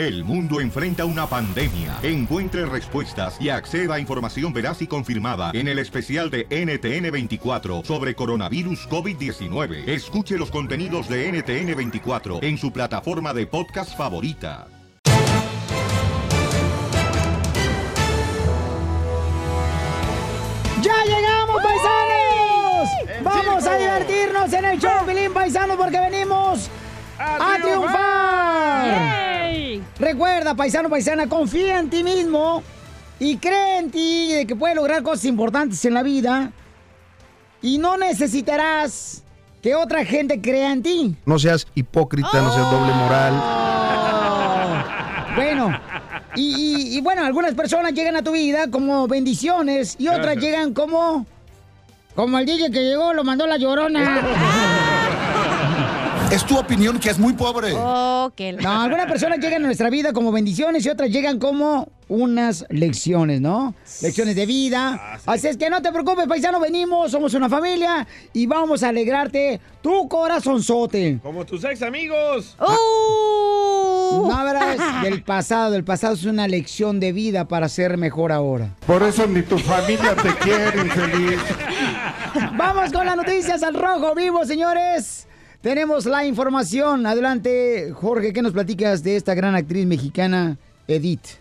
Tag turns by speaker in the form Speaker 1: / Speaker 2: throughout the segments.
Speaker 1: El mundo enfrenta una pandemia. Encuentre respuestas y acceda a información veraz y confirmada en el especial de NTN24 sobre coronavirus COVID-19. Escuche los contenidos de NTN24 en su plataforma de podcast favorita.
Speaker 2: ¡Ya llegamos, paisanos! Vamos a divertirnos en el show, Pilín Paisanos, porque venimos a, triunfar. Recuerda, paisano, paisana, confía en ti mismo y cree en ti de que puedes lograr cosas importantes en la vida y no necesitarás que otra gente crea en ti.
Speaker 3: No seas hipócrita, no seas doble moral.
Speaker 2: Bueno, y, y- y bueno, algunas personas llegan a tu vida como bendiciones y otras
Speaker 4: Gracias.
Speaker 2: llegan como... Como el DJ que llegó, lo mandó la llorona.
Speaker 5: Es tu opinión que es muy pobre.
Speaker 2: No, algunas personas llegan a nuestra vida como bendiciones y otras llegan como unas lecciones, ¿no? Lecciones de vida. Así es que no te preocupes, paisano, venimos, somos una familia y vamos a alegrarte tu corazonzote.
Speaker 4: Como tus ex amigos.
Speaker 2: No verás del pasado, el pasado es una lección de vida para ser mejor ahora.
Speaker 6: Por eso ni tu familia te quiere, infeliz.
Speaker 2: Vamos con las noticias al rojo vivo, señores. Tenemos la información. Adelante, Jorge, ¿qué nos platicas de esta gran actriz mexicana, Edith?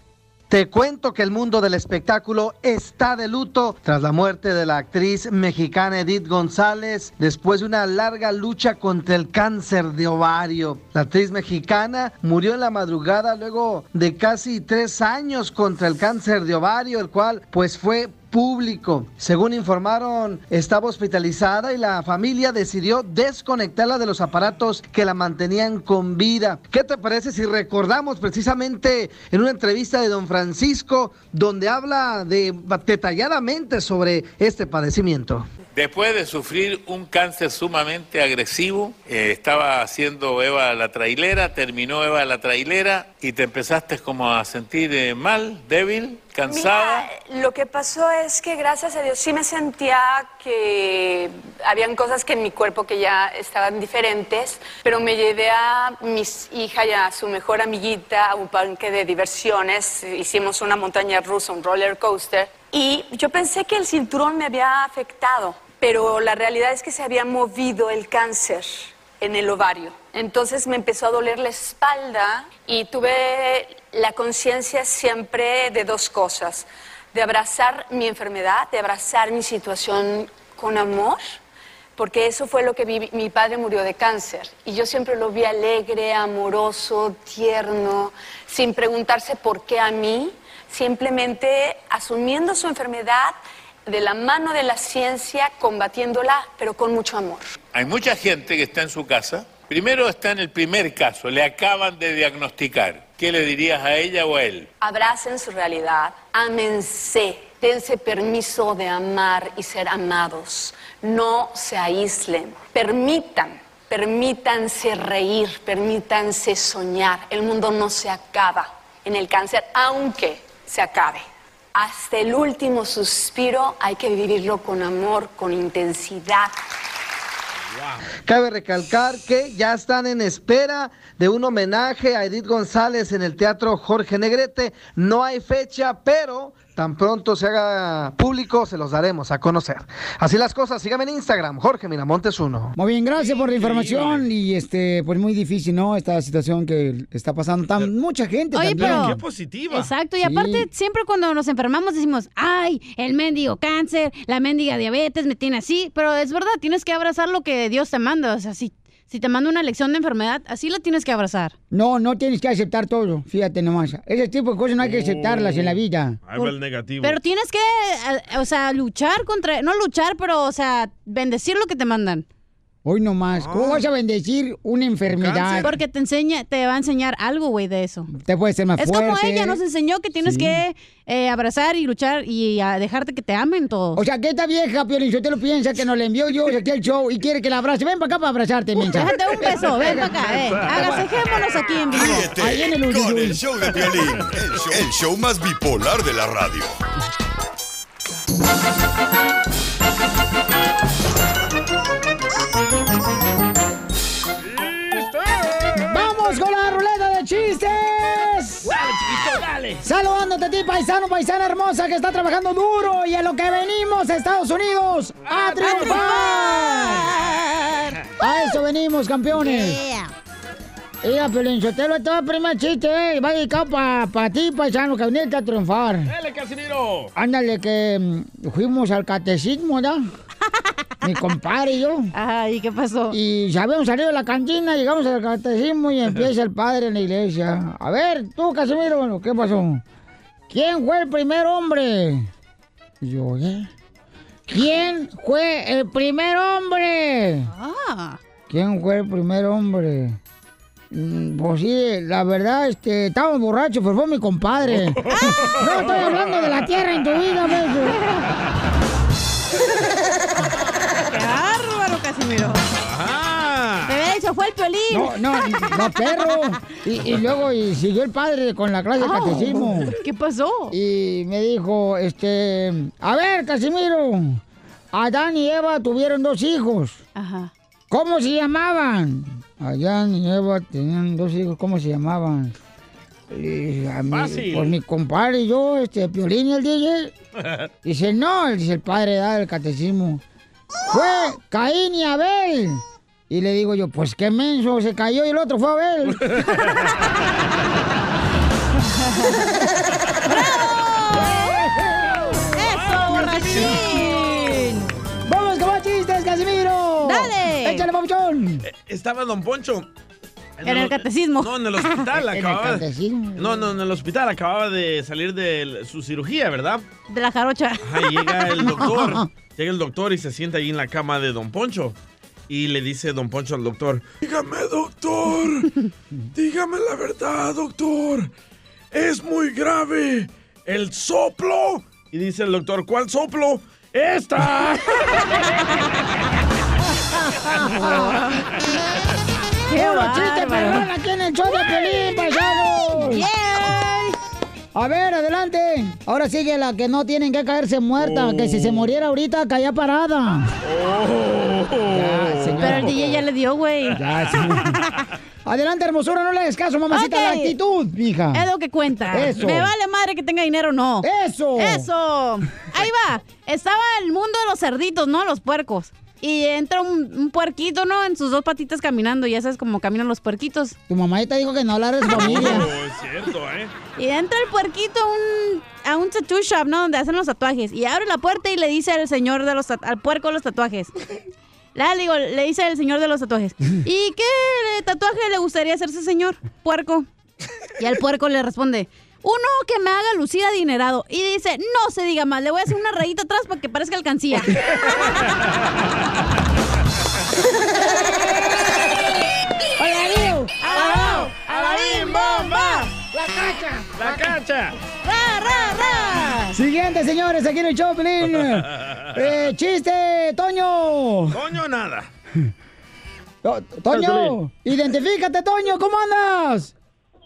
Speaker 7: Te cuento que el mundo del espectáculo está de luto tras la muerte de la actriz mexicana Edith González después de una larga lucha contra el cáncer de ovario. La actriz mexicana murió en la madrugada luego de casi tres años contra el cáncer de ovario, el cual pues fue público. Según informaron, estaba hospitalizada y la familia decidió desconectarla de los aparatos que la mantenían con vida. ¿Qué te parece si recordamos precisamente en una entrevista de don Francisco donde habla de, detalladamente sobre este padecimiento?
Speaker 8: Después de sufrir un cáncer sumamente agresivo, eh, estaba haciendo Eva la trailera, terminó Eva la trailera y te empezaste como a sentir eh, mal, débil, cansada.
Speaker 9: Mira, lo que pasó es que gracias a Dios sí me sentía que habían cosas que en mi cuerpo que ya estaban diferentes, pero me llevé a mis hija y a su mejor amiguita a un parque de diversiones, hicimos una montaña rusa, un roller coaster, y yo pensé que el cinturón me había afectado, pero la realidad es que se había movido el cáncer en el ovario. Entonces me empezó a doler la espalda y tuve la conciencia siempre de dos cosas, de abrazar mi enfermedad, de abrazar mi situación con amor, porque eso fue lo que vi- mi padre murió de cáncer y yo siempre lo vi alegre, amoroso, tierno, sin preguntarse por qué a mí, simplemente asumiendo su enfermedad de la mano de la ciencia, combatiéndola, pero con mucho amor.
Speaker 8: Hay mucha gente que está en su casa. Primero está en el primer caso, le acaban de diagnosticar. ¿Qué le dirías a ella o a él?
Speaker 9: Abracen su realidad, ámense, dense permiso de amar y ser amados. No se aíslen, permitan, permítanse reír, permítanse soñar. El mundo no se acaba en el cáncer, aunque se acabe. Hasta el último suspiro hay que vivirlo con amor, con intensidad.
Speaker 7: Cabe recalcar que ya están en espera de un homenaje a Edith González en el Teatro Jorge Negrete. No hay fecha, pero tan pronto se haga público se los daremos a conocer. Así las cosas, síganme en Instagram, Jorge Miramontes 1.
Speaker 2: Muy bien, gracias por la información y este, pues muy difícil, ¿no? Esta situación que está pasando tan mucha gente
Speaker 10: Oye,
Speaker 2: también.
Speaker 10: pero... Exacto, y
Speaker 2: Sí.
Speaker 10: aparte siempre cuando nos enfermamos decimos, ay, el mendigo cáncer, la mendiga diabetes me tiene así, pero es verdad, tienes que abrazar lo que Dios te manda, o sea, si, si te manda una lección de enfermedad, así la tienes que abrazar.
Speaker 2: No, no tienes que aceptar todo, fíjate nomás. Ese tipo de cosas no hay que aceptarlas en la vida.
Speaker 4: Ahí va el negativo.
Speaker 10: Pero tienes que, eh, o sea, luchar contra, no luchar, pero, o sea, bendecir lo que te mandan.
Speaker 2: Hoy nomás, ¿cómo vas a bendecir una enfermedad?
Speaker 10: Porque te enseña, te va a enseñar algo, güey, de eso.
Speaker 2: Te puede ser más
Speaker 10: Es
Speaker 2: fuerte.
Speaker 10: como ella nos enseñó que tienes
Speaker 2: Sí.
Speaker 10: que eh, abrazar y luchar y a dejarte que te amen todos.
Speaker 2: O sea, que esta vieja, Piolín, usted lo piensa que nos la envió yo aquí al show y quiere que la abrace. Ven para acá para abrazarte, mensa.
Speaker 10: Déjate un beso, ven para acá, eh. Agasejémonos aquí en vivo.
Speaker 5: Ríete
Speaker 2: Ahí en el
Speaker 5: con el show de Piolín, el show, el show más bipolar de la radio.
Speaker 2: ¡Vamos con la ruleta de chistes!
Speaker 4: Dale.
Speaker 2: Saludándote a ti, paisano, paisana hermosa que está trabajando duro y a lo que venimos, Estados Unidos, a, triunfar. A eso venimos, campeones. Mira, Pelinchotelo, este va el primer chiste, eh. Va dedicado para ti, paisano, que viniste a triunfar.
Speaker 4: Dale, Casimiro.
Speaker 2: Ándale, que mm, fuimos al catecismo, ¿ya? Mi compadre y yo.
Speaker 10: Ajá, ¿y qué pasó?
Speaker 2: Y ya habíamos salido de la cantina, llegamos al catecismo y empieza el padre en la iglesia. A ver, tú, Casimiro, ¿qué pasó? ¿Quién fue el primer hombre? Y yo, ¿eh? ¿Quién fue el primer hombre?
Speaker 10: Ah.
Speaker 2: ¿Quién fue el primer hombre? Mm, Pues sí, la verdad, este, estábamos borrachos, pero fue mi compadre. No estoy hablando de la tierra en tu vida, beso.
Speaker 10: ¡Qué bárbaro, Casimiro! Dicho, fue el pelín.
Speaker 2: No, no, no, perro. Y, y luego y siguió el padre con la clase de
Speaker 10: Au.
Speaker 2: catecismo.
Speaker 10: ¿Qué pasó?
Speaker 2: Y me dijo, este, a ver, Casimiro, Adán y Eva tuvieron dos hijos.
Speaker 10: Ajá.
Speaker 2: ¿Cómo se llamaban? Adán y Eva tenían dos hijos, ¿cómo se llamaban? Y a mí,
Speaker 4: Fácil.
Speaker 2: pues mi compadre y yo, este, Piolín y el DJ. Dice, no, dice el padre da del catecismo. Fue Caín y Abel. Y le digo yo, pues qué menso, se cayó y el otro fue Abel.
Speaker 4: Eh, Estaba Don Poncho.
Speaker 10: En el catecismo.
Speaker 4: No, en el hospital.
Speaker 2: En el
Speaker 4: acababa de-
Speaker 2: catecismo.
Speaker 4: No, no, en el hospital. Acababa de salir de su cirugía, ¿verdad?
Speaker 10: De la jarocha.
Speaker 4: Ajá, y llega el doctor. Llega el doctor y se sienta ahí en la cama de Don Poncho. Y le dice Don Poncho al doctor, dígame doctor, dígame la verdad doctor, es muy grave el soplo. Y dice el doctor, ¿cuál soplo? ¡Esta!
Speaker 10: ¡Qué
Speaker 2: ¡Puro chiste, perrón, aquí en el show de Pelín. A ver, adelante. Ahora sigue la que no tienen que caerse muerta, que si se muriera ahorita caía parada. Ya, señor.
Speaker 10: Pero el DJ ya le dio, güey.
Speaker 2: Ya, sí. Adelante, hermosura, no le hagas caso, mamacita,
Speaker 10: Ok.
Speaker 2: la actitud, mija.
Speaker 10: Es lo que cuenta.
Speaker 2: Eso.
Speaker 10: Me vale madre que tenga dinero o no.
Speaker 2: Eso.
Speaker 10: Eso. Ahí va. Estaba el mundo de los cerditos, ¿no? Los puercos. Y entra un, un puerquito, ¿no? En sus dos patitas caminando. Ya sabes cómo caminan los puerquitos.
Speaker 2: Tu mamá ya te dijo que no hablaras de
Speaker 4: Oh,
Speaker 2: familia.
Speaker 4: es cierto, ¿eh?
Speaker 10: Y entra el puerquito a un, a un tattoo shop, ¿no? Donde hacen los tatuajes. Y abre la puerta y le dice al señor de los al puerco de los tatuajes. La, digo, le dice al señor de los tatuajes. ¿Y qué tatuaje le gustaría hacerse, señor? Puerco. Y al puerco le responde. Uno que me haga lucir adinerado. Y dice, no se diga más, le voy a hacer una rayita atrás para que parezca alcancía. ¡Alao! ¡Alabim, bomba!
Speaker 2: ¡La cacha!
Speaker 4: ¡La cancha!
Speaker 10: ¡Ra, ra, ra!
Speaker 2: Siguiente, señores, aquí en el show, Pelín. Eh, ¡Chiste, Toño!
Speaker 4: Coño, nada.
Speaker 2: To- Toño, identifícate, Toño, ¿cómo andas?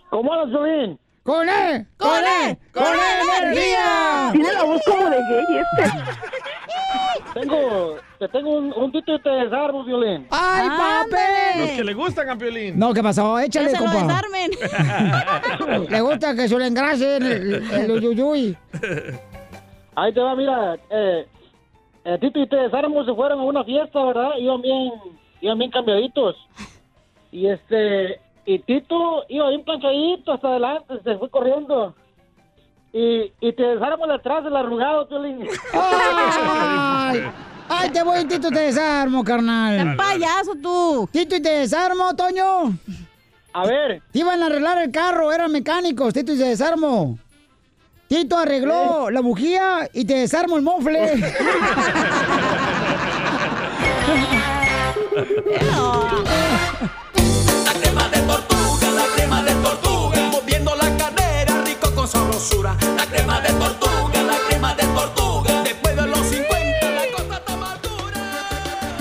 Speaker 11: ¿Cómo andas, Piolín?
Speaker 2: ¡Con E! ¡Con E! ¡Con E energía!
Speaker 11: Tiene la voz como de gay este. tengo, te tengo un, un tito y te desarmo, Violín.
Speaker 2: ¡Ay,
Speaker 4: Los
Speaker 2: papi!
Speaker 4: que le gustan a Piolín.
Speaker 2: No, ¿qué pasó?
Speaker 10: Ya
Speaker 2: Échale,
Speaker 10: se lo
Speaker 2: compa.
Speaker 10: desarmen.
Speaker 2: Le gusta que se le engrase el, el uyuyuy.
Speaker 11: Ahí te va, mira, eh, eh, Tito y te desarmo se fueron a una fiesta, ¿verdad? Iban bien, iban bien cambiaditos. Y este, y Tito iba bien planchadito hasta adelante, se fue corriendo. Y, y te desarmo de atrás del arrugado, Piolín.
Speaker 2: ¡Ay! ¡Ay, te voy, Tito, te desarmo, carnal!
Speaker 10: payaso tú!
Speaker 2: ¡Tito y te desarmo, Toño!
Speaker 11: A ver.
Speaker 2: Te iban a arreglar el carro, eran mecánicos, Tito y te desarmo. Tito arregló la bujía y te desarmo el mofle.
Speaker 12: sabrosura. La crema de tortuga, la crema de tortuga, después de los 50 la cosa está madura.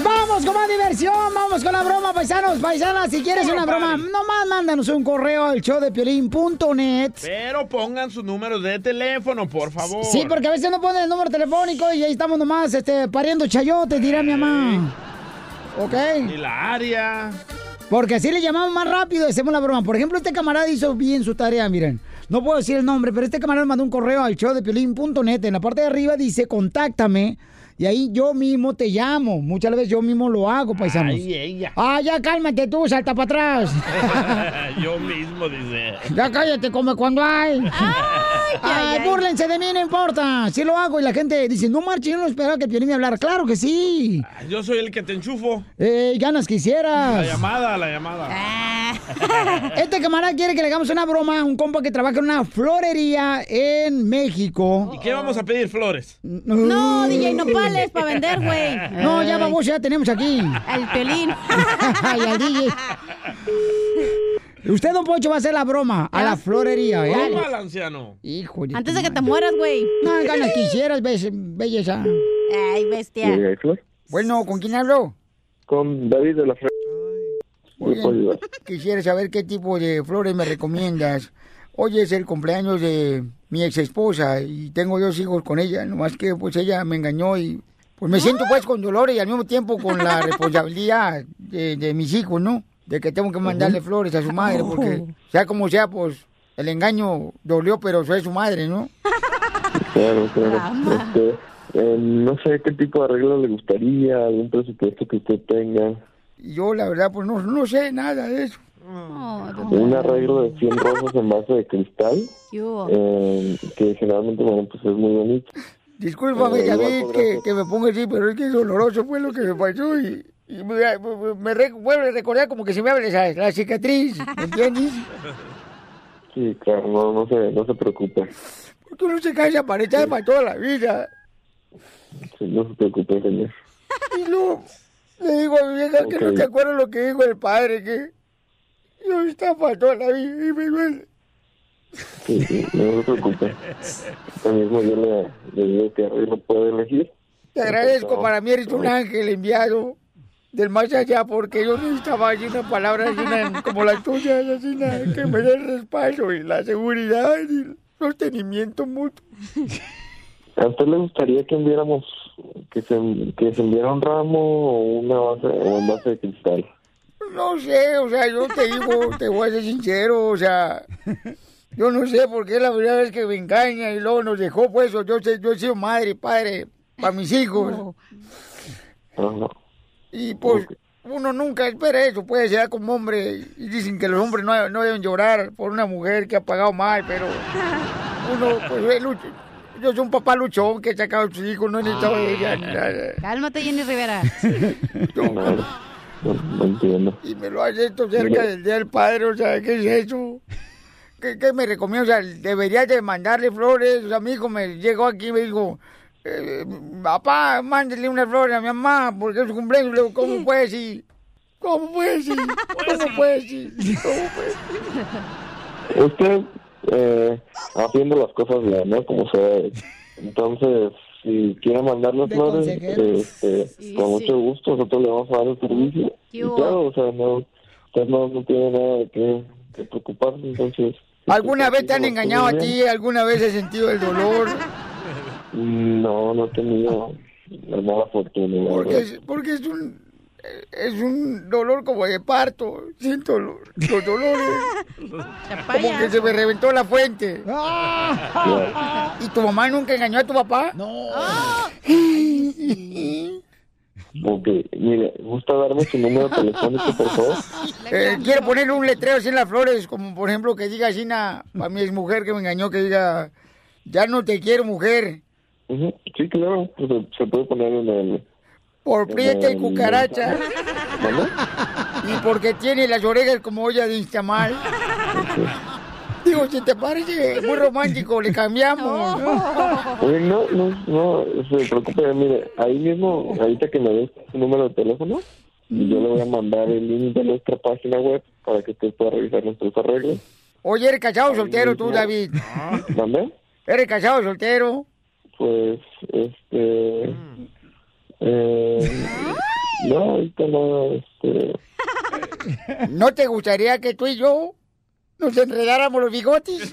Speaker 2: Vamos con más diversión, vamos con la broma, paisanos, paisanas. Si quieres una broma, nomás mándanos un correo al showdepiolín.net.
Speaker 4: Pero pongan su número de teléfono, por favor.
Speaker 2: Sí, porque a veces no ponen el número telefónico y ahí estamos nomás este, pariendo chayotes, dirá mi mamá. ¿Ok?
Speaker 4: Y la área.
Speaker 2: Porque así le llamamos más rápido y hacemos la broma. Por ejemplo, este camarada hizo bien su tarea, miren. No puedo decir el nombre, pero este camarada mandó un correo al show. En la parte de arriba dice, contáctame. Y ahí yo mismo te llamo. Muchas veces yo mismo lo hago, paisanos.
Speaker 4: Ay, ella.
Speaker 2: Ah, ya cálmate tú, salta para atrás.
Speaker 4: Yo mismo, dice.
Speaker 2: Ya cállate, come cuando hay. Ay, búrlense de mí, no importa. Sí lo hago y la gente dice, no marchen, yo no esperaba que Piolín me hablara. Claro que sí.
Speaker 4: Yo soy el que te enchufo.
Speaker 2: Eh, ganas
Speaker 4: La
Speaker 2: quisieras.
Speaker 4: llamada, la llamada.
Speaker 2: Este camarada quiere que le hagamos una broma a un compa que trabaja en una florería en México.
Speaker 4: ¿Y qué vamos a pedir, flores?
Speaker 10: No, DJ Para vender, güey.
Speaker 2: No, ya vamos, ya tenemos aquí.
Speaker 10: Al pelín.
Speaker 2: Ay, al DJ. Usted, don Poncho, va a hacer la broma a la florería, ¿eh?
Speaker 4: ¿Cómo al anciano?
Speaker 2: Hijo de
Speaker 10: Antes de que te mueras, güey.
Speaker 2: No, ganas quisieras, be- belleza.
Speaker 10: Ay, bestia.
Speaker 2: Bueno, ¿con quién hablo?
Speaker 13: Con David de la.
Speaker 2: Oye, quisiera saber qué tipo de flores me recomiendas. Hoy es el cumpleaños de mi ex esposa y tengo dos hijos con ella, nomás que pues ella me engañó y pues me siento pues con dolor y al mismo tiempo con la responsabilidad de, de mis hijos, ¿no? De que tengo que mandarle flores a su madre porque sea como sea, pues el engaño dolió, pero soy su madre, ¿no?
Speaker 13: Claro, claro. Este, eh, no sé qué tipo de arreglo le gustaría, algún presupuesto que usted tenga.
Speaker 2: Yo la verdad pues no, no sé nada de eso.
Speaker 13: Un arreglo de 100 rosas en base de cristal, eh, que generalmente, bueno, pues es muy bonito.
Speaker 2: Discúlpame,
Speaker 13: Eh, podría
Speaker 2: que, que me ponga así, pero es que es doloroso fue lo que me pasó y, y me, me, me vuelve a recordar como que se me abre esa- la cicatriz, ¿me entiendes?
Speaker 13: Sí, claro, no, no, se, no se preocupe.
Speaker 2: Porque uno se casa para echar para toda la vida.
Speaker 13: Sí, no se preocupe, señor.
Speaker 2: Y luego le digo a mi vieja que no
Speaker 13: Ok.
Speaker 2: te acuerdas lo que dijo el padre, que yo estaba toda la vida y me duele.
Speaker 13: Sí, sí, no se preocupe. Lo mismo yo le, le digo que arreglo puede elegir.
Speaker 2: Te agradezco, para mí eres un ángel enviado del más allá, porque yo necesitaba así una palabra así una- como las tuyas, así una, que me dé el respaldo y la seguridad y el sostenimiento mutuo.
Speaker 13: ¿A usted le gustaría que enviáramos, que se, que se enviara un ramo o una base, o base de cristal?
Speaker 2: No sé, o sea, yo te digo, te voy a ser sincero, o sea, yo no sé por qué es la primera vez que me engaña y luego nos dejó, pues, yo, sé- yo he sido madre y padre para mis hijos.
Speaker 13: Ajá.
Speaker 2: Y pues uno nunca espera eso, puede ser como hombre. Y dicen que los hombres no, no deben llorar por una mujer que ha pagado mal, pero uno, pues, es luch- yo soy un papá luchón que he sacado a sus hijos, no he necesitado de ella.
Speaker 10: Cálmate, Jenny Rivera.
Speaker 13: No, no, entiendo.
Speaker 2: Y me lo hace esto cerca del Día del Padre, o sea, ¿qué es eso? ¿Qué, qué me recomienda? O sea, debería de mandarle flores. O sea, mi hijo me llegó aquí y me dijo, eh, papá, mándele unas flores a mi mamá porque es su cumpleaños. Le digo, ¿cómo puede sí? ¿Cómo puede sí? ¿Cómo puede sí? ¿Cómo puede
Speaker 13: Usted eh, haciendo las cosas bien, ¿no? Como se debe. Entonces, si quiere mandarle
Speaker 2: De
Speaker 13: flores, este,
Speaker 10: Sí,
Speaker 13: con
Speaker 10: sí.
Speaker 13: mucho gusto, nosotros le vamos a dar el servicio.
Speaker 10: ¿Qué
Speaker 13: Y claro, o sea, no, usted no, no tiene nada de qué, que preocuparse, entonces...
Speaker 2: ¿Alguna vez te han engañado a ti? ¿Alguna vez has sentido el dolor?
Speaker 13: No, no he tenido la mala fortuna.
Speaker 2: Porque es, porque es un es un dolor como de parto. Siento lo- los dolores. Como que se me reventó la fuente. ¿Y tu mamá nunca engañó a tu papá? No.
Speaker 13: Ok, mire, ¿gusta darme su número telefónico, por favor?
Speaker 2: Eh, quiero ponerle un letrero así en las flores, como por ejemplo que diga así na- para mi exmujer que me engañó, que diga, ya no te quiero mujer,
Speaker 13: Ujú, Sí, claro, pues, se, se puede poner en el...
Speaker 2: por prieta y cucaracha,
Speaker 13: ¿Vale?
Speaker 2: y porque tiene las orejas como olla de instamal. Digo, si te parece muy romántico, le cambiamos.
Speaker 13: Oye, no, no, no, se preocupe, mire, ahí mismo, ahorita que me des su número de teléfono, y yo le voy a mandar el link de nuestra página web para que usted pueda revisar nuestros arreglos.
Speaker 2: Oye, ¿eres casado soltero tú, David?
Speaker 13: ¿Vale?
Speaker 2: ¿Eres casado soltero?
Speaker 13: Pues, este... Eh, no, ahorita no, este...
Speaker 2: ¿No te gustaría que tú y yo nos enredáramos los bigotes?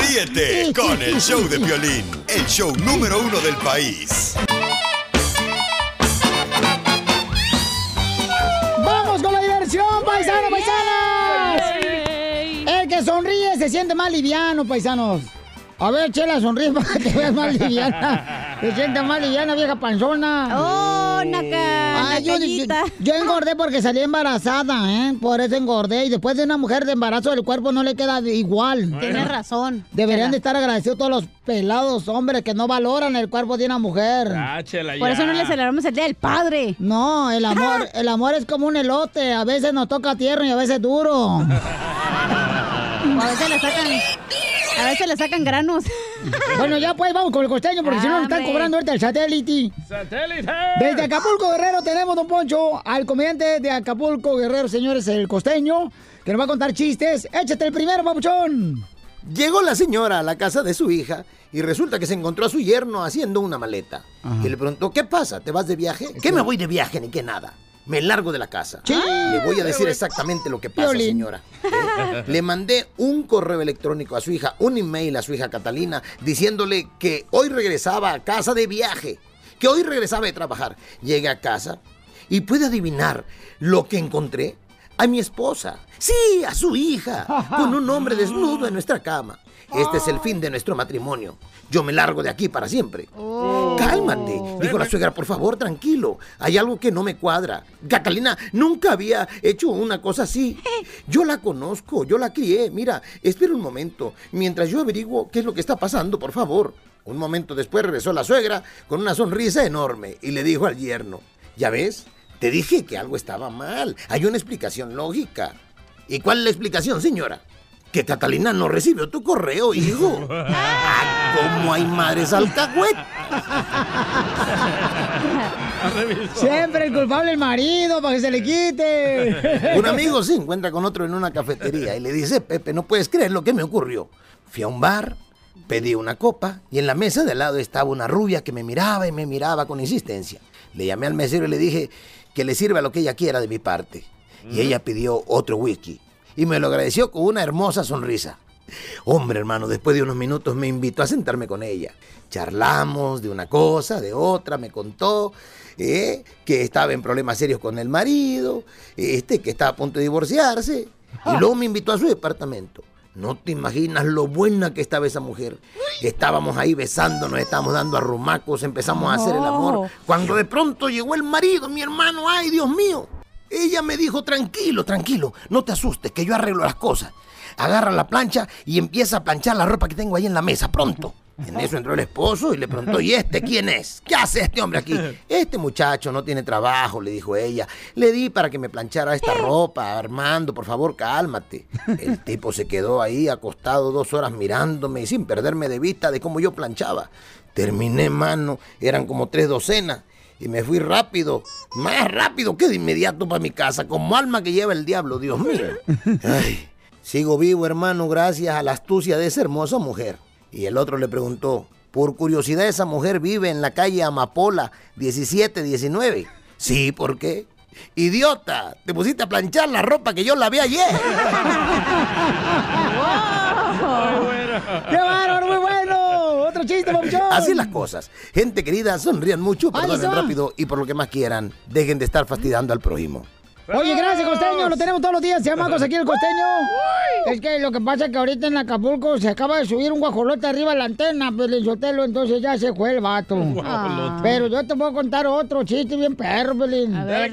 Speaker 5: Ríete con el show de violín, el show número uno del país.
Speaker 2: Se siente más liviano, paisanos. A ver, Chela, sonríe para que te veas más liviana. Se siente más liviana, vieja panzona.
Speaker 10: ¡Oh, naca!
Speaker 2: Ay, yo, yo,
Speaker 10: nacallita.
Speaker 2: yo engordé porque salí embarazada, ¿eh? Por eso engordé. Y después de una mujer de embarazo, el cuerpo no le queda igual.
Speaker 10: Tienes razón.
Speaker 2: Deberían
Speaker 10: Chela.
Speaker 2: de estar agradecidos todos los pelados hombres que no valoran el cuerpo de una mujer.
Speaker 4: Ah, Chela,
Speaker 10: Por eso
Speaker 4: ya.
Speaker 10: no le celebramos el día del padre.
Speaker 2: No, el amor, el amor es como un elote. A veces nos toca tierno y a veces duro.
Speaker 10: A veces le sacan, a veces le sacan granos.
Speaker 2: Bueno, ya pues vamos con el costeño porque si no nos están
Speaker 10: Hombre.
Speaker 2: cobrando ahorita el satélite.
Speaker 4: ¡Satélite!
Speaker 2: Desde Acapulco Guerrero tenemos, don Poncho, al comediante de Acapulco Guerrero, señores, el costeño, que nos va a contar chistes. Échate el primero, papuchón.
Speaker 14: Llegó la señora a la casa de su hija y resulta que se encontró a su yerno haciendo una maleta. Y le preguntó, ¿qué pasa? ¿Te vas de viaje? ¿Qué me voy de viaje ni qué nada? Me largo de la casa. Le voy a decir exactamente lo que pasa,
Speaker 2: Violín.
Speaker 14: señora. ¿Eh? Le mandé un correo electrónico a su hija, un email a su hija Catalina, diciéndole que hoy regresaba a casa de viaje, que hoy regresaba de trabajar. Llegué a casa y puede adivinar lo que encontré. A mi esposa, sí, a su hija, con un hombre desnudo en nuestra cama. Este es el fin de nuestro matrimonio. Yo me largo de aquí para siempre. Cálmate, dijo la suegra, por favor, tranquilo. Hay algo que no me cuadra. Catalina nunca había hecho una cosa así. Yo la conozco, yo la crié. Mira, espera un momento, mientras yo averiguo qué es lo que está pasando, por favor. Un momento después regresó la suegra con una sonrisa enorme y le dijo al yerno, ¿ya ves? Te dije que algo estaba mal. Hay una explicación lógica. ¿Y cuál es la explicación, señora? Que Catalina no recibió tu correo, hijo. Ah, ¿Cómo hay madres alcahuet?
Speaker 2: Siempre el culpable el marido, para que se le quite.
Speaker 14: Un amigo se encuentra con otro en una cafetería y le dice, Pepe, no puedes creer lo que me ocurrió. Fui a un bar, pedí una copa y en la mesa de al lado estaba una rubia que me miraba y me miraba con insistencia. Le llamé al mesero y le dije que le sirva lo que ella quiera de mi parte. Y ella pidió otro whisky y me lo agradeció con una hermosa sonrisa. Hombre, hermano, después de unos minutos me invitó a sentarme con ella. Charlamos de una cosa, de otra, me contó eh, que estaba en problemas serios con el marido, este, que estaba a punto de divorciarse. Y luego me invitó a su departamento. No te imaginas lo buena que estaba esa mujer. Estábamos ahí besándonos, estábamos dando arrumacos, empezamos a hacer el amor. Cuando de pronto llegó el marido, mi hermano, ay Dios mío. Ella me dijo, tranquilo, tranquilo, no te asustes, que yo arreglo las cosas. Agarra la plancha y empieza a planchar la ropa que tengo ahí en la mesa, pronto. En eso entró el esposo y le preguntó, ¿y este quién es? ¿Qué hace este hombre aquí? Este muchacho no tiene trabajo, le dijo ella. Le di para que me planchara esta ropa, Armando, por favor, cálmate. El tipo se quedó ahí acostado dos horas mirándome y sin perderme de vista de cómo yo planchaba. Terminé, mano, eran como tres docenas. Y me fui rápido, más rápido que de inmediato para mi casa, como alma que lleva el diablo, Dios mío. Ay, sigo vivo, hermano, gracias a la astucia de esa hermosa mujer. Y el otro le preguntó, por curiosidad, esa mujer vive en la calle Amapola 1719. Sí, ¿por qué? Idiota, te pusiste a planchar la ropa que yo lavé ayer.
Speaker 2: ¡Qué bárbaro! Otro chiste, papuchón.
Speaker 14: Así las cosas. Gente querida, sonrían mucho, perdonen rápido y por lo que más quieran, dejen de estar fastidiando al prójimo.
Speaker 2: Oye, gracias, costeño. Lo tenemos todos los días. Se llama Marcos aquí el costeño. Es que lo que pasa es que ahorita en Acapulco se acaba de subir un guajolote arriba de la antena, Pelizotelo, entonces ya se fue el vato. Pero yo te voy a contar otro chiste bien perro, Pelín.
Speaker 4: A ver.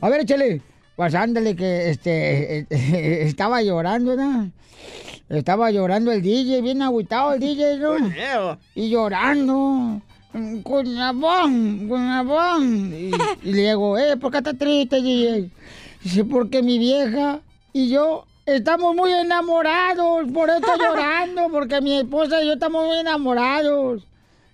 Speaker 2: A ver, échale. Pues ándale que este estaba llorando, ¿no? Estaba llorando el DJ, bien agüitado el DJ, ¿no? Y llorando. Con la bon, con la bon. Y, y le digo, eh, ¿por qué estás triste, DJ? Dice, porque mi vieja y yo estamos muy enamorados, por eso estoy llorando, porque mi esposa y yo estamos muy enamorados.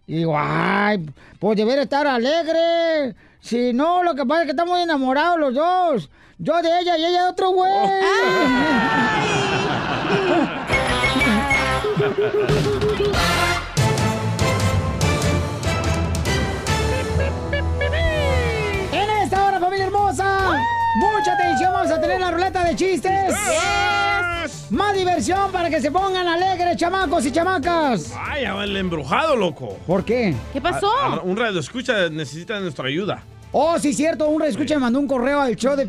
Speaker 2: Y digo, ay, pues debería estar alegre. Si no, lo que pasa es que estamos enamorados los dos. Yo de ella y ella de otro güey. En esta hora, familia hermosa, mucha atención, vamos a tener la ruleta de chistes. Más diversión para que se pongan alegres, chamacos y chamacas.
Speaker 4: Ay, el embrujado, loco.
Speaker 2: ¿Por qué?
Speaker 10: ¿Qué
Speaker 4: A- a- un radio escucha necesita nuestra ayuda.
Speaker 2: Oh, sí, cierto. Un escucha me mandó un correo al show de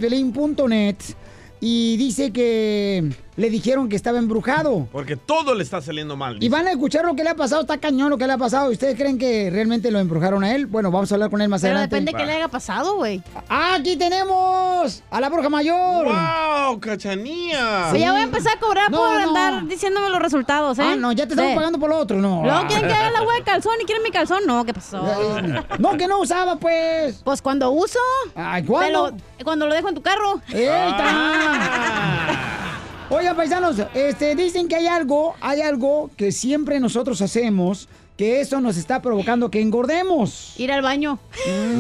Speaker 2: y dice que le dijeron que estaba embrujado.
Speaker 4: Porque todo le está saliendo mal.
Speaker 2: Y van a escuchar lo que le ha pasado, está cañón lo que le ha pasado. ¿Ustedes creen que realmente lo embrujaron a él? Bueno, vamos a hablar con él más
Speaker 10: Pero
Speaker 2: adelante.
Speaker 10: depende qué le haya pasado, güey.
Speaker 2: Aquí tenemos a la bruja mayor.
Speaker 4: ¡Wow, cachanía!
Speaker 10: Sí. Ya voy a empezar a cobrar
Speaker 2: No,
Speaker 10: por
Speaker 2: no.
Speaker 10: andar diciéndome los resultados, ¿eh?
Speaker 2: Ah, no, ya te estamos
Speaker 10: Sí.
Speaker 2: pagando por lo otro, no.
Speaker 10: Luego quieren que haga la agua de calzón y quieren mi calzón. No, ¿qué pasó?
Speaker 2: No, que no usaba, pues.
Speaker 10: Pues cuando uso.
Speaker 2: Ay, ¿cuándo?
Speaker 10: Lo- cuando lo dejo en tu carro.
Speaker 2: ¡Ey, Oigan, paisanos, este, dicen que hay algo, hay algo que siempre nosotros hacemos, que eso nos está provocando que engordemos.
Speaker 10: Ir al baño.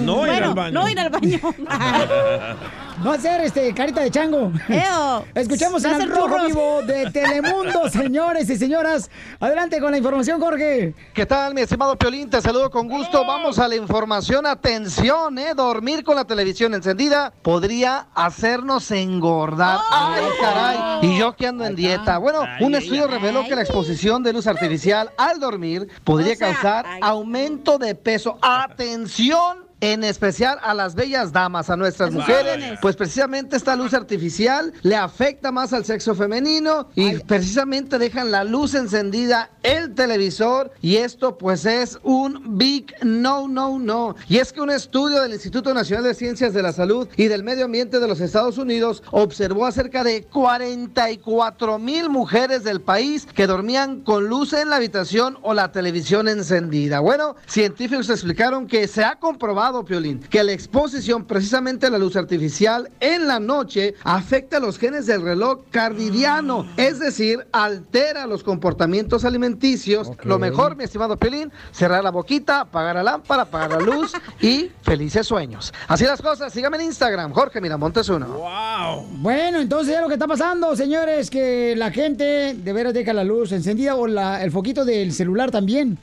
Speaker 4: No ir al baño.
Speaker 10: No ir al baño.
Speaker 2: No hacer este carita de chango.
Speaker 10: Eo.
Speaker 2: Escuchamos en el rojo
Speaker 10: churros.
Speaker 2: vivo de Telemundo, señores y señoras. Adelante con la información, Jorge.
Speaker 7: ¿Qué tal, mi estimado Piolín? Te saludo con gusto. Vamos a la información. Atención, ¿eh? Dormir con la televisión encendida podría hacernos engordar. Ay, caray. Y yo que ando en dieta. Bueno, un estudio reveló que la exposición de luz artificial al dormir podría causar aumento de peso. Atención. En especial a las bellas damas, a nuestras mujeres, pues precisamente esta luz artificial le afecta más al sexo femenino y precisamente dejan la luz encendida, el televisor y esto pues es un big no, no, no. Y es que un estudio del Instituto Nacional de Ciencias de la Salud y del Medio Ambiente de los Estados Unidos observó a cerca de 44 mil mujeres del país que dormían con luz en la habitación o la televisión encendida. Bueno, científicos explicaron que se ha comprobado, Piolín, que la exposición precisamente a la luz artificial en la noche afecta los genes del reloj cardidiano, es decir, altera los comportamientos alimenticios. Lo mejor, mi estimado Piolín, cerrar la boquita, apagar la lámpara, apagar la luz y felices sueños. Así las cosas, síganme en Instagram, Jorge Miramontes uno.
Speaker 4: ¡Wow!
Speaker 2: Bueno, entonces ya lo que está pasando, señores, que la gente de veras deja la luz encendida o la- el foquito del celular también.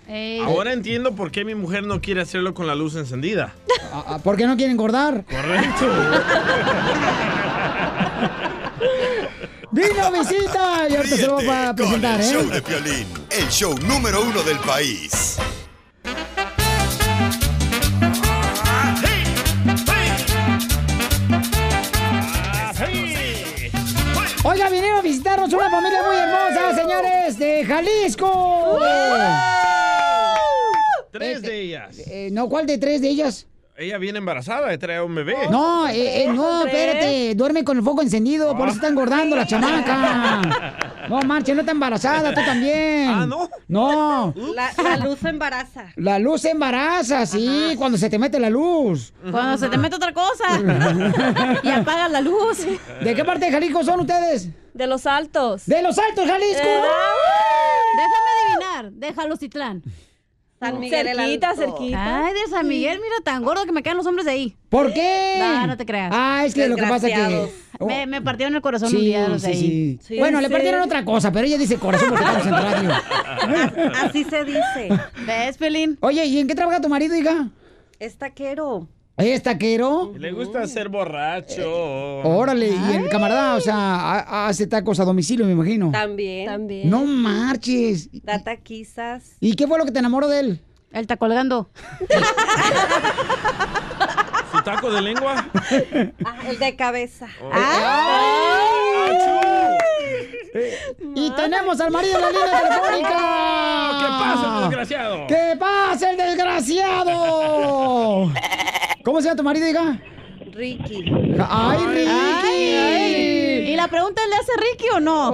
Speaker 4: Ahora entiendo por qué mi mujer no quiere hacerlo con la luz encendida.
Speaker 2: Ah, ¿Por qué no quieren engordar?
Speaker 4: Correcto.
Speaker 2: ¡Vino visita! Y ahorita se lo voy a
Speaker 5: Con
Speaker 2: presentar,
Speaker 5: el
Speaker 2: ¿eh?
Speaker 5: show de Piolín, el show número uno del país.
Speaker 2: Oiga, vinieron a visitarnos una familia muy hermosa, señores, de Jalisco.
Speaker 4: Tres de ellas.
Speaker 2: Eh, no, ¿cuál de tres de ellas?
Speaker 4: Ella viene embarazada trae un bebé.
Speaker 2: No, eh, eh, no, espérate, duerme con el foco encendido, por eso está engordando la chamaca. No, marche, no está embarazada, tú también. Ah,
Speaker 4: no.
Speaker 2: No.
Speaker 15: La, la luz embaraza.
Speaker 2: La luz embaraza, sí, cuando se te mete la luz.
Speaker 10: Cuando se te mete otra cosa. y apagas la luz.
Speaker 2: ¿De qué parte de Jalisco son ustedes?
Speaker 15: De los altos.
Speaker 2: ¡De los altos, Jalisco!
Speaker 15: Eh,
Speaker 10: Déjame adivinar. Déjalo, Citlán.
Speaker 15: San Miguel el
Speaker 10: cerquita, cerquita. Ay, de San Miguel, mira, tan gordo que me quedan los hombres de ahí.
Speaker 2: ¿Por qué?
Speaker 10: No, no te creas.
Speaker 2: Ah, es que lo que pasa que-
Speaker 10: Desgraciados. Me, me partieron el corazón un
Speaker 2: Sí,
Speaker 10: día los de
Speaker 2: sí,
Speaker 10: ahí.
Speaker 2: sí. Bueno, le partieron otra cosa, pero ella dice corazón porque estamos en radio.
Speaker 15: Así se dice.
Speaker 10: ¿Ves, Pelín?
Speaker 2: Oye, ¿y en qué trabaja tu marido, hija?
Speaker 15: Es taquero.
Speaker 2: ¿Es taquero?
Speaker 4: Le gusta ser borracho.
Speaker 2: Órale, y el camarada, o sea, ha- hace tacos a domicilio, me imagino.
Speaker 15: También. También.
Speaker 2: No marches.
Speaker 15: Da taquizas.
Speaker 2: ¿Y qué fue lo que te enamoró de él?
Speaker 10: Él está colgando.
Speaker 4: ¿Su taco de lengua?
Speaker 15: Ah, el de cabeza.
Speaker 2: Y tenemos al marido en la línea telefónica.
Speaker 4: ¿Qué pasa, desgraciado?
Speaker 2: ¿Qué pasa, el desgraciado? ¿Cómo se llama tu marido, hija?
Speaker 15: Ricky.
Speaker 2: ¡Ay, Ricky!
Speaker 10: Ay, ay. ¿Y la pregunta ¿le hace Ricky o no?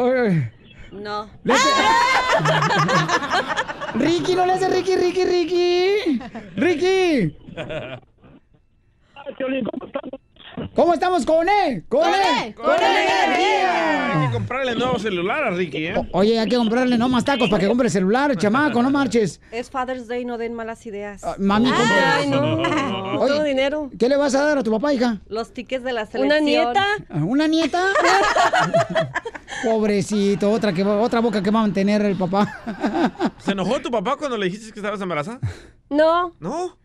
Speaker 15: No.
Speaker 2: Ricky, no le hace Ricky, Ricky, Ricky. Ricky. ¿Cómo estamos con él? Con él. Con energía.
Speaker 4: Hay que comprarle nuevo celular a Ricky, ¿eh?
Speaker 2: Oye, hay que comprarle no más tacos para que compre el celular, chamaco, no marches.
Speaker 15: Es Father's Day, no den malas ideas.
Speaker 2: Mami, compra-
Speaker 15: Ay, no. No
Speaker 2: Oye,
Speaker 15: tengo dinero.
Speaker 2: ¿Qué le vas a dar a tu papá, hija?
Speaker 15: Los tickets de la selección.
Speaker 2: ¿Una nieta? ¿Una nieta? Pobrecito, otra, que, otra boca que va a mantener el papá.
Speaker 4: ¿Se enojó tu papá cuando le dijiste que estabas embarazada?
Speaker 15: No.
Speaker 4: ¿No?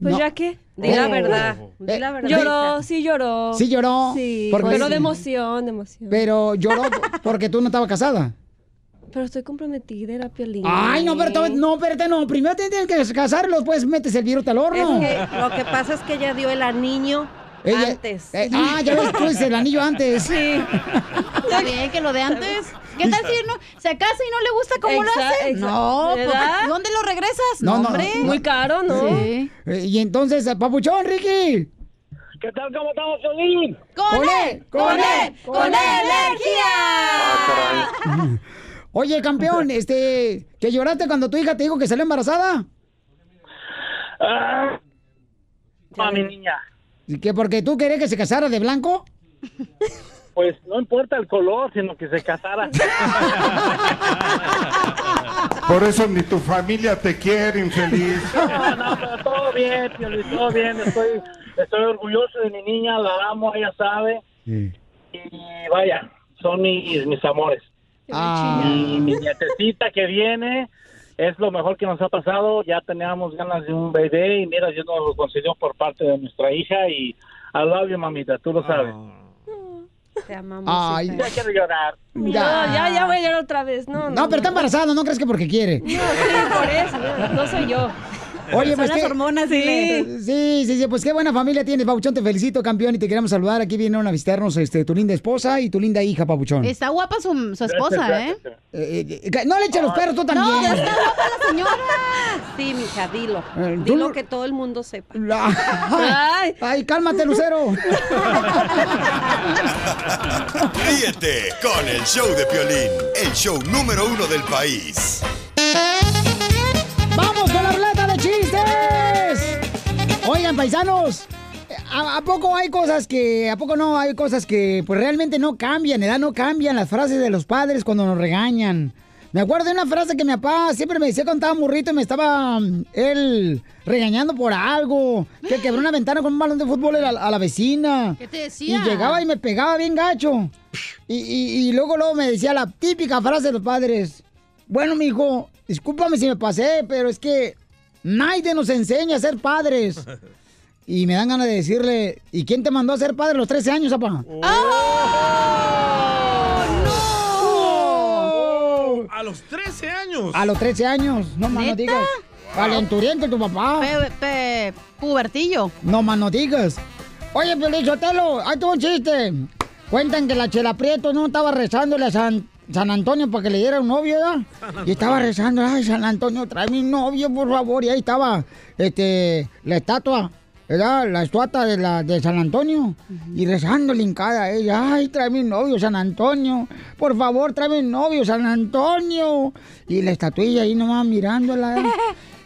Speaker 16: Pues
Speaker 2: No.
Speaker 16: ya que, di la
Speaker 2: Oh.
Speaker 16: verdad, di la verdad.
Speaker 2: Lloró,
Speaker 16: sí lloró.
Speaker 2: Sí lloró,
Speaker 16: Sí,
Speaker 2: porque-
Speaker 16: pero de emoción, de emoción.
Speaker 2: Pero lloró porque tú no estabas casada.
Speaker 16: Pero estoy comprometida, era Piolín.
Speaker 2: Ay, no, pero no, espérate, no. Primero te tienes que casar, después metes el virus al horno.
Speaker 16: Es que lo que pasa es que ella dio el anillo
Speaker 2: Ella-
Speaker 16: antes.
Speaker 2: eh, ah, ya ves, tú el anillo antes.
Speaker 16: Sí.
Speaker 10: Está bien que lo de antes. ¿Qué tal si no, se casa y no le gusta cómo lo
Speaker 16: Exa-
Speaker 10: hace? No, pues,
Speaker 16: ¿verdad?
Speaker 10: ¿dónde lo regresas?
Speaker 2: No, no,
Speaker 10: hombre.
Speaker 2: no. Muy
Speaker 16: caro, ¿no?
Speaker 10: Sí.
Speaker 2: Eh, Y entonces, eh, papuchón, Ricky.
Speaker 17: ¿Qué tal? ¿Cómo estamos, Piolín?
Speaker 10: ¡Con él! ¡Con él! ¡Con energía!
Speaker 2: Oye, campeón, este, ¿que lloraste cuando tu hija te dijo que salió embarazada?
Speaker 17: Ah, a mi niña.
Speaker 2: ¿Y ¿Que porque tú querías que se casara de blanco?
Speaker 17: Pues no importa el color, sino que se casara.
Speaker 18: Por eso ni tu familia te quiere, infeliz.
Speaker 17: No, no, pero todo bien, Piolín, todo bien. Estoy, estoy orgulloso de mi niña, la amo, ella sabe. Y vaya, son mis, mis amores.
Speaker 2: Ah.
Speaker 17: Y mi nietecita que viene es lo mejor que nos ha pasado. Ya teníamos ganas de un bebé y mira, Dios nos lo concedió por parte de nuestra hija y I love you, mamita, tú lo sabes.
Speaker 16: Te amamos.
Speaker 2: Ay.
Speaker 17: Ya quiero llorar.
Speaker 16: No, ya, ya voy a llorar otra vez. No, no.
Speaker 2: No, pero está embarazada, ¿no crees que porque quiere?
Speaker 16: No, sí, por eso. No, no soy yo.
Speaker 2: Oye, pues
Speaker 16: Son las hormonas, dile.
Speaker 2: Sí, sí, sí, pues qué buena familia tienes, Papuchón, te felicito, campeón, y te queremos saludar. Aquí vinieron a visitarnos este, tu linda esposa y tu linda hija, Papuchón.
Speaker 10: Está guapa su, su esposa, ¿eh?
Speaker 2: Eh, eh, no le eches los perros tú también.
Speaker 10: No, ya está guapa la señora.
Speaker 16: Sí, mija, dilo.
Speaker 2: Eh, tú
Speaker 16: Dilo que todo el mundo sepa.
Speaker 2: Ay, ay, cálmate, Lucero.
Speaker 5: Ríete con el show de Piolín, el show número uno del país.
Speaker 2: Oigan, paisanos, ¿a, a poco hay cosas que, a poco no hay cosas que pues realmente no cambian, edad no cambian las frases de los padres cuando nos regañan? Me acuerdo de una frase que mi papá siempre me decía cuando estaba morrito y me estaba mm, él regañando por algo, que quebró una ventana con un balón de fútbol a la, a la vecina.
Speaker 10: ¿Qué te decía?
Speaker 2: Y llegaba y me pegaba bien gacho. Y, y- y luego, luego me decía la típica frase de los padres. Bueno, mijo, discúlpame si me pasé, pero es que nadie nos enseña a ser padres. Y me dan ganas de decirle, ¿y quién te mandó a ser padre a los 13 años, papá? ¡Oh,
Speaker 4: A los 13 años.
Speaker 2: A los 13 años, no más no digas. Calenturiento tu papá.
Speaker 10: Pe, pe- pubertillo.
Speaker 2: No más no digas. Oye, Piolín Sotelo, hay todo un chiste. Cuentan que la Chela Prieto no estaba rezándole a San, San Antonio para que le diera un novio, ¿verdad? Y estaba rezando, ay, San Antonio, trae mi novio, por favor. Y ahí estaba, este, la estatua, ¿verdad? La estatua de, la, de San Antonio. Y rezándole hincada a ella, ay, trae mi novio, San Antonio. Por favor, trae mi novio, San Antonio. Y la estatuilla ahí nomás mirándola. ¿eh?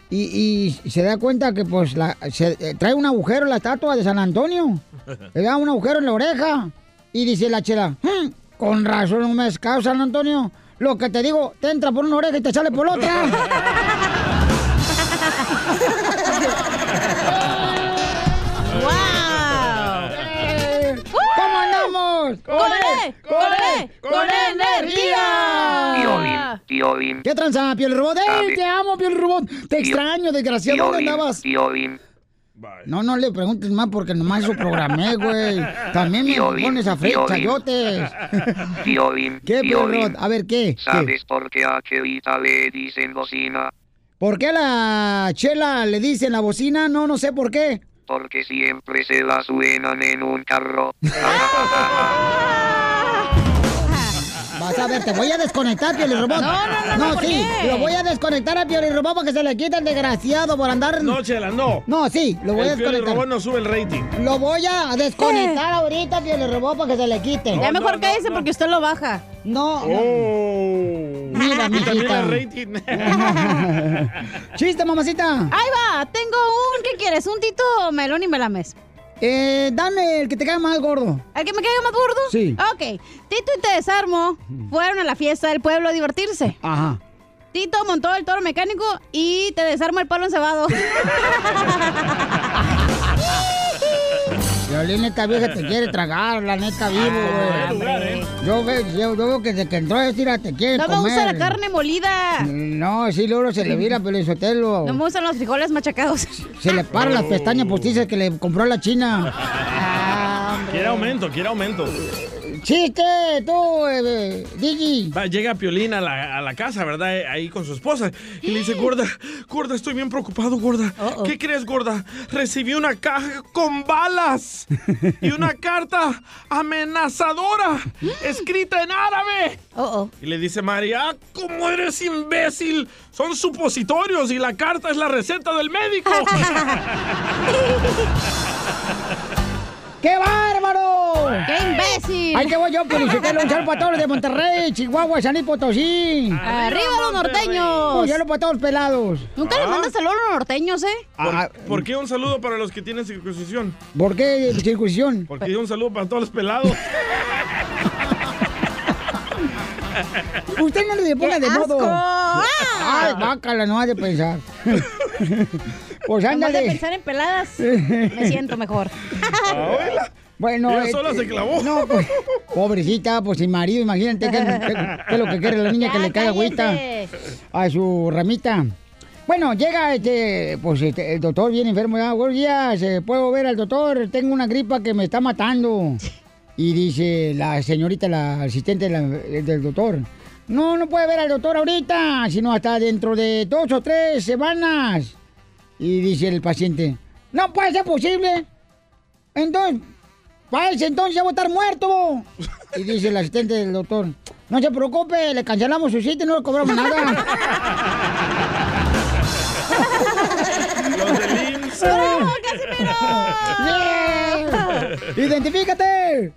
Speaker 2: Y, y se da cuenta que pues la, se, eh, trae un agujero la estatua de San Antonio. Le da un agujero en la oreja. Y dice la chela, "Hmm, con razón no me has caso, San Antonio. Lo que te digo, te entra por una oreja y te sale por otra. Eh, ¿Cómo andamos?
Speaker 19: ¡Con él! ¡Con él! ¡Con
Speaker 2: energía! ¿Qué tranza, Piel Robot? ¡Ey, te amo, Piel Robot! Te extraño, desgraciado. ¿Dónde
Speaker 20: Piolín,
Speaker 2: andabas? No, no le preguntes más porque nomás eso programé, güey. También me
Speaker 20: Piolín,
Speaker 2: pones a freír
Speaker 20: Piolín.
Speaker 2: chayotes.
Speaker 20: Piolín,
Speaker 2: ¿Qué,
Speaker 20: Piolín.
Speaker 2: A ver, ¿qué? ¿Qué?
Speaker 20: ¿Sabes por qué a Chelita le dicen bocina?
Speaker 2: ¿Por qué a la chela le dicen la bocina? No, no sé por qué.
Speaker 20: Porque siempre se la suenan en un carro.
Speaker 2: Vas a ver, te voy a desconectar, Pioli Robot.
Speaker 10: No, no, no, no, ¿por
Speaker 2: sí,
Speaker 10: qué?
Speaker 2: lo voy a desconectar a Pioli Robot para que se le quite el desgraciado por andar.
Speaker 4: No, Chela, no.
Speaker 2: No, sí, lo voy a
Speaker 4: El
Speaker 2: desconectar.
Speaker 4: Robot no sube el rating.
Speaker 2: Lo voy a desconectar ahorita, Pioli Robot, para que se le quite.
Speaker 10: Ya mejor cállese porque usted lo baja.
Speaker 2: No.
Speaker 4: Oh.
Speaker 2: Mira,
Speaker 4: el rating.
Speaker 2: Chiste, mamacita.
Speaker 10: Ahí va, tengo un, ¿qué quieres? Un tito melón y melames.
Speaker 2: Eh, dame el que te caiga más gordo.
Speaker 10: ¿El que me caiga más gordo?
Speaker 2: Sí.
Speaker 10: Ok. Tito y Te Desarmo fueron a la fiesta del pueblo a divertirse.
Speaker 2: Ajá.
Speaker 10: Tito montó el toro mecánico y Te Desarmo el palo encebado.
Speaker 2: Piolín, esta vieja te quiere tragar, la neta, vivo,
Speaker 10: Ah,
Speaker 2: güey. Yo, yo, yo veo que desde que entró, tira, te quiere
Speaker 10: No me
Speaker 2: comer.
Speaker 10: gusta la carne molida.
Speaker 2: No, sí, luego se le vira, Piolín Sotelo.
Speaker 10: No me gustan los frijoles machacados.
Speaker 2: Se le paran las pestañas postizas que le compró a la china.
Speaker 4: Quiere aumento, quiere aumento.
Speaker 2: Chiste, tú, eh, Digi.
Speaker 4: Va, llega Piolín a la, a la casa, ¿verdad? Eh, Ahí con su esposa. Y le dice, gorda, gorda, estoy bien preocupado, gorda. ¿Qué crees, gorda? Recibí una caja con balas y una carta amenazadora escrita en árabe. Y le dice María, "Ah, ¿cómo eres imbécil? Son supositorios y la carta es la receta del médico.
Speaker 2: ¡Qué bárbaro!
Speaker 10: ¡Qué imbécil!
Speaker 2: Ahí que voy yo, Piolichotelo, un saludo para todos los de Monterrey, Chihuahua, San Luis Potosí.
Speaker 10: ¡Arriba los norteños!
Speaker 2: Un saludo para todos los pelados.
Speaker 10: Nunca les
Speaker 4: Ah.
Speaker 10: mandas saludos a los norteños, ¿eh?
Speaker 4: ¿Por, por qué un saludo para los que tienen circuncisión?
Speaker 2: ¿Por qué circuncisión?
Speaker 4: Porque un saludo para todos los pelados.
Speaker 2: Usted no le ponga
Speaker 10: ¡Qué
Speaker 2: de modo.
Speaker 10: asco! ¡Ah!
Speaker 2: Ay, bácala, no ha de pensar. pues
Speaker 10: vez de
Speaker 2: ándale.
Speaker 10: pensar en peladas, me siento mejor.
Speaker 2: Bueno,
Speaker 4: Ella sola se clavó.
Speaker 2: No, pues, pobrecita, pues sin marido, imagínate qué, es lo que quiere la niña que le cae agüita a su ramita. Bueno, llega este, pues este, el doctor bien enfermo, ya, buenos días, eh, puedo ver al doctor, tengo una gripa que me está matando. Y dice la señorita, la asistente de la- del doctor, no, no puede ver al doctor ahorita, sino hasta dentro de dos o tres semanas. Y dice el paciente, no puede ser posible. Entonces, para ese entonces ya voy a estar muerto. Y dice el asistente del doctor, no se preocupe, le cancelamos su sitio y no le cobramos nada.
Speaker 4: Los del IMSS.
Speaker 2: ¡Yeah! ¡Identifícate!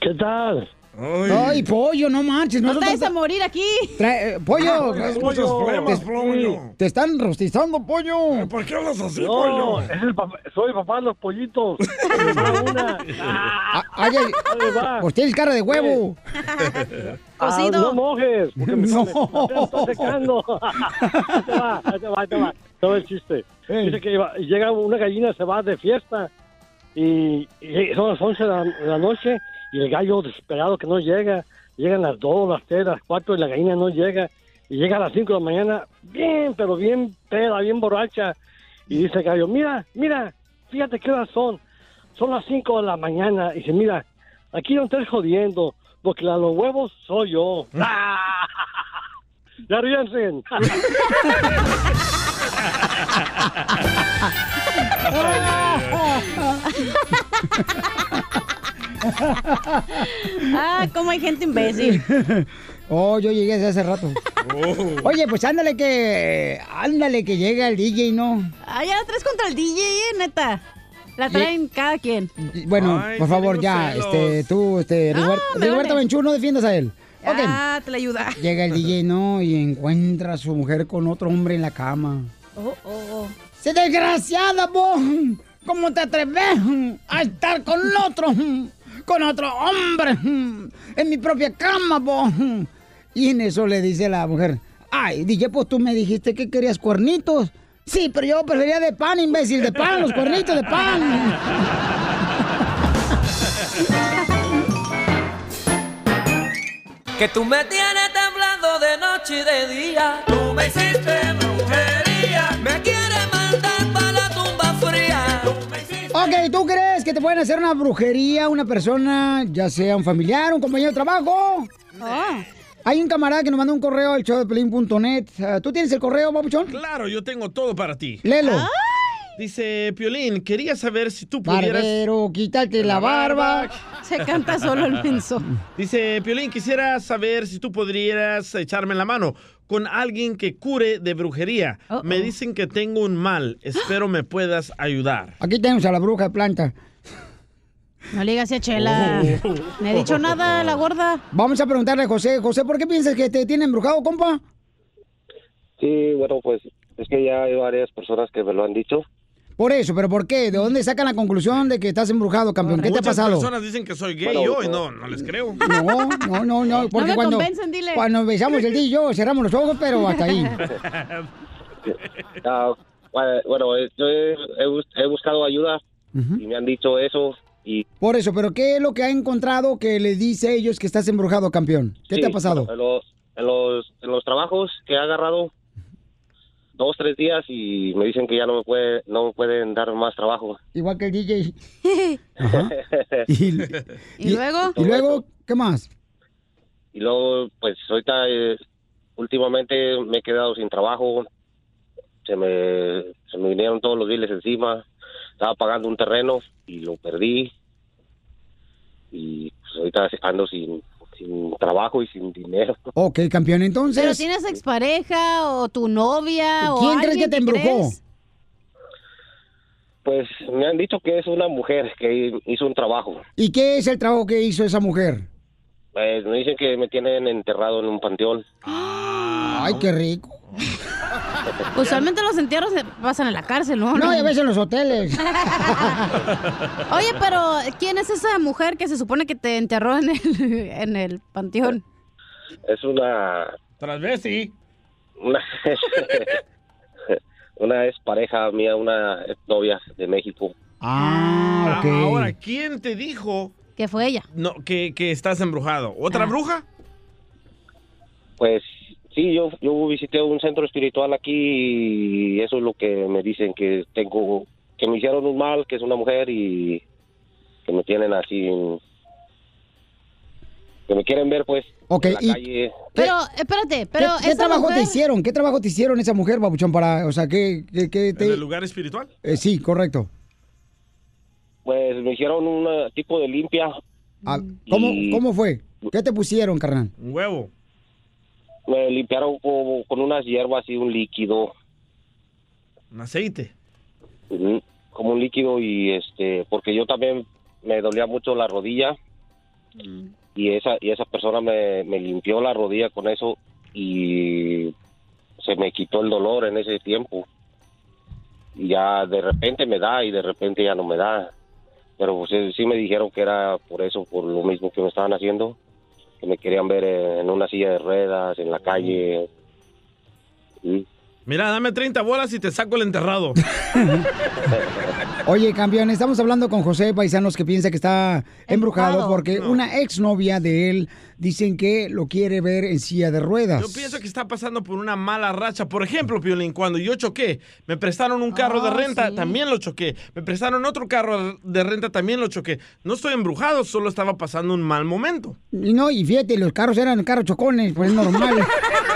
Speaker 11: ¿Qué tal?
Speaker 2: Ay, pollo, no manches.
Speaker 10: No te vayas a morir aquí.
Speaker 2: Trae- eh, pollo,
Speaker 4: Tienes muchos problemas, pollo.
Speaker 2: te están rostizando, pollo.
Speaker 4: ¿Por qué hablas así,
Speaker 11: No,
Speaker 4: pollo?
Speaker 11: es el papá- soy papá de los pollitos.
Speaker 2: Ah, ay, ay, pues tienes cara de huevo.
Speaker 11: Ah, no mojes, porque me,
Speaker 2: No.
Speaker 11: me- me está secando. ahí te va, ahí te va, ahí te va. Todo el chiste. Dice que iba- llega una gallina, se va de fiesta y, y son las 11 de la, de la noche y el gallo desesperado que no llega. Llegan las 2, las 3, las 4 y la gallina no llega. Y llega a las 5 de la mañana bien, pero bien peda, bien borracha. Y dice el gallo, mira, mira, fíjate qué horas son. Son las 5 de la mañana. Y dice, mira, aquí no estés jodiendo, porque la de los huevos soy yo. ¡Ah! Ya ríanse.
Speaker 10: Ah, cómo hay gente imbécil.
Speaker 2: Oh, yo llegué desde hace rato. Oye, pues ándale que. Ándale que llega el DJ, ¿no?
Speaker 10: Ah, ya la traes contra el DJ, eh, neta. La traen cada quien.
Speaker 2: Bueno,
Speaker 10: Ay,
Speaker 2: por favor, ya,
Speaker 10: celos.
Speaker 2: este, tú, este,
Speaker 10: No,
Speaker 2: Rigoberto. Benchú, no defiendas a él.
Speaker 10: Ah, te la ayuda.
Speaker 2: Llega el DJ, ¿no? Y encuentra a su mujer con otro hombre en la cama.
Speaker 10: Oh, oh, oh.
Speaker 2: ¡Se desgraciada, vos! ¿Cómo te atreves a estar con otro, con otro hombre en mi propia cama, vos? Y en eso le dice la mujer, ay, DJ, pues tú me dijiste que querías cuernitos. Sí, pero yo prefería de pan, imbécil, de pan, los cuernitos de pan.
Speaker 12: Que tú me tienes temblando de noche y de día. Tú me hiciste
Speaker 2: Ok, ¿tú crees que te pueden hacer una brujería una persona, ya sea un familiar, un compañero de trabajo? Hay un camarada que nos mandó un correo al showdepelín.net. Uh, ¿Tú tienes el correo, papuchón?
Speaker 4: Claro, yo tengo todo para ti.
Speaker 2: Léelo.
Speaker 4: Dice Piolín, quería saber si tú pudieras...
Speaker 2: Barbero, quítate la barba.
Speaker 10: Se canta solo el menso.
Speaker 4: Dice Piolín, quisiera saber si tú podrías echarme la mano con alguien que cure de brujería. Me dicen que tengo un mal, espero me puedas ayudar.
Speaker 2: Aquí tenemos a la bruja de planta.
Speaker 10: No le digas a Chela.
Speaker 2: Oh.
Speaker 10: No he dicho nada, la gorda.
Speaker 2: Vamos a preguntarle a José. José, ¿por qué piensas que te tiene embrujado, compa?
Speaker 21: Sí, bueno, pues es que ya hay varias personas que me lo han dicho.
Speaker 2: Por eso, ¿pero por qué? ¿De dónde sacan la conclusión de que estás embrujado, campeón? ¿Qué te ha
Speaker 4: Muchas
Speaker 2: pasado?
Speaker 4: personas dicen que soy gay yo y
Speaker 21: no.
Speaker 4: no, no les creo.
Speaker 2: No, no, no, no. Porque
Speaker 10: me
Speaker 2: cuando,
Speaker 10: convencen, dile.
Speaker 2: cuando besamos el día y yo, cerramos los ojos, pero hasta ahí.
Speaker 21: Ah, bueno, yo he, he bus- he buscado ayuda y me han dicho eso y
Speaker 2: Por eso, pero ¿qué es lo que ha encontrado que le dice a ellos que estás embrujado, campeón? ¿Qué
Speaker 21: Sí,
Speaker 2: te ha pasado?
Speaker 21: En los, en los, en los trabajos que he agarrado dos, tres días y me dicen que ya no me puede, no me pueden dar más trabajo.
Speaker 2: Igual que el DJ.
Speaker 21: y,
Speaker 10: luego?
Speaker 2: ¿Y luego qué más?
Speaker 21: Y luego, pues ahorita, eh, últimamente me he quedado sin trabajo. Se me, se me vinieron todos los biles encima. Estaba pagando un terreno y lo perdí. Y pues ahorita ando sin, sin trabajo y sin dinero.
Speaker 2: Ok, campeón, entonces...
Speaker 10: ¿Pero tienes expareja o tu novia o
Speaker 2: ¿Quién crees que te embrujó?
Speaker 10: crees?
Speaker 21: Pues me han dicho que es una mujer que hizo un trabajo.
Speaker 2: ¿Y qué es el trabajo que hizo esa mujer?
Speaker 21: Pues me dicen que me tienen enterrado en un panteón.
Speaker 2: Ay, qué rico.
Speaker 10: Usualmente los entierros se pasan en la cárcel, ¿no?
Speaker 2: No, y a veces en los hoteles.
Speaker 10: Oye, pero ¿quién es esa mujer que se supone que te enterró en el, en el panteón?
Speaker 21: Es una...
Speaker 4: Transvesti.
Speaker 21: Una, una ex pareja mía, una ex novia de México.
Speaker 2: Ah,
Speaker 4: Ah, Ahora, ¿quién te dijo
Speaker 10: que fue ella?
Speaker 4: no, que, que estás embrujado? ¿Otra bruja?
Speaker 21: Pues sí, yo, yo visité un centro espiritual aquí y eso es lo que me dicen, que tengo, que me hicieron un mal, que es una mujer y que me tienen así, que me quieren ver pues
Speaker 2: Ok,
Speaker 21: en la
Speaker 2: y-
Speaker 21: calle.
Speaker 10: Pero, espérate, pero
Speaker 2: ¿Qué, trabajo te hicieron? ¿Qué trabajo te hicieron esa mujer, babuchón, para, o sea, qué, qué, qué te...
Speaker 4: ¿En el lugar espiritual?
Speaker 2: Eh, sí, correcto.
Speaker 21: Pues me hicieron un tipo de limpia.
Speaker 2: Ah, ¿cómo,
Speaker 21: Y-
Speaker 2: ¿Cómo fue? ¿Qué te pusieron, carnal?
Speaker 4: Un huevo.
Speaker 21: Me limpiaron como- con unas hierbas y un líquido.
Speaker 4: Un aceite.
Speaker 21: Como un líquido y este porque yo también me dolía mucho la rodilla. Y esa y esa persona me, me limpió la rodilla con eso y se me quitó el dolor en ese tiempo. Y ya de repente me da y de repente ya no me da. Pero pues eh, sí me dijeron que era por eso por lo mismo que me estaban haciendo que me querían ver en una silla de ruedas en la calle Sí.
Speaker 4: Mira, dame 30 bolas y te saco el enterrado.
Speaker 2: Oye, campeón, estamos hablando con José Paisanos que piensa que está embrujado porque
Speaker 4: No.
Speaker 2: una exnovia de él dicen que lo quiere ver en silla de ruedas.
Speaker 4: Yo pienso que está pasando por una mala racha. Por ejemplo, Piolín, cuando yo choqué, me prestaron un carro de
Speaker 2: Ah,
Speaker 4: renta, también lo choqué. Me prestaron otro carro de renta, también lo choqué. No estoy embrujado, solo estaba pasando un mal momento.
Speaker 2: Y no, y fíjate, los carros eran carros chocones, pues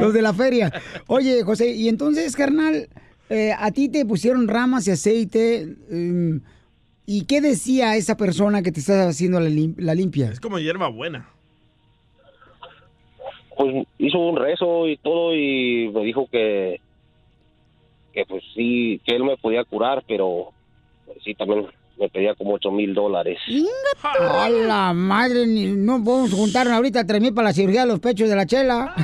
Speaker 2: Los de la feria. Oye, José, y entonces, carnal, eh, a ti te pusieron ramas y aceite. em, ¿Y qué decía esa persona que te está haciendo la, lim- la limpia?
Speaker 4: Es como hierba buena.
Speaker 21: pues hizo un rezo y todo y me dijo que que pues sí que él me podía curar pero pues, sí también me pedía como ocho mil dólares
Speaker 2: ¡A la madre! No podemos juntar ahorita tres mil para la cirugía de los pechos de la chela.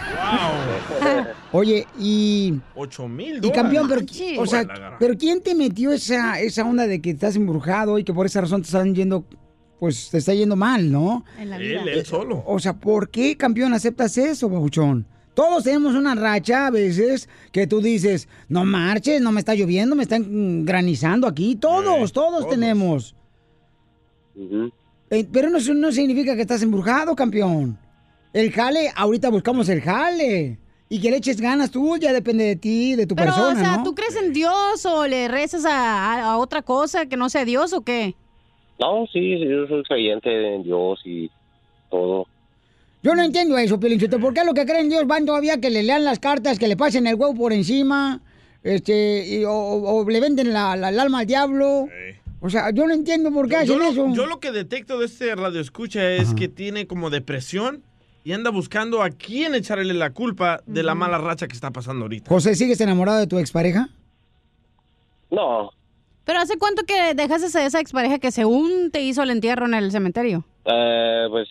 Speaker 2: Oye, y...
Speaker 4: Ocho mil
Speaker 2: Y
Speaker 4: dólares.
Speaker 2: campeón, pero, o sea,
Speaker 4: Guadalajara.
Speaker 2: pero ¿quién te metió esa, esa onda de que estás embrujado y que por esa razón te están yendo, pues te está yendo mal, ¿no?
Speaker 10: En la
Speaker 4: Él, él solo.
Speaker 2: O sea, ¿por qué, campeón, aceptas eso, babuchón? Todos tenemos una racha a veces que tú dices, no marches, no me está lloviendo, me están granizando aquí. Todos, todos, tenemos. Eh, pero no, no significa que estás embrujado, campeón. El jale, ahorita buscamos el jale. Y que le eches ganas tú, ya depende de ti, de tu
Speaker 10: Pero,
Speaker 2: persona,
Speaker 10: o sea,
Speaker 2: ¿no?
Speaker 10: ¿tú crees en Dios o le rezas a, a- a otra cosa que no sea Dios o qué?
Speaker 21: no sí sí, yo soy creyente en Dios y todo
Speaker 2: Yo no entiendo eso, Pilinchito. ¿Por qué los que creen en Dios van todavía que le lean las cartas, que le pasen el huevo por encima, este, y- o, o le venden la, la- el alma al diablo? O sea, yo no entiendo por qué
Speaker 4: Yo
Speaker 2: hacen
Speaker 4: lo,
Speaker 2: eso.
Speaker 4: yo lo que detecto de este radio escucha es que tiene como depresión y anda buscando a quién echarle la culpa de la mala racha que está pasando ahorita.
Speaker 2: José, ¿sigues enamorado de tu expareja?
Speaker 21: no
Speaker 10: ¿Pero hace cuánto que dejaste a esa expareja que según te hizo el entierro en el cementerio?
Speaker 21: eh, pues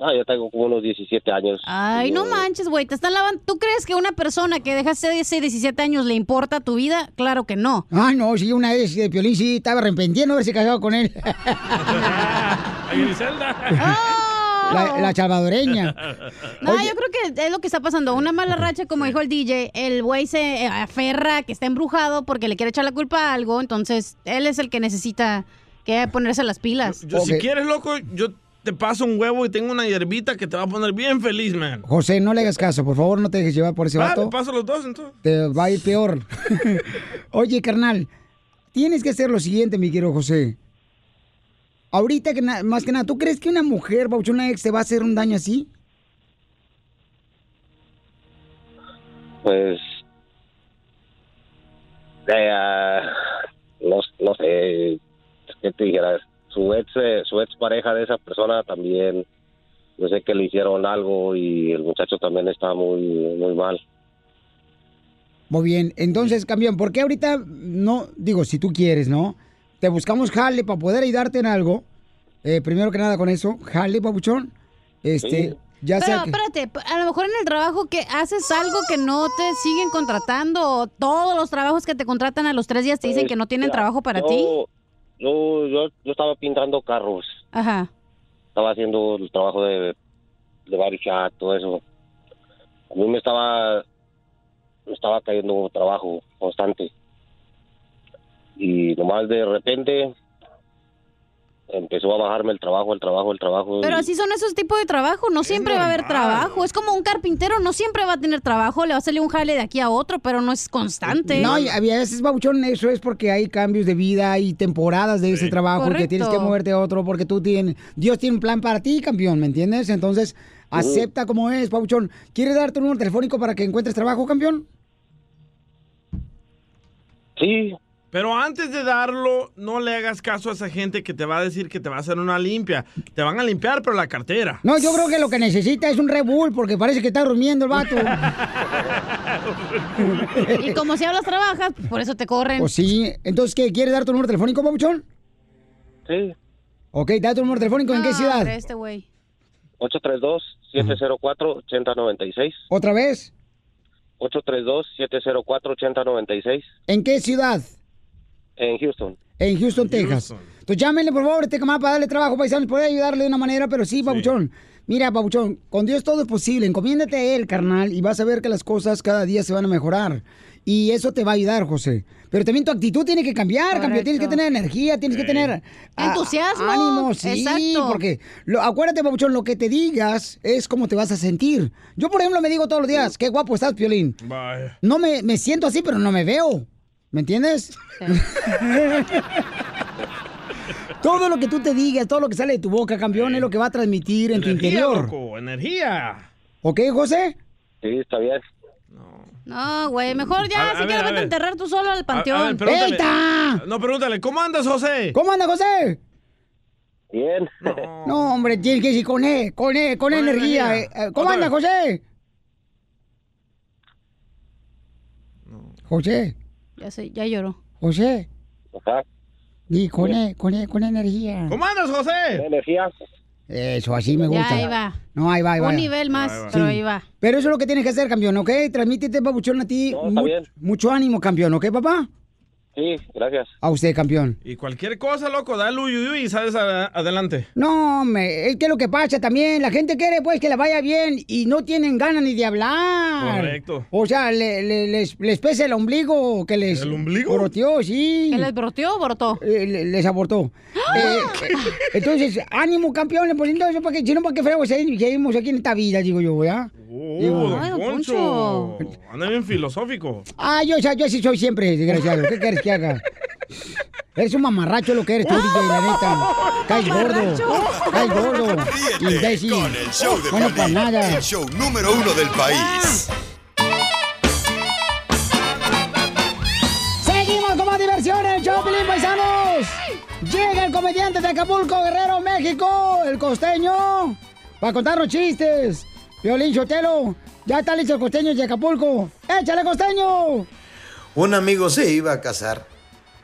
Speaker 21: ah, yo tengo como unos 17 años
Speaker 10: Ay, no manches, güey, te están lavando. ¿Tú crees que una persona que dejaste de ese 17 años le importa tu vida? Claro que no.
Speaker 2: Ah, no, sí, una vez de Piolín sí estaba arrepentiendo de haberse casado con él.
Speaker 4: Ay, Griselda.
Speaker 2: La, la salvadoreña.
Speaker 10: No, yo creo que es lo que está pasando. Una mala racha, como dijo el DJ, el güey se eh, aferra que está embrujado porque le quiere echar la culpa a algo, entonces él es el que necesita que ponerse las pilas.
Speaker 4: Yo, Si quieres, loco, yo te paso un huevo y tengo una hierbita que te va a poner bien feliz, man.
Speaker 2: José, no le hagas caso, por favor, no te dejes llevar por ese
Speaker 4: Ah,
Speaker 2: vato.
Speaker 4: te paso los dos entonces.
Speaker 2: Te va a ir peor. Oye, carnal, tienes que hacer lo siguiente, mi querido José. Ahorita, que más que nada, ¿tú crees que una mujer, una ex, te va a hacer un daño así?
Speaker 21: Pues. eh, ah, no, no sé. ¿Qué te dijera? Su ex, eh, su ex pareja de esa persona también. Yo sé que le hicieron algo y el muchacho también está muy, muy mal.
Speaker 2: Muy bien, entonces, campeón, ¿por qué ahorita no, digo, si tú quieres, ¿no? Te buscamos jale para poder ayudarte en algo. Eh, primero que nada con eso, jale, papuchón. Este,
Speaker 10: Sí.
Speaker 2: ya
Speaker 10: Pero
Speaker 2: sea que...
Speaker 10: espérate, a lo mejor en el trabajo que haces algo que no te siguen contratando o todos los trabajos que te contratan a los tres días te dicen que no tienen trabajo para
Speaker 21: yo-
Speaker 10: ti.
Speaker 21: Yo, yo, yo estaba pintando carros.
Speaker 10: Ajá.
Speaker 21: estaba haciendo el trabajo de, de shop, todo eso. A mí me estaba, me estaba cayendo trabajo constante. Y nomás de repente empezó a bajarme el trabajo, el trabajo, el trabajo.
Speaker 10: Pero
Speaker 21: y-
Speaker 10: así son esos tipos de trabajo, no siempre va a haber trabajo. Es como un carpintero, no siempre va a tener trabajo, le va a salir un jale de aquí a otro, pero no es constante.
Speaker 2: No, y a veces, Babuchón, eso es porque hay cambios de vida y temporadas de ese trabajo y que
Speaker 10: Correcto.
Speaker 2: tienes que moverte a otro porque tú tienes, Dios tiene un plan para ti, campeón, ¿me entiendes? Entonces, acepta como es, Babuchón. ¿Quieres dar tu número telefónico para que encuentres trabajo, campeón?
Speaker 21: Sí.
Speaker 4: Pero antes de darlo, no le hagas caso a esa gente que te va a decir que te va a hacer una limpia. Te van a limpiar, pero la cartera.
Speaker 2: No, yo creo que lo que necesita es un Red Bull porque parece que está durmiendo el vato.
Speaker 10: Y como si hablas trabajas, pues por eso te corren.
Speaker 2: Pues sí. Entonces, ¿qué? ¿Quieres dar tu número telefónico, Babuchón?
Speaker 21: Sí.
Speaker 2: Ok, da tu número telefónico. ¿En qué ciudad?
Speaker 10: Este güey.
Speaker 21: 832-704-8096.
Speaker 2: ¿Otra vez?
Speaker 21: 832-704-8096
Speaker 2: ¿En qué ciudad?
Speaker 21: En Houston.
Speaker 2: En Houston, Texas. Entonces llámenle, por favor, este camarada para darle trabajo, paisanos, puede ayudarle de una manera, pero sí, Pabuchón. Mira, Pabuchón, con Dios todo es posible. Encomiéndate a Él, carnal, y vas a ver que las cosas cada día se van a mejorar. Y eso te va a ayudar, José. Pero también tu actitud tiene que cambiar, campeón. Tienes que tener energía, tienes que tener... ah,
Speaker 10: Entusiasmo.
Speaker 2: Ánimo, sí,
Speaker 10: Exacto.
Speaker 2: porque lo, acuérdate, Pabuchón, lo que te digas es cómo te vas a sentir. Yo, por ejemplo, me digo todos los días, qué guapo estás, Piolín. No me, me siento así, pero no me veo. ¿Me entiendes? todo lo que tú te digas, todo lo que sale de tu boca, campeón, es lo que va a transmitir en tu interior.
Speaker 4: loco, energía.
Speaker 2: ¿Ok, José?
Speaker 21: Sí, está bien.
Speaker 10: No, güey, mejor ya,
Speaker 4: A-
Speaker 10: si quieres vete a enterrar tú solo al
Speaker 4: A- a
Speaker 10: panteón.
Speaker 4: ver. No, pregúntale, ¿cómo andas, José?
Speaker 2: ¿Cómo anda, José?
Speaker 21: Bien.
Speaker 2: No, hombre, tienes que decir con E, con E, con,
Speaker 4: Con
Speaker 2: energía.
Speaker 4: energía.
Speaker 2: eh, eh, ¿Cómo
Speaker 4: Otra
Speaker 2: anda,
Speaker 4: vez.
Speaker 2: José?
Speaker 10: Ya sé, ya lloró.
Speaker 2: José.
Speaker 21: Ajá.
Speaker 2: Y con E, con E, con energía.
Speaker 4: ¿Cómo andas, José?
Speaker 21: Energía.
Speaker 2: Eso, así me
Speaker 10: Ya,
Speaker 2: gusta.
Speaker 10: ahí va.
Speaker 2: No, ahí va, ahí va.
Speaker 10: Un nivel más, pero ahí va.
Speaker 2: Pero eso es lo que tienes que hacer, campeón, ¿ok? Transmítete, papuchón, a ti.
Speaker 21: No, está bien.
Speaker 2: Mucho ánimo, campeón, ¿ok, papá?
Speaker 21: Sí, gracias.
Speaker 2: A usted, campeón.
Speaker 4: Y cualquier cosa, loco, dale uy, uy, uy y sales a- adelante.
Speaker 2: No, me, es que lo que pasa también, la gente quiere pues que le vaya bien y no tienen ganas ni de hablar.
Speaker 4: Correcto.
Speaker 2: O sea, le- le- les, les pesa el ombligo que les...
Speaker 4: ¿El ombligo?
Speaker 2: Broteó, sí.
Speaker 10: ¿Que les broteó o abortó?
Speaker 2: Eh, le- les abortó. Eh, eh, entonces, ánimo, campeón, pues entonces, ¿para qué, si no, ¿para qué fregos seguimos aquí en esta vida, digo yo, ¿ya?
Speaker 4: Oh,
Speaker 2: Digo,
Speaker 4: don Poncho. Anda bien filosófico.
Speaker 2: Ah, yo, o sea, yo sí soy siempre desgraciado. ¿Qué quieres que haga? Eres un mamarracho lo que eres tú, DJ, la neta. Caes gordo. Caes gordo.
Speaker 5: Ríete con el show de
Speaker 2: Bueno, para nada.
Speaker 5: el show número uno del país.
Speaker 2: Seguimos con más diversión en el show, Pilín Paisanos. Llega el comediante de Acapulco, Guerrero, México, el costeño, para contarnos chistes. Violín Sotelo, ya está listo el costeño de Acapulco. ¡Échale, costeño!
Speaker 22: Un amigo se iba a casar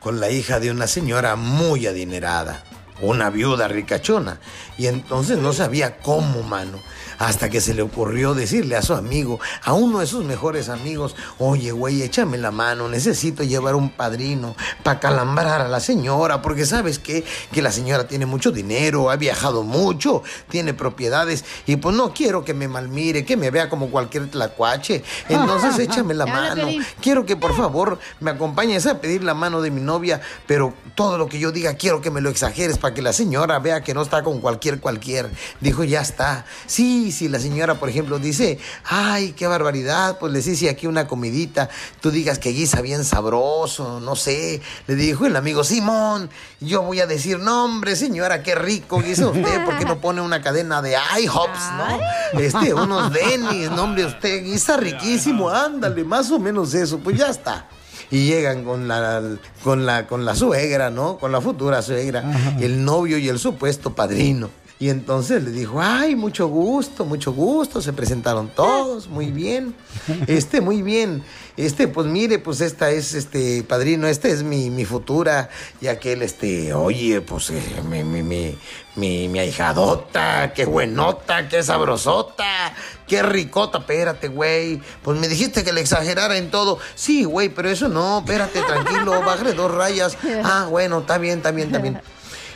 Speaker 22: con la hija de una señora muy adinerada.
Speaker 14: Una viuda ricachona. Y entonces no sabía cómo, mano. Hasta que se le ocurrió decirle a su amigo, a uno de sus mejores amigos, oye, güey, échame la mano, necesito llevar un padrino para calambrar a la señora, porque sabes qué? que la señora tiene mucho dinero, ha viajado mucho, tiene propiedades, y pues no quiero que me malmire, que me vea como cualquier tlacuache. Entonces échame la mano. Quiero que por favor me acompañes a pedir la mano de mi novia, pero todo lo que yo diga quiero que me lo exageres para que la señora vea que no está con cualquier cualquier. Dijo, ya está. Sí, si la señora, por ejemplo, dice, ay, qué barbaridad, pues les hice aquí una comidita, tú digas que guisa bien sabroso, no sé. Le dijo el amigo Simón, yo voy a decir, no hombre, señora, qué rico guisa usted, porque no pone una cadena de IHOPs, ¿no? Este, unos Denny's, no hombre, usted guisa riquísimo, ándale, más o menos eso, pues ya está y llegan con la con la con la suegra, ¿no? Con la futura suegra, el novio y el supuesto padrino. Y entonces le dijo, ay, mucho gusto, mucho gusto. Se presentaron todos, muy bien. Este, muy bien. Este, pues mire, pues esta es, este, padrino, esta es mi, mi futura. Y aquel, este, oye, pues eh, mi, mi, mi, mi, mi ahijadota, qué buenota, qué sabrosota, qué ricota. Espérate, güey. Pues me dijiste que le exagerara en todo. Sí, güey, pero eso no, espérate, tranquilo, bájale dos rayas. Ah, bueno, está bien, está bien, está bien.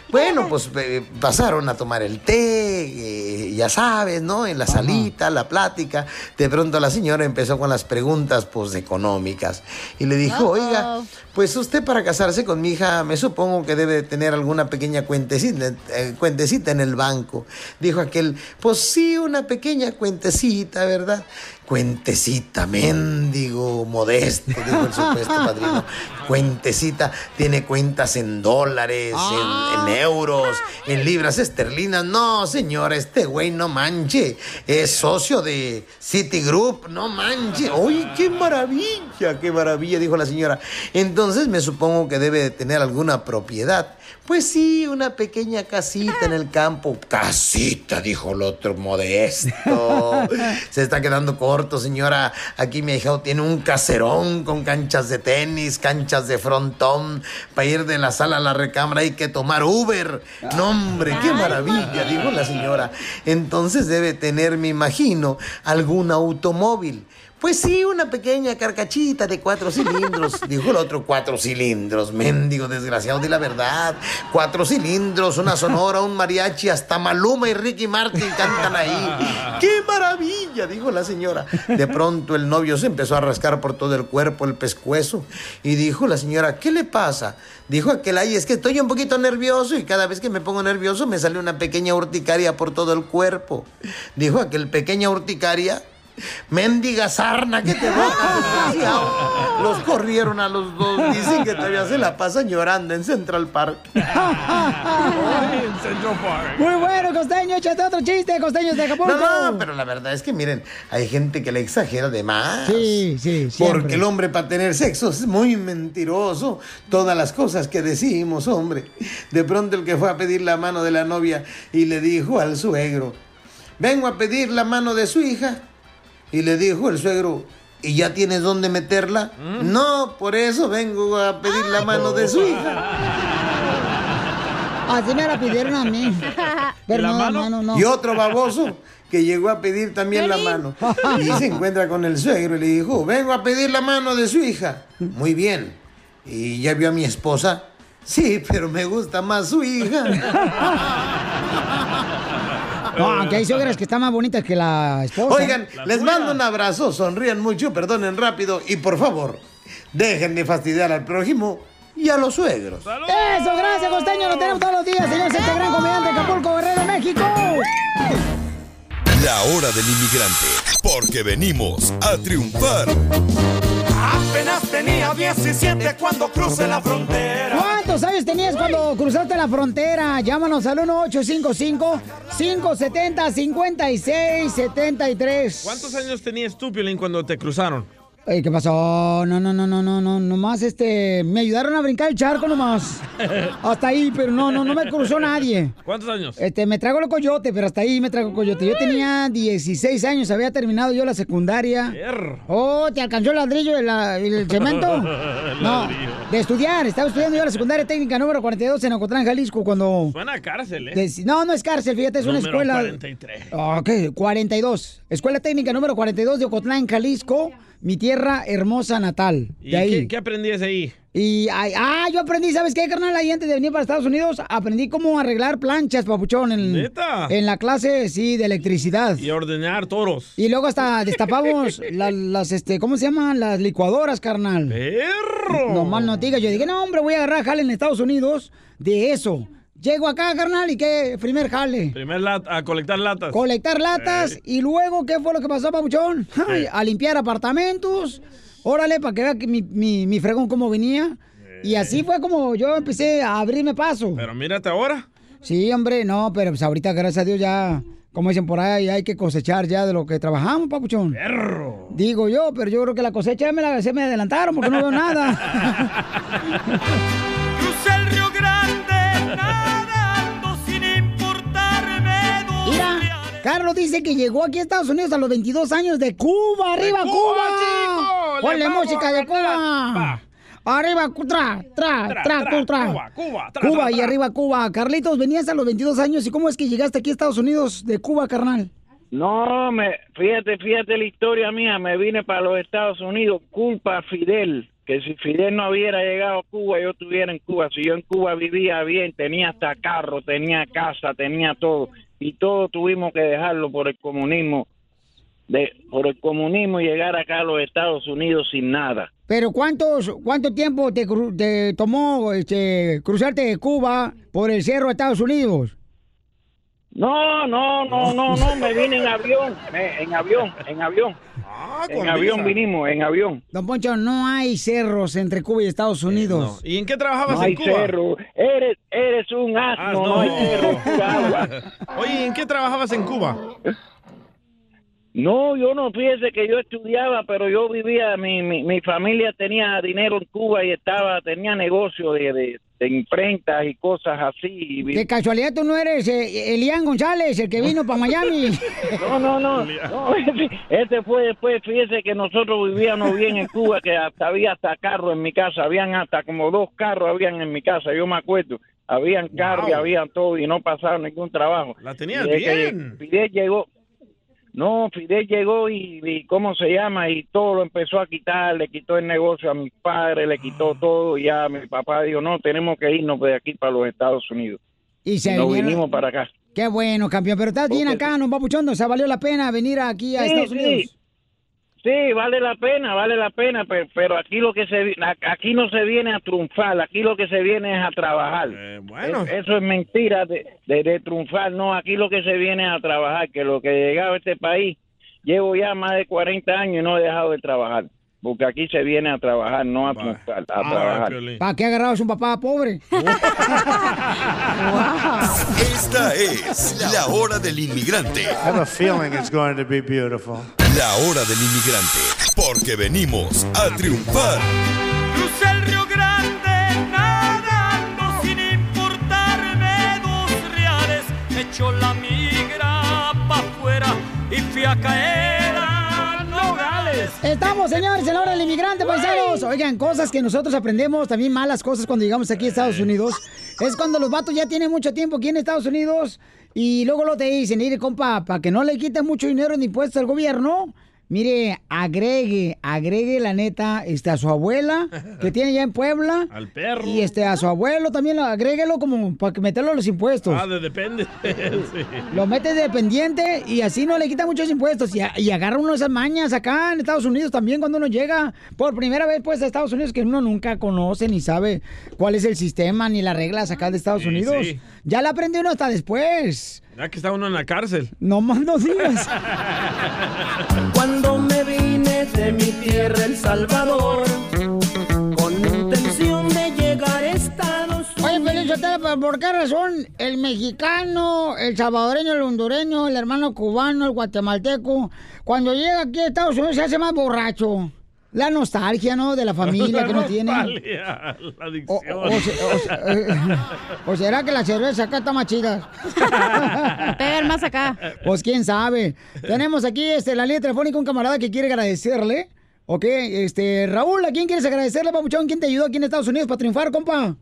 Speaker 14: Bueno, pues eh, pasaron a tomar el té, eh, ya sabes, ¿no? En la salita, la plática. De pronto la señora empezó con las preguntas, pues, económicas. Y le dijo, oiga, pues usted para casarse con mi hija, me supongo que debe de tener alguna pequeña cuentecita, eh, cuentecita en el banco. Dijo aquel, pues sí, una pequeña cuentecita, ¿verdad? Cuentecita, mendigo, modesto, dijo el supuesto padrino. Cuentecita, tiene cuentas en dólares, en, en euros, en libras esterlinas. No, señora, este güey no manche. Es socio de Citigroup, no manche. ¡Uy, qué maravilla, qué maravilla! Dijo la señora. Entonces me supongo que debe de tener alguna propiedad. Pues sí, una pequeña casita en el campo. Casita, dijo el otro modesto. Se está quedando corto, señora. Aquí mi hijado tiene un caserón con canchas de tenis, canchas de frontón. Para ir de la sala a la recámara hay que tomar Uber. No, hombre, qué maravilla, dijo la señora. Entonces debe tener, me imagino, algún automóvil. Pues sí, una pequeña carcachita de cuatro cilindros. Dijo el otro, cuatro cilindros. Mendigo, desgraciado, de la verdad. Cuatro cilindros, una sonora, un mariachi, hasta Maluma y Ricky Martin cantan ahí. ¡Qué maravilla! Dijo la señora. De pronto el novio se empezó a rascar por todo el cuerpo, el pescuezo. Y dijo la señora, ¿qué le pasa? Dijo aquel, ay, es que estoy un poquito nervioso y cada vez que me pongo nervioso me sale una pequeña urticaria por todo el cuerpo. Dijo aquel, pequeña urticaria. Mendiga sarna que te botas, desgraciado. Los corrieron a los dos. Dicen que todavía se la pasan llorando en Central Park.
Speaker 2: Muy bueno, costeño, échate otro chiste, costeños de Acapulco.
Speaker 14: No, no, pero la verdad es que miren, hay gente que le exagera de más.
Speaker 2: Sí, sí, siempre.
Speaker 14: Porque el hombre para tener sexo es muy mentiroso. Todas las cosas que decimos, hombre. De pronto el que fue a pedir la mano de la novia y le dijo al suegro, vengo a pedir la mano de su hija. Y le dijo el suegro, ¿y ya tienes dónde meterla? No, por eso vengo a pedir la mano de su hija.
Speaker 2: Así me la pidieron a mí. Pero no, hermano, no.
Speaker 14: Y otro baboso que llegó a pedir también la mano. Y se encuentra con el suegro y le dijo, vengo a pedir la mano de su hija. Muy bien. ¿Y ya vio a mi esposa? Sí, pero me gusta más su hija.
Speaker 2: No, aunque hay suegras que están más bonitas que la esposa.
Speaker 14: Oigan, les mando un abrazo, sonrían mucho, perdonen rápido y por favor, dejen de fastidiar al prójimo y a los suegros.
Speaker 2: Eso, gracias, costeño. Lo tenemos todos los días, señor. Este gran comediante de Acapulco, Guerrero, México.
Speaker 5: La hora del inmigrante, porque venimos a triunfar.
Speaker 12: Apenas tenía 17 cuando crucé la frontera.
Speaker 2: ¿Cuántos años tenías cuando cruzaste la frontera? Llámanos al 1855-570-5673.
Speaker 4: ¿Cuántos años tenías tú, Piolín, cuando te cruzaron?
Speaker 2: Ey, ¿Qué pasó? No, no, no, no, no, no, nomás este, me ayudaron a brincar el charco nomás. Hasta ahí, pero no, no, no me cruzó nadie.
Speaker 4: ¿Cuántos años?
Speaker 2: Este, me trago el coyote, pero hasta ahí me trago el coyote. Yo tenía 16 años, había terminado yo la secundaria. Oh, ¿te alcanzó el ladrillo y el cemento?
Speaker 4: El
Speaker 2: No, de estudiar. Estaba estudiando yo la secundaria técnica número 42 en Ocotlán, Jalisco, cuando...
Speaker 4: Suena a cárcel, ¿eh?
Speaker 2: de- no, no es cárcel, fíjate, es una escuela...
Speaker 4: 43.
Speaker 2: Ok, 42. Escuela técnica número 42 de Ocotlán, Jalisco, mi tierra hermosa natal.
Speaker 4: ¿Y
Speaker 2: De ahí.
Speaker 4: qué, qué aprendías ahí?
Speaker 2: Y, ay, ah, yo aprendí, ¿sabes qué, carnal? Ahí antes de venir para Estados Unidos, aprendí cómo arreglar planchas, papuchón, en,
Speaker 4: ¿Neta?
Speaker 2: en la clase, sí, de electricidad.
Speaker 4: Y ordenar toros.
Speaker 2: Y luego hasta destapamos la- las, este, ¿cómo se llaman? Las licuadoras, carnal.
Speaker 4: ¡Perro!
Speaker 2: No mal no diga. Yo dije, no, hombre, voy a agarrar jale en Estados Unidos de eso. Llego acá, carnal, y qué primer jale.
Speaker 4: Primer lat- a colectar latas.
Speaker 2: Colectar latas y luego, ¿qué fue lo que pasó, papuchón? Ay, a limpiar apartamentos. Órale, para que vea mi, mi, mi fregón cómo venía. Y así fue como yo empecé a abrirme paso.
Speaker 4: Pero mírate ahora.
Speaker 2: Sí, hombre, no, pero pues ahorita, gracias a Dios, ya, como dicen por ahí, hay que cosechar ya de lo que trabajamos, papuchón.
Speaker 4: Perro.
Speaker 2: Digo yo, pero yo creo que la cosecha me la, se me adelantaron porque no veo nada. Carlos dice que llegó aquí a Estados Unidos a los 22 años de Cuba. ¡Arriba,
Speaker 12: ¡De
Speaker 2: Cuba!
Speaker 12: Cuba, chico! ¡Le
Speaker 2: ¡Ponle
Speaker 12: vamos
Speaker 2: música de! Cuba! ¡Arriba, tra, tra,
Speaker 12: Tra,
Speaker 2: tra,
Speaker 12: tra,
Speaker 2: cu- tra!
Speaker 12: Cuba, Cuba, tra,
Speaker 2: Cuba
Speaker 12: tra,
Speaker 2: y
Speaker 12: tra.
Speaker 2: arriba Cuba. Carlitos, venías a los 22 años. ¿Y cómo es que llegaste aquí a Estados Unidos de Cuba, carnal?
Speaker 22: No, me, fíjate, fíjate la historia mía. Me vine para los Estados Unidos, culpa a Fidel. Que si Fidel no hubiera llegado a Cuba, yo estuviera en Cuba. Si yo en Cuba vivía bien, tenía hasta carro, tenía casa, tenía todo. Y todo tuvimos que dejarlo por el comunismo. De, por el comunismo llegar acá a los Estados Unidos sin nada.
Speaker 2: Pero ¿cuántos, ¿cuánto tiempo te, cru- te tomó este, cruzarte de Cuba por el cerro a Estados Unidos?
Speaker 22: No, no, no, no, no, me vine en avión, me- en avión, en avión. En
Speaker 2: con
Speaker 22: avión
Speaker 2: visa.
Speaker 22: vinimos, en avión.
Speaker 2: Don Poncho, no hay cerros entre Cuba y Estados Unidos.
Speaker 4: ¿Y en qué trabajabas
Speaker 22: No hay
Speaker 4: en Cuba?
Speaker 22: cerro, eres, eres un asno,
Speaker 4: Ah,
Speaker 22: no. hay cerro.
Speaker 4: Oye, ¿en qué trabajabas en Cuba?
Speaker 22: No, yo no piense que yo estudiaba, pero yo vivía, mi, mi, mi familia tenía dinero en Cuba y estaba, tenía negocio de, de, de imprentas y cosas así.
Speaker 2: De casualidad tú no eres eh, Elian González, el que vino para Miami.
Speaker 22: No, no, no, no, ese, ese fue después, fíjese que nosotros vivíamos bien en Cuba, que hasta había hasta carros en mi casa, habían hasta como dos carros habían en mi casa, yo me acuerdo, habían carros y habían todo y no pasaba ningún trabajo.
Speaker 4: La
Speaker 22: que
Speaker 4: bien.
Speaker 22: Fidel llegó, no, Fidel llegó y, y ¿cómo se llama? Y todo lo empezó a quitar, le quitó el negocio a mi padre, le quitó todo y ya mi papá dijo, no, tenemos que irnos de aquí para los Estados Unidos.
Speaker 2: Y se
Speaker 22: nos
Speaker 2: vinieron-
Speaker 22: vinimos para acá.
Speaker 2: Qué bueno, campeón. Pero estás bien acá, no papuchón. O sea, valió la pena venir aquí a
Speaker 22: Sí,
Speaker 2: Estados. Unidos.
Speaker 22: Sí, vale la pena, vale la pena, pero, pero aquí lo que se aquí no se viene a triunfar, aquí lo que se viene es a trabajar.
Speaker 4: bueno.
Speaker 22: Es- eso es mentira de, de, de triunfar, no, aquí lo que se viene es a trabajar, que lo que he llegado a este país, llevo ya más de 40 años y no he dejado de trabajar, porque aquí se viene a trabajar, no a triunfar, a trabajar.
Speaker 2: ¿Para qué agarrabas un papá pobre?
Speaker 5: Esta es la hora del inmigrante.
Speaker 23: I have a feeling it's going to be beautiful.
Speaker 5: La hora del inmigrante. Porque venimos a triunfar.
Speaker 12: Crucé el Río Grande nadando sin importarme dos reales. Me echó la migra pa' afuera y fui a caer a Nogales.
Speaker 2: Estamos, señores, en la hora del inmigrante, paisanos. Oigan, cosas que nosotros aprendemos, también malas cosas cuando llegamos aquí a Estados Unidos. Es cuando los vatos ya tienen mucho tiempo aquí en Estados Unidos y luego lo te dicen, mire, compa, para que no le quiten mucho dinero en impuestos al gobierno, mire, agregue, agregue la neta este, a su abuela que tiene ya en Puebla.
Speaker 4: Al perro.
Speaker 2: Y este, a su abuelo también, agréguelo como para que meterlo a los impuestos.
Speaker 4: Ah, de depende. Sí.
Speaker 2: Lo metes de dependiente y así no le quita muchos impuestos. Y, y agarra uno esas mañas acá en Estados Unidos también cuando uno llega por primera vez pues a Estados Unidos que uno nunca conoce ni sabe cuál es el sistema ni las reglas acá de Estados
Speaker 4: Sí,
Speaker 2: Unidos.
Speaker 4: sí.
Speaker 2: Ya la aprende uno hasta después.
Speaker 4: Ya que está uno en la cárcel.
Speaker 2: No más no digas.
Speaker 12: Cuando me vine de mi tierra, El Salvador, con intención de llegar a Estados
Speaker 2: Oye, Sotelo, ¿pero ¿por qué razón el mexicano, el salvadoreño, el hondureño, el hermano cubano, el guatemalteco, cuando llega aquí a Estados Unidos se hace más borracho? La nostalgia, ¿no? De la familia que no tiene.
Speaker 4: Nostalgia, La adicción.
Speaker 2: O, se- o se- eh, ¿o será que la cerveza acá está más chida?
Speaker 10: Pegan más acá.
Speaker 2: Pues quién sabe. Tenemos aquí este, la línea telefónica un camarada que quiere agradecerle. Ok, este, Raúl, ¿a quién quieres agradecerle, papuchón? ¿Quién te ayudó aquí en Estados Unidos para triunfar, compa?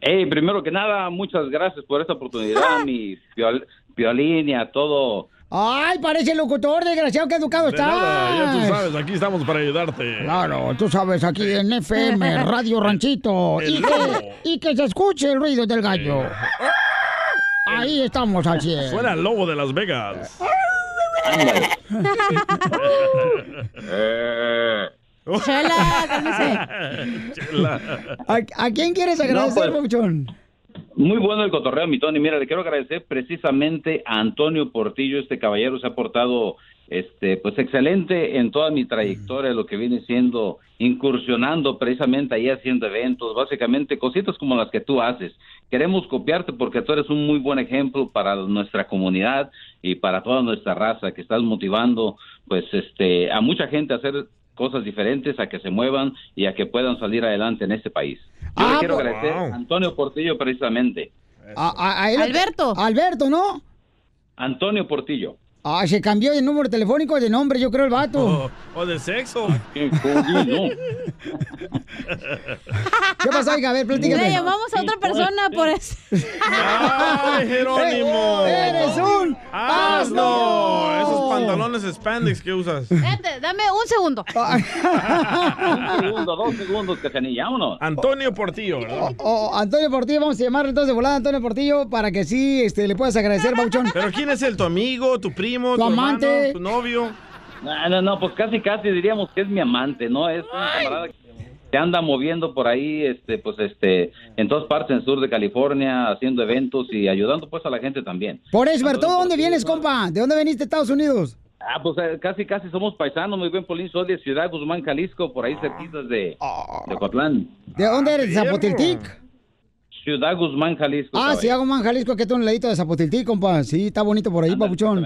Speaker 24: Hey, primero que nada, muchas gracias por esta oportunidad, mi viol- violín y a todo.
Speaker 2: Ay, parece locutor, desgraciado, qué educado
Speaker 4: De nada, ya tú sabes, aquí estamos para ayudarte.
Speaker 2: Claro, tú sabes, aquí en FM, Radio Ranchito.
Speaker 4: El
Speaker 2: Y que, y que se escuche el ruido del gallo. Ahí estamos al 100.
Speaker 4: Suena el lobo de Las Vegas.
Speaker 10: Chela,
Speaker 4: Chela.
Speaker 2: ¿A, a quién quieres agradecer,
Speaker 24: No, pues,
Speaker 2: papuchón?
Speaker 24: Muy bueno el cotorreo, mi Tony. Mira, le quiero agradecer precisamente a Antonio Portillo. Este caballero se ha portado, este, pues excelente en toda mi trayectoria, lo que viene siendo incursionando precisamente ahí haciendo eventos, básicamente cositas como las que tú haces. Queremos copiarte porque tú eres un muy buen ejemplo para nuestra comunidad y para toda nuestra raza, que estás motivando, pues, este, a mucha gente a hacer cosas diferentes, a que se muevan y a que puedan salir adelante en este país. Yo
Speaker 2: Ah,
Speaker 24: le quiero
Speaker 2: pues-
Speaker 24: agradecer a Antonio Portillo precisamente.
Speaker 2: A- a- a él-
Speaker 10: Alberto.
Speaker 2: Alberto, ¿no?
Speaker 24: Antonio Portillo.
Speaker 2: Ah, se cambió de número telefónico de nombre, yo creo, el vato.
Speaker 4: O, o de sexo.
Speaker 24: Qué jodido.
Speaker 2: ¿Qué pasó, oiga? A ver, platícame.
Speaker 10: Le llamamos a otra persona por eso.
Speaker 4: ¡Ay, Jerónimo!
Speaker 2: ¡Eres un
Speaker 4: ¡Asno! Esos pantalones spandex que usas.
Speaker 10: Dame un segundo.
Speaker 24: Un segundo, dos segundos, Cachanilla, vámonos.
Speaker 4: Antonio Portillo, ¿verdad?
Speaker 2: O Oh, Antonio Portillo, vamos a llamarle entonces de volada a Antonio Portillo para que sí este, le puedas agradecer, Bauchón.
Speaker 4: ¿Pero quién es él? ¿Tu amigo, tu primo,
Speaker 2: Tu
Speaker 4: tu,
Speaker 2: amante.
Speaker 4: hermano, tu novio?
Speaker 24: No, no, no, pues casi, casi diríamos que es mi amante, ¿no? Es un camarada que se anda moviendo por ahí, este, pues, este, en todas partes en el sur de California, haciendo eventos y ayudando, pues, a la gente también.
Speaker 2: Por eso, ¿tú de dónde vienes, compa? ¿De dónde veniste, Estados Unidos?
Speaker 24: Ah, pues eh, casi, casi somos paisanos, muy bien, Polín, soy de Ciudad Guzmán, Jalisco, por ahí cerquitas de, de Ocotlán.
Speaker 2: ¿De dónde eres? ¿De Zapotiltic?
Speaker 24: Ciudad Guzmán, Jalisco.
Speaker 2: Ah, hago man, Jalisco, que está un ladito de Zapotiltic, compa. Sí, está bonito por ahí, papuchón.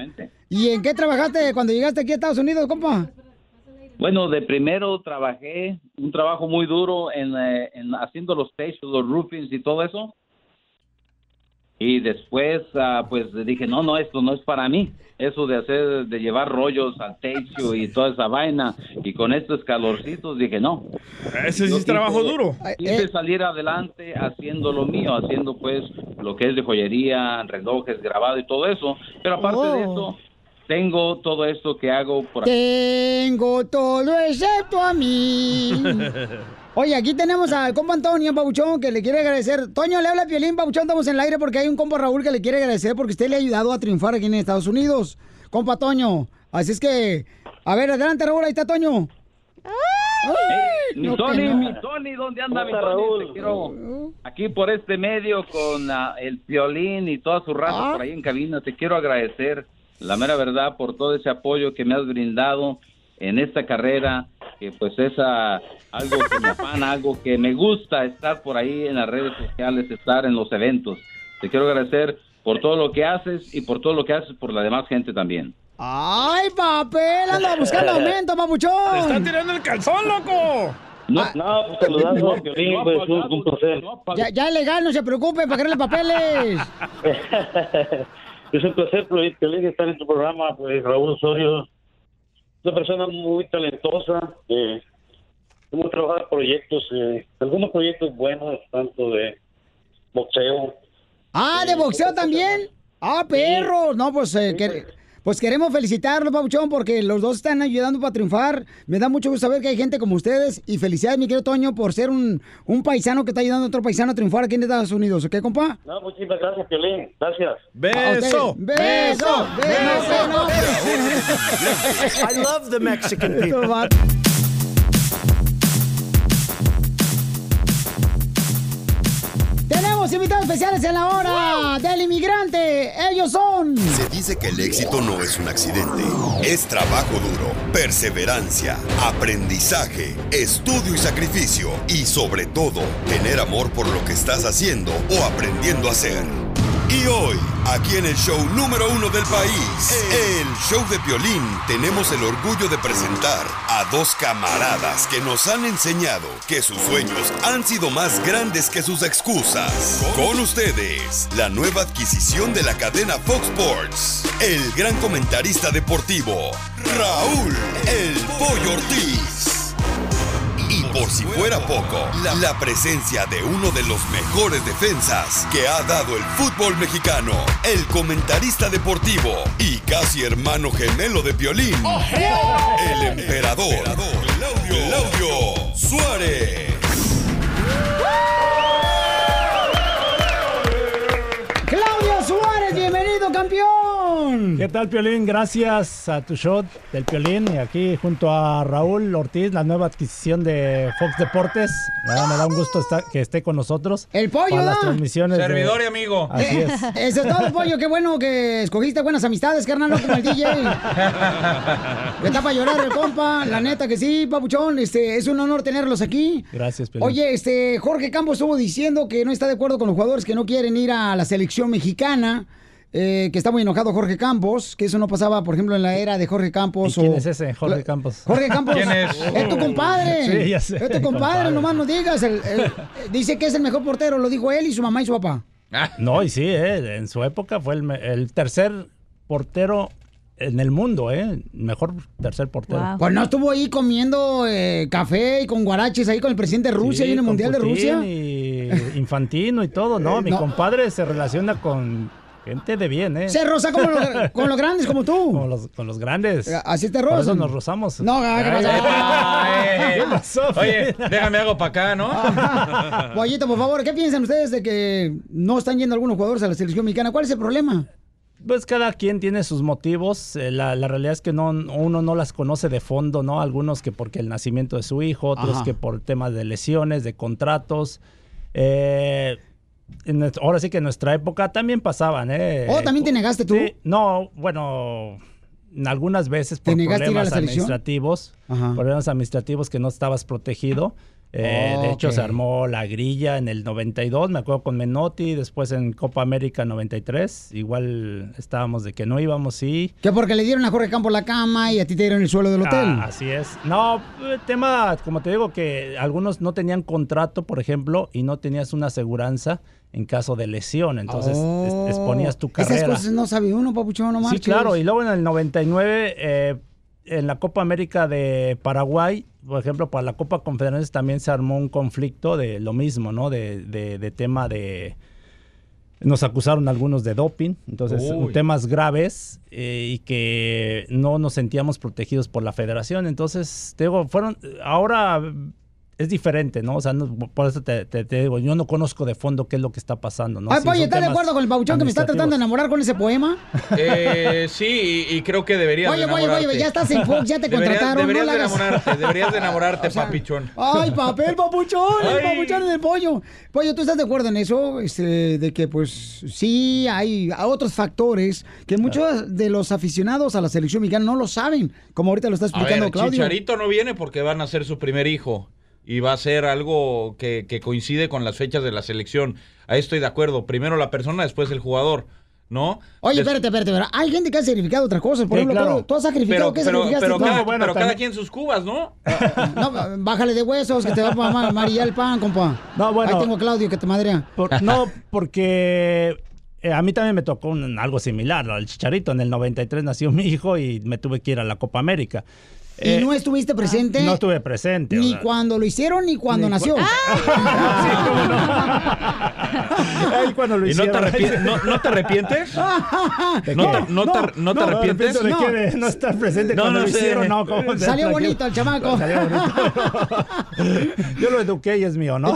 Speaker 2: ¿Y en qué trabajaste cuando llegaste aquí a Estados Unidos, compa?
Speaker 24: Bueno, de primero trabajé un trabajo muy duro en, eh, en haciendo los techos, los roofings y todo eso. Y después, ah, pues dije, no, no, esto no es para mí. Eso de hacer, de llevar rollos al techo y toda esa vaina. Y con estos calorcitos dije, no.
Speaker 4: Ese sí es trabajo duro.
Speaker 24: Quise salir adelante haciendo lo mío, haciendo pues lo que es de joyería, relojes, grabado y todo eso. Pero aparte de
Speaker 2: Oh.
Speaker 24: eso, tengo todo esto que hago por
Speaker 2: Tengo todo excepto a mí. Oye, aquí tenemos al compa Antonio Pabuchón que le quiere agradecer. Toño, le habla a Piolín, Pabuchón, estamos en el aire porque hay un compa Raúl que le quiere agradecer porque usted le ha ayudado a triunfar aquí en Estados Unidos. Compa Toño. Así es que, a ver, adelante Raúl, ahí está Toño.
Speaker 24: Mi
Speaker 2: no,
Speaker 24: Tony,
Speaker 2: no.
Speaker 24: mi Tony, ¿dónde anda mi Tony? Te quiero aquí por este medio con ah, el violín y toda su raza
Speaker 2: Ah.
Speaker 24: por ahí en cabina. Te quiero agradecer, la mera verdad, por todo ese apoyo que me has brindado en esta carrera, que pues es ah, algo que me afana, algo que me gusta estar por ahí en las redes sociales, estar en los eventos. Te quiero agradecer por todo lo que haces y por todo lo que haces por la demás gente también.
Speaker 2: ¡Ay, papel! Anda buscando aumento, papuchón.
Speaker 4: ¡Te está tirando el calzón, loco!
Speaker 24: No,
Speaker 11: no, pues saludando a Piolín, pues un, un placer.
Speaker 2: Ya, ya es legal, no se preocupe, para los papeles.
Speaker 11: Es un placer, Piolín, estar en tu programa, pues Raúl Osorio, una persona muy talentosa, eh, hemos trabajado proyectos, eh, algunos proyectos buenos, tanto de boxeo.
Speaker 2: Ah, ¿de boxeo también? Ah, perro. No, pues, eh, que- pues queremos felicitarlos, Pabuchón, porque los dos están ayudando para triunfar. Me da mucho gusto saber que hay gente como ustedes. Y felicidades, mi querido Toño, por ser un, un paisano que está ayudando a otro paisano a triunfar aquí en Estados Unidos. ¿Ok, compa?
Speaker 11: No, muchísimas gracias, Piolín, gracias.
Speaker 2: ¡Beso! ¡Beso! ¡Beso!
Speaker 12: I love the Mexican people.
Speaker 2: Invitados especiales en la hora del inmigrante. Ellos son.
Speaker 5: Se dice que el éxito no es un accidente, es trabajo duro, perseverancia, aprendizaje, estudio y sacrificio y sobre todo tener amor por lo que estás haciendo o aprendiendo a hacer. Y hoy, aquí en el show número uno del país, el show de Piolín, tenemos el orgullo de presentar a dos camaradas que nos han enseñado que sus sueños han sido más grandes que sus excusas. Con ustedes, la nueva adquisición de la cadena Fox Sports, el gran comentarista deportivo, Raúl El Pollo Ortiz. Y por si fuera poco, la, la presencia de uno de los mejores defensas que ha dado el fútbol mexicano, el comentarista deportivo y casi hermano gemelo de Piolín, el emperador, Claudio, Claudio Suárez.
Speaker 2: Campeón.
Speaker 25: ¿Qué tal, Piolín? Gracias a tu show del Piolín y aquí junto a Raúl Ortiz, la nueva adquisición de Fox Deportes. Nada, me da un gusto estar- que esté con nosotros.
Speaker 2: El pollo,
Speaker 25: Para las transmisiones. de-
Speaker 26: Servidor y amigo.
Speaker 25: Así es.
Speaker 2: Eso es todo, pollo. Qué bueno que escogiste buenas amistades, carnal, no como el DJ. Que está para llorar el compa. La neta que sí, papuchón. Este, es un honor tenerlos aquí.
Speaker 25: Gracias, Piolín.
Speaker 2: Oye, este, Jorge Campos estuvo diciendo que no está de acuerdo con los jugadores que no quieren ir a la selección mexicana. Eh, que está muy enojado Jorge Campos, que eso no pasaba, por ejemplo, en la era de Jorge Campos.
Speaker 25: ¿Y quién
Speaker 2: o-
Speaker 25: es ese, Jorge Campos?
Speaker 2: Jorge Campos.
Speaker 25: ¿Quién es?
Speaker 2: Es tu compadre.
Speaker 25: Sí, ya sé.
Speaker 2: Es tu compadre, nomás no digas. El- el- dice que es el mejor portero, lo dijo él y su mamá y su papá.
Speaker 25: No, y sí, eh, en su época fue el, tercer portero en el mundo, ¿eh? Mejor tercer portero.
Speaker 2: Pues no estuvo ahí comiendo eh, café y con guaraches ahí con el presidente de Rusia
Speaker 25: Sí,
Speaker 2: y en el Mundial de Rusia.
Speaker 25: Y Infantino y todo, ¿no? Mi
Speaker 2: no.
Speaker 25: compadre se relaciona con gente de bien, ¿eh?
Speaker 2: Se roza como los- con los grandes como tú.
Speaker 25: Con los, con los grandes.
Speaker 2: Eh, Así te
Speaker 25: Por eso
Speaker 2: rozan.
Speaker 25: nos rozamos.
Speaker 2: No, ¿qué
Speaker 25: Ay,
Speaker 2: pasó?
Speaker 26: Ay,
Speaker 25: ¿Qué pasó,
Speaker 26: Oye, déjame algo para acá, ¿no?
Speaker 2: Pollito, por favor, ¿qué piensan ustedes de que no están yendo algunos jugadores a la selección mexicana? ¿Cuál es el problema?
Speaker 25: Pues cada quien tiene sus motivos. eh, la, la realidad es que no, uno no las conoce de fondo, ¿no? Algunos que porque el nacimiento de su hijo, otros
Speaker 2: Ajá.
Speaker 25: que por temas de lesiones, de contratos. Eh, en ahora sí que en nuestra época también pasaban, ¿eh?
Speaker 2: Oh, ¿también te negaste tú?
Speaker 25: Sí, no, bueno, algunas veces
Speaker 2: ¿Te
Speaker 25: por
Speaker 2: negaste a ir a la
Speaker 25: problemas administrativos,
Speaker 2: Ajá.
Speaker 25: problemas administrativos que no estabas protegido. Eh,
Speaker 2: Oh,
Speaker 25: de hecho, se armó la grilla en el 92, me acuerdo con Menotti, después en Copa América 93, igual estábamos de que no íbamos, sí.
Speaker 2: Que porque le dieron a Jorge Campos la cama y a ti te dieron el suelo del hotel.
Speaker 25: Ah, así es. No, eh, tema, como te digo, que algunos no tenían contrato, por ejemplo, y no tenías una aseguranza en caso de lesión, entonces es-
Speaker 2: Oh.
Speaker 25: exponías tu
Speaker 2: Esas
Speaker 25: carrera.
Speaker 2: cosas no sabe uno, papuchón, no
Speaker 25: Sí,
Speaker 2: marches.
Speaker 25: claro, y luego en el 99, eh, en la Copa América de Paraguay, por ejemplo, para la Copa Confederaciones también se armó un conflicto de lo mismo, ¿no? De, de- de tema de... Nos acusaron algunos de doping, entonces
Speaker 26: Uy.
Speaker 25: temas graves eh, y que no nos sentíamos protegidos por la federación. Entonces, te digo, fueron, ahora es diferente, ¿no? O sea, no- por eso te, te- te digo, yo no conozco de fondo qué es lo que está pasando, ¿no? Son
Speaker 2: ¿estás de acuerdo con el papuchón que me está tratando de enamorar con ese poema?
Speaker 26: Eh, sí, y, y creo que deberías
Speaker 2: Oye,
Speaker 26: de
Speaker 2: oye,
Speaker 26: enamorarte.
Speaker 2: oye, ya estás en Fox, ya te
Speaker 26: Deberías-
Speaker 2: contrataron,
Speaker 26: Deberías
Speaker 2: no
Speaker 26: de enamorarte, deberías de enamorarte, papichón.
Speaker 2: Ay, papel, papuchón, el papuchón del pollo. Pollo, ¿tú estás de acuerdo en eso? Este, de que, pues, sí, hay otros factores que muchos de los aficionados a la selección mexicana no lo saben, como ahorita lo está
Speaker 26: A
Speaker 2: explicando
Speaker 26: ver,
Speaker 2: Claudio.
Speaker 26: Chicharito no viene porque van a ser su primer hijo y va a ser algo que, que coincide con las fechas de la selección. Ahí estoy de acuerdo. Primero la persona, después el jugador, ¿no?
Speaker 2: Oye, espérate, espérate, espérate. Hay gente que ha sacrificado otras cosas. Por
Speaker 26: Sí,
Speaker 2: ejemplo,
Speaker 26: claro.
Speaker 2: Tú has sacrificado.
Speaker 26: Pero,
Speaker 2: ¿Qué
Speaker 26: pero,
Speaker 2: sacrificaste
Speaker 26: pero cada, pero cada quien sus cubas, ¿no?
Speaker 2: No, bájale de huesos, que te va a amarillar el pan, compa.
Speaker 25: No, bueno.
Speaker 2: Ahí tengo a Claudio que te madrea.
Speaker 25: Por- no, porque eh, a mí también me tocó un- algo similar, ¿no? el Chicharito. En el 93 nació mi hijo y me tuve que ir a la Copa América.
Speaker 2: ¿Y
Speaker 25: Eh,
Speaker 2: no estuviste presente?
Speaker 25: No estuve presente.
Speaker 2: Ni cuando lo hicieron ni cuando
Speaker 25: Ni
Speaker 2: nació.
Speaker 25: cu- Ay, cuando lo
Speaker 26: ¿Y no te,
Speaker 25: hicieron.
Speaker 26: no, no te arrepientes?
Speaker 25: ¿De
Speaker 26: ¿No te, no te- no te arrepientes?
Speaker 25: ¿De no estar presente
Speaker 26: No,
Speaker 25: cuando
Speaker 26: no
Speaker 25: lo
Speaker 26: sé.
Speaker 25: hicieron? No, ¿cómo?
Speaker 2: Salió
Speaker 25: Tranquilo.
Speaker 2: bonito el chamaco.
Speaker 25: Salió bonito. Yo lo eduqué y es mío, ¿no?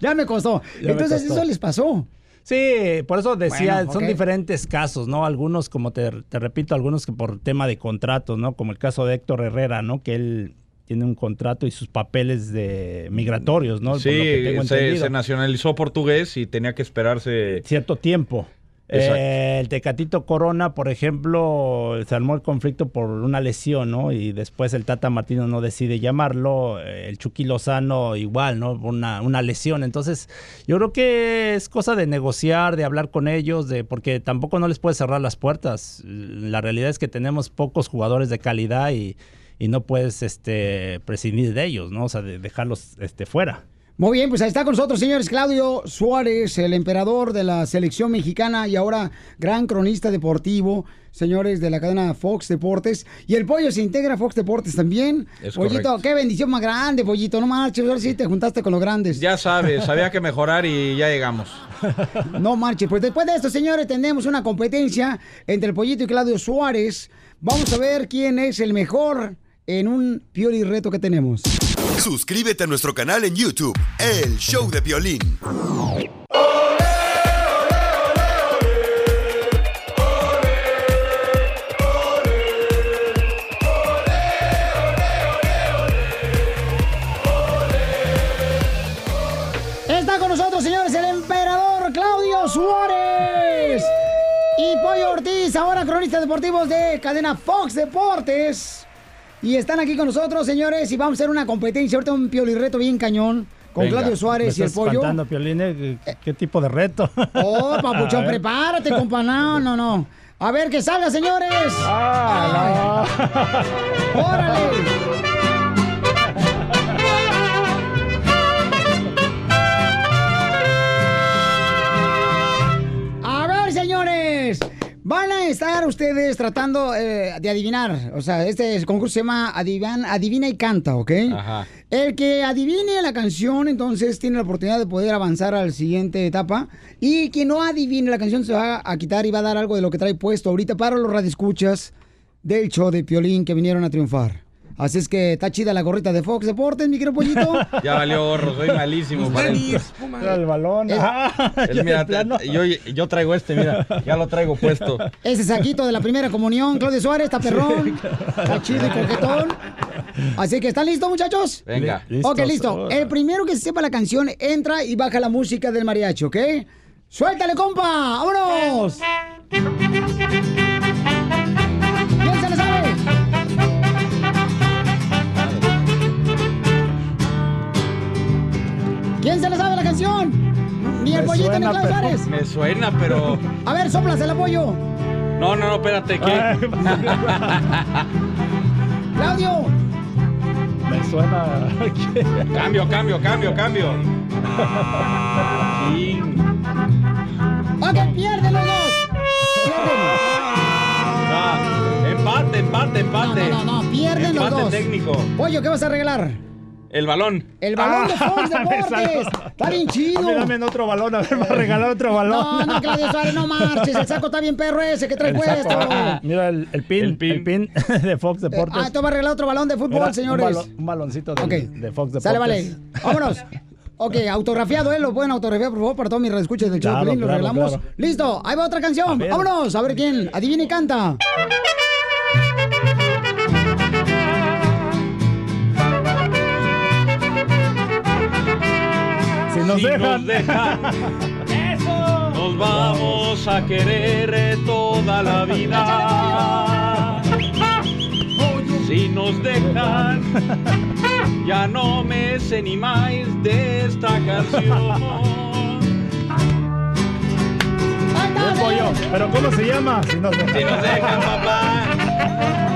Speaker 2: ya me costó.
Speaker 25: Ya me
Speaker 2: Entonces
Speaker 25: costó.
Speaker 2: eso les pasó.
Speaker 25: Sí, por eso decía,
Speaker 2: Bueno,
Speaker 25: son diferentes casos, ¿no? Algunos, como te, te repito, algunos que por tema de contratos, ¿no? Como el caso de Héctor Herrera, ¿no? Que él tiene un contrato y sus papeles de migratorios, ¿no? Por lo que
Speaker 26: Sí,
Speaker 25: tengo
Speaker 26: se,
Speaker 25: entendido.
Speaker 26: se nacionalizó portugués y tenía que esperarse.
Speaker 25: Cierto tiempo. Eh, el Tecatito Corona, por ejemplo, se armó el conflicto por una lesión, ¿no? Y después el Tata Martino no decide llamarlo. eh, El Chucky Lozano igual, ¿no? Una, una lesión. Entonces, yo creo que es cosa de negociar, de hablar con ellos, de porque tampoco no les puedes cerrar las puertas. La realidad es que tenemos pocos jugadores de calidad y, y no puedes este, prescindir de ellos, ¿no? O sea, de dejarlos este, fuera.
Speaker 2: Muy bien, pues ahí está con nosotros, señores, Claudio Suárez, el emperador de la selección mexicana y ahora gran cronista deportivo, señores de la cadena Fox Deportes. Y el pollo se integra a Fox Deportes también.
Speaker 26: Es
Speaker 2: Pollito,
Speaker 26: correcto.
Speaker 2: qué bendición más grande, pollito, no marches, ahora sí te juntaste con los grandes.
Speaker 26: Ya sabes, había que mejorar y ya llegamos.
Speaker 2: No marches, pues después de esto, señores, tenemos una competencia entre el pollito y Claudio Suárez. Vamos a ver quién es el mejor en un pioli reto que tenemos.
Speaker 5: Suscríbete a nuestro canal en YouTube, El Show de Violín.
Speaker 2: Está con nosotros, señores, el emperador Claudio Suárez. Y Pollo Ortiz, ahora cronistas deportivos de cadena Fox Deportes. Y están aquí con nosotros, señores, y vamos a hacer una competencia. Ahorita un piolirreto bien cañón con
Speaker 25: Venga,
Speaker 2: Claudio Suárez y el pollo.
Speaker 25: espantando, Piolín, ¿eh? ¿Qué, qué tipo de reto?
Speaker 2: Oh, papuchón, prepárate, compa. No, no, no. A ver, que salga, señores.
Speaker 25: Ah.
Speaker 2: ¡Órale! Van a estar ustedes tratando eh, de adivinar. O sea, este concurso se llama Adivan- Adivina y Canta, ¿ok?
Speaker 26: Ajá.
Speaker 2: El que adivine la canción, entonces tiene la oportunidad de poder avanzar a la siguiente etapa. Y quien no adivine la canción se va a quitar y va a dar algo de lo que trae puesto ahorita para los radioescuchas del show de Piolín que vinieron a triunfar. Así es que está chida la gorrita de Fox Deportes, mi querido pollito.
Speaker 26: Ya valió gorro, soy malísimo para esto.
Speaker 25: El balón. Ah,
Speaker 26: El-
Speaker 25: ya
Speaker 26: mira,
Speaker 25: de plano.
Speaker 26: yo, yo traigo este, mira, ya lo traigo puesto.
Speaker 2: Ese saquito de la primera comunión, Claudio Suárez, está perrón. Está chido y coquetón. Así que, ¿están listos, muchachos?
Speaker 26: Venga.
Speaker 2: Li- Ok, listo. El primero que sepa la canción entra y baja la música del mariachi, ¿ok? ¡Suéltale, compa! ¡Vámonos! ¿Quién se le sabe la canción? Ni el
Speaker 26: Me
Speaker 2: pollito ni
Speaker 26: suena,
Speaker 2: Claudio
Speaker 26: pero-
Speaker 2: Suárez.
Speaker 26: Me suena, pero.
Speaker 2: A ver, soplas el apoyo.
Speaker 26: No, no, no, espérate, ¿qué?
Speaker 2: Claudio.
Speaker 25: Me suena.
Speaker 26: cambio, cambio, cambio, cambio. Sí.
Speaker 2: Ok, pierden los dos.
Speaker 26: Ah, empate, empate, empate.
Speaker 2: No, no, no, pierden los dos.
Speaker 26: técnico.
Speaker 2: Pollo, ¿qué vas a regalar?
Speaker 26: El balón.
Speaker 2: El balón de Fox
Speaker 25: Ah,
Speaker 2: Deportes.
Speaker 25: exacto.
Speaker 2: Está bien chido.
Speaker 25: Dame otro balón, a ver, me va a regalar otro balón.
Speaker 2: No, no, Claudio Suárez, no marches. El saco está bien perro ese que trae puesto.
Speaker 25: ah, Mira el, el pin, el pin, de Fox Deportes.
Speaker 2: Ah, te va a regalar otro balón de fútbol,
Speaker 25: Mira,
Speaker 2: señores.
Speaker 25: Un, baloncito de, Fox Deportes.
Speaker 2: Sale, vale. Vámonos. Ok, autografiado, ¿eh? Lo pueden autografiar, por favor, para todos mis reescuchas del show.
Speaker 25: Claro,
Speaker 2: de Piolín, lo
Speaker 25: claro,
Speaker 2: regalamos.
Speaker 25: claro.
Speaker 2: Listo, ahí va otra canción.
Speaker 25: A.
Speaker 2: Vámonos, a ver quién. Adivina y canta.
Speaker 25: Si nos
Speaker 26: Si
Speaker 25: dejan.
Speaker 26: nos dejan, nos vamos a querer toda la vida. Si nos dejan, ya no me sé ni más de esta canción.
Speaker 25: Bien, pollo. Pero ¿cómo se llama? Si nos dejan.
Speaker 26: Si nos dejan, papá.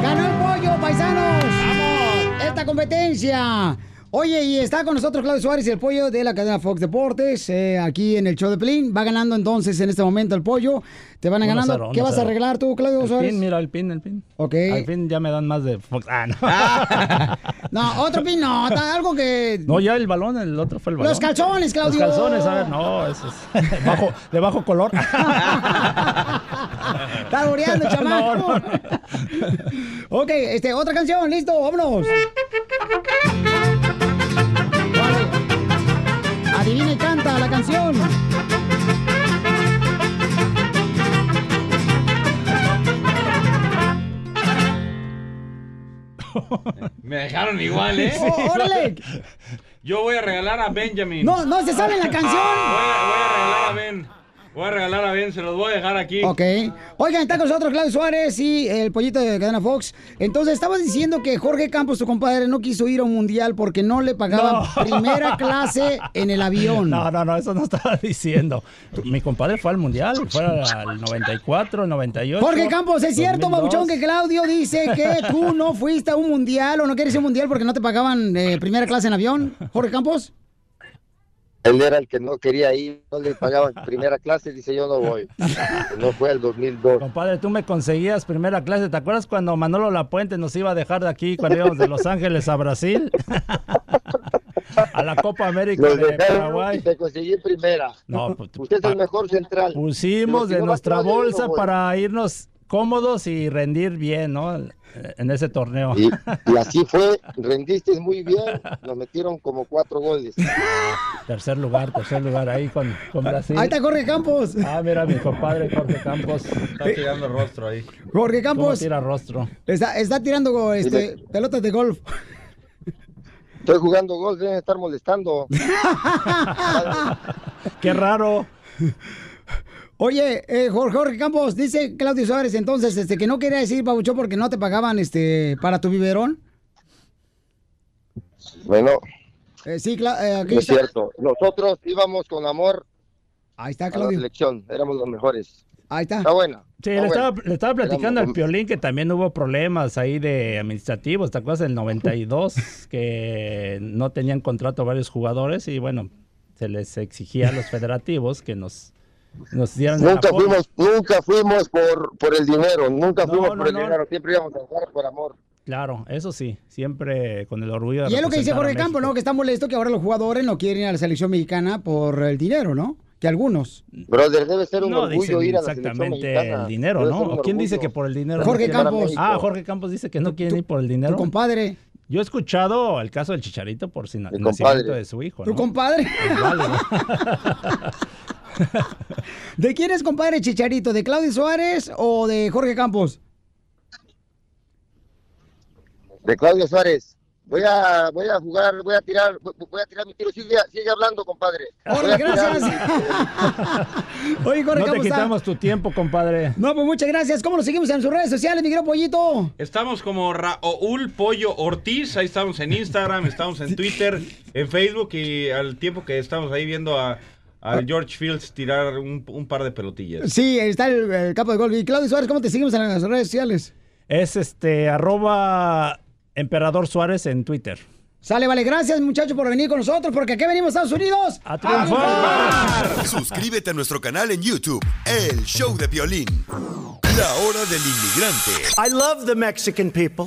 Speaker 2: Ganó el pollo, paisanos. ¡Vamos! Esta competencia. Oye, y está con nosotros Claudio Suárez, el pollo de la cadena Fox Deportes, eh, aquí en el show de Pelín. Va ganando entonces en este momento el pollo. Te van a ganando.
Speaker 25: cero,
Speaker 2: ¿Qué vas a arreglar tú, Claudio
Speaker 25: El
Speaker 2: Suárez?
Speaker 25: pin, mira, el pin, el pin.
Speaker 2: Ok.
Speaker 25: Al fin ya me dan más de Fox. Ah, no.
Speaker 2: No, otro pin, no, está algo que...
Speaker 25: No, ya el balón, el otro fue el balón.
Speaker 2: Los calzones, Claudio.
Speaker 25: Los calzones, a ver, no, eso es bajo, de bajo color.
Speaker 2: Está boreando, chamaco.
Speaker 25: No, no,
Speaker 2: ok, este, otra canción, listo, vámonos. Adivina y canta la canción.
Speaker 26: Me dejaron igual, ¿eh?
Speaker 2: Oh, órale.
Speaker 26: Yo voy a regalar a Benjamin.
Speaker 2: No, no se sabe la canción.
Speaker 26: Voy a, voy a regalar a Ben. Voy a regalar a Ben, se los voy a dejar aquí.
Speaker 2: Ok. Oigan, está con nosotros Claudio Suárez y el pollito de Cadena Fox. Entonces, estabas diciendo que Jorge Campos, tu compadre, no quiso ir a un mundial porque no le pagaban
Speaker 25: No.
Speaker 2: primera clase en el avión.
Speaker 25: No, no, no, eso no estaba diciendo. Mi compadre fue al mundial, fue al 94, 98.
Speaker 2: Jorge Campos, ¿es cierto,
Speaker 25: 2002?
Speaker 2: Babuchón, que Claudio dice que tú no fuiste a un mundial o no quieres ir a un mundial porque no te pagaban eh, primera clase en avión? Jorge Campos.
Speaker 27: Él era el que no quería ir, no le pagaban primera clase, dice yo no voy. No fue el 2002.
Speaker 25: Compadre, tú me conseguías primera clase. ¿Te acuerdas cuando Manolo Lapuente nos iba a dejar de aquí cuando íbamos de Los Ángeles a Brasil? a la Copa América
Speaker 27: Los
Speaker 25: de Paraguay.
Speaker 27: te conseguí primera.
Speaker 25: No, pues,
Speaker 27: Usted es el mejor central.
Speaker 25: Pusimos de nuestra bolsa para irnos cómodos y rendir bien, ¿no? En ese torneo.
Speaker 27: Y, y así fue, rendiste muy bien, nos metieron como cuatro goles.
Speaker 25: Tercer lugar, tercer lugar ahí con, con Brasil.
Speaker 2: Ahí está Jorge Campos.
Speaker 25: Ah, mira, mi compadre Jorge Campos. Está tirando rostro ahí.
Speaker 2: Jorge
Speaker 25: ¿Cómo
Speaker 2: Campos.
Speaker 25: tira rostro?
Speaker 2: Está, está tirando este, pelotas de golf.
Speaker 27: Estoy jugando golf, deben estar molestando.
Speaker 25: Qué raro.
Speaker 2: Oye, eh, Jorge, Jorge Campos, dice Claudio Suárez entonces este, que no quería decir, Babuchón, porque no te pagaban este para tu biberón.
Speaker 27: Bueno,
Speaker 2: Eh, sí, Cla- eh, aquí
Speaker 27: no es
Speaker 2: está.
Speaker 27: cierto. Nosotros íbamos con amor
Speaker 2: Ahí está,
Speaker 27: a la
Speaker 2: Claudio.
Speaker 27: selección, éramos los mejores.
Speaker 2: Ahí está.
Speaker 27: Está buena.
Speaker 25: Sí,
Speaker 27: está
Speaker 25: le
Speaker 27: buena.
Speaker 25: estaba, le estaba platicando
Speaker 27: Éramos-
Speaker 25: al Piolín que también hubo problemas ahí de administrativos, ¿te acuerdas del 92? que no tenían contrato varios jugadores y bueno, se les exigía a los federativos que nos, nos
Speaker 27: Nunca fuimos, nunca fuimos por, por el dinero, nunca
Speaker 25: No,
Speaker 27: fuimos
Speaker 25: no,
Speaker 27: por el
Speaker 25: no.
Speaker 27: dinero, siempre íbamos a jugar por amor.
Speaker 25: Claro, eso sí, siempre con el orgullo de
Speaker 2: Y es lo que dice Jorge Campos,
Speaker 25: México.
Speaker 2: ¿no? Que está molesto que ahora los jugadores no quieren ir a la selección mexicana por el dinero, ¿no? Que algunos.
Speaker 27: Brother, debe ser un
Speaker 25: No,
Speaker 27: orgullo
Speaker 25: dicen
Speaker 27: ir a la selección
Speaker 25: exactamente el dinero, ¿no? ¿O quién dice que por el dinero?
Speaker 2: Jorge
Speaker 25: no?
Speaker 2: Campos.
Speaker 25: Ah, Jorge Campos dice que no quieren ir por el dinero.
Speaker 2: Tu compadre.
Speaker 25: Yo he escuchado el caso del Chicharito por si
Speaker 27: compadre.
Speaker 25: nacimiento de su hijo,
Speaker 2: ¿Tu compadre?
Speaker 25: Es válido.
Speaker 2: ¿De quién es compadre Chicharito? ¿De Claudio Suárez o de Jorge Campos?
Speaker 27: De Claudio Suárez. Voy a, voy a jugar, voy a tirar, voy a tirar mi tiro. Sigue, sigue hablando, compadre.
Speaker 2: Jorge, gracias. Oye, Jorge
Speaker 25: no te
Speaker 2: está-
Speaker 25: quitamos tu tiempo, compadre.
Speaker 2: No, pues muchas gracias. ¿Cómo lo seguimos en sus redes sociales, mi gran pollito?
Speaker 26: Estamos como Raúl Pollo Ortiz, ahí estamos en Instagram, estamos en Twitter, en Facebook y al tiempo que estamos ahí viendo a, a George Fields tirar un, un par de pelotillas.
Speaker 2: Sí, está el, el capo de gol. Y Claudio Suárez, ¿cómo te seguimos en las redes sociales?
Speaker 25: Es este arroba Emperador Suárez en Twitter.
Speaker 2: Sale, vale, gracias muchachos por venir con nosotros, porque aquí venimos Estados Unidos
Speaker 25: a
Speaker 2: triunfar.
Speaker 5: Suscríbete a nuestro canal en YouTube, El Show de Violín. La hora del inmigrante.
Speaker 28: I love the Mexican people.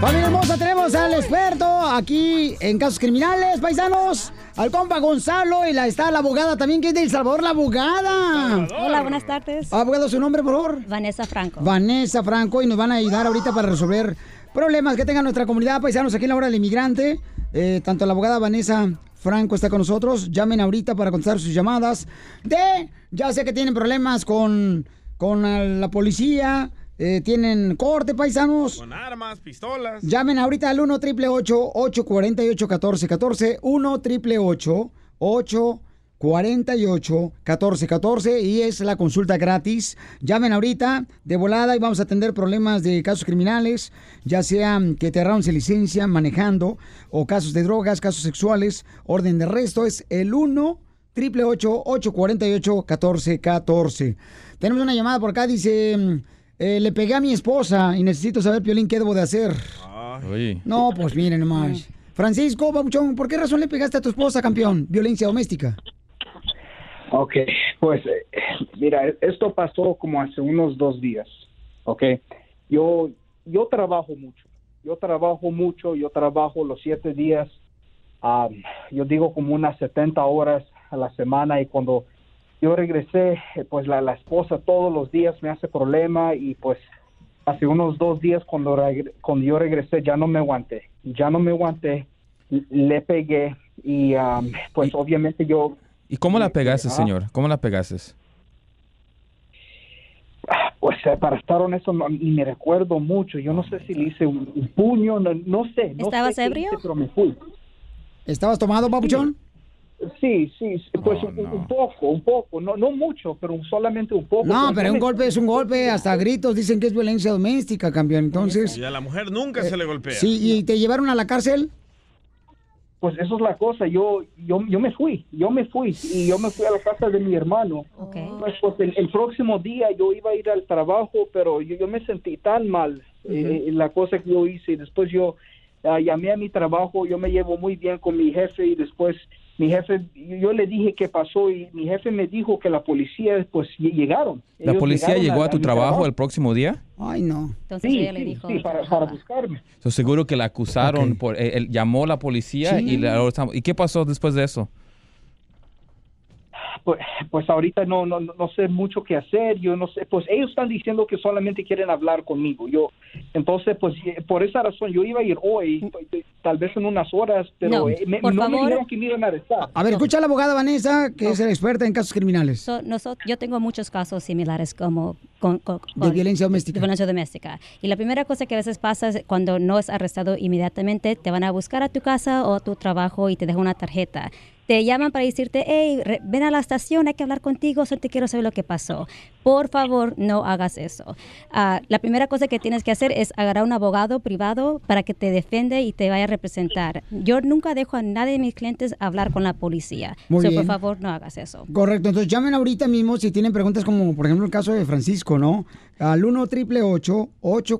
Speaker 2: Familia hermosa, tenemos al experto aquí en casos criminales, paisanos, al compa Gonzalo y la, está la abogada también, que es de El Salvador, la abogada.
Speaker 29: Hola, buenas tardes.
Speaker 2: Abogado, su nombre, por favor.
Speaker 29: Vanessa Franco.
Speaker 2: Vanessa Franco, y nos van a ayudar ahorita para resolver problemas que tenga nuestra comunidad, paisanos, aquí en la hora del inmigrante. Eh, tanto la abogada Vanessa Franco está con nosotros. Llamen ahorita para contestar sus llamadas de, ya sé que tienen problemas con, con ah, la policía, eh, tienen corte, paisanos.
Speaker 4: Con armas, pistolas.
Speaker 2: Llamen ahorita al 1 888 848 1414 1 888 848 1414 y es la consulta gratis. Llamen ahorita de volada y vamos a atender problemas de casos criminales, ya sean que te erraron sin licencia manejando o casos de drogas, casos sexuales, orden de arresto. Es el 1 888 848 1414 Tenemos una llamada por acá, dice... eh, le pegué a mi esposa y necesito saber, Piolín, qué debo de hacer. No, pues miren nomás. Francisco, Babuchón, ¿por qué razón le pegaste a tu esposa, campeón? Violencia doméstica.
Speaker 30: Ok, pues eh, mira, esto pasó como hace unos dos días, ok. Yo, yo trabajo mucho, yo trabajo mucho, yo trabajo los siete días, am, yo digo como unas 70 horas a la semana y cuando yo regresé, eh, pues la, la esposa todos los días me hace problema y pues hace unos dos días cuando, cuando yo regresé ya no me aguanté, ya no me aguanté, le pegué y am, pues obviamente yo
Speaker 31: ¿Y cómo la pegaste,
Speaker 30: Ah.
Speaker 31: señor? ¿Cómo la pegaste?
Speaker 30: Pues para estar honesto, no, ni me recuerdo mucho. Yo no sé si le hice un, un puño, no, no sé. No
Speaker 29: ¿Estabas
Speaker 30: sé
Speaker 29: ebrio?
Speaker 30: hice, pero me fui.
Speaker 2: ¿Estabas tomado, Papuchón?
Speaker 30: Sí, sí, sí, pues un, un poco, un poco, no, no mucho, pero solamente un poco.
Speaker 2: No, pero un
Speaker 30: me-
Speaker 2: golpe es un golpe, hasta gritos dicen que es violencia doméstica, campeón. Entonces,
Speaker 4: Y a la mujer nunca se le golpea.
Speaker 2: sí, ¿y te llevaron a la cárcel?
Speaker 30: Pues eso es la cosa, yo, yo, yo me fui, yo me fui y yo me fui a la casa de mi hermano. Pues, pues, el, el próximo día yo iba a ir al trabajo, pero yo, yo me sentí tan mal eh, la cosa que yo hice. Después yo ah, llamé a mi trabajo, yo me llevo muy bien con mi jefe y después mi jefe, yo, le dije qué pasó y mi jefe me dijo que la policía pues ll- llegaron.
Speaker 31: ¿La
Speaker 30: Ellos
Speaker 31: policía
Speaker 30: llegaron
Speaker 31: llegó a tu trabajo el próximo día?
Speaker 2: Ay, no.
Speaker 15: Entonces
Speaker 30: Sí,
Speaker 15: ella le
Speaker 30: sí,
Speaker 15: dijo.
Speaker 30: sí, para, para buscarme.
Speaker 31: So, seguro que la acusaron, por, eh, él llamó a la policía
Speaker 30: Sí.
Speaker 31: y, la- ¿y qué pasó después de eso?
Speaker 30: Pues, pues ahorita no, no, no sé mucho qué hacer, yo no sé, pues ellos están diciendo que solamente quieren hablar conmigo, yo, entonces pues eh, por esa razón yo iba a ir hoy, eh, tal vez en unas horas, pero
Speaker 15: No,
Speaker 30: eh, me,
Speaker 15: por
Speaker 30: no me dijeron que me iban a arrestar.
Speaker 2: A ver, escucha a la abogada Vanessa, que es la experta en casos criminales.
Speaker 15: So, yo tengo muchos casos similares como con, con-
Speaker 2: De violencia doméstica.
Speaker 15: de violencia doméstica. Y la primera cosa que a veces pasa es cuando no es arrestado inmediatamente, te van a buscar a tu casa o a tu trabajo y te dejan una tarjeta. Te llaman para decirte, hey, ven a la estación, hay que hablar contigo, solo te quiero saber lo que pasó. Por favor, no hagas eso. Ah, la primera cosa que tienes que hacer es agarrar un abogado privado para que te defiende y te vaya a representar. Yo nunca dejo a nadie de mis clientes hablar con la policía.
Speaker 2: Muy
Speaker 15: So,
Speaker 2: bien.
Speaker 15: por favor, no hagas eso.
Speaker 2: Correcto, entonces llamen ahorita mismo si tienen preguntas como por ejemplo el caso de Francisco, ¿no? Al 1 triple 848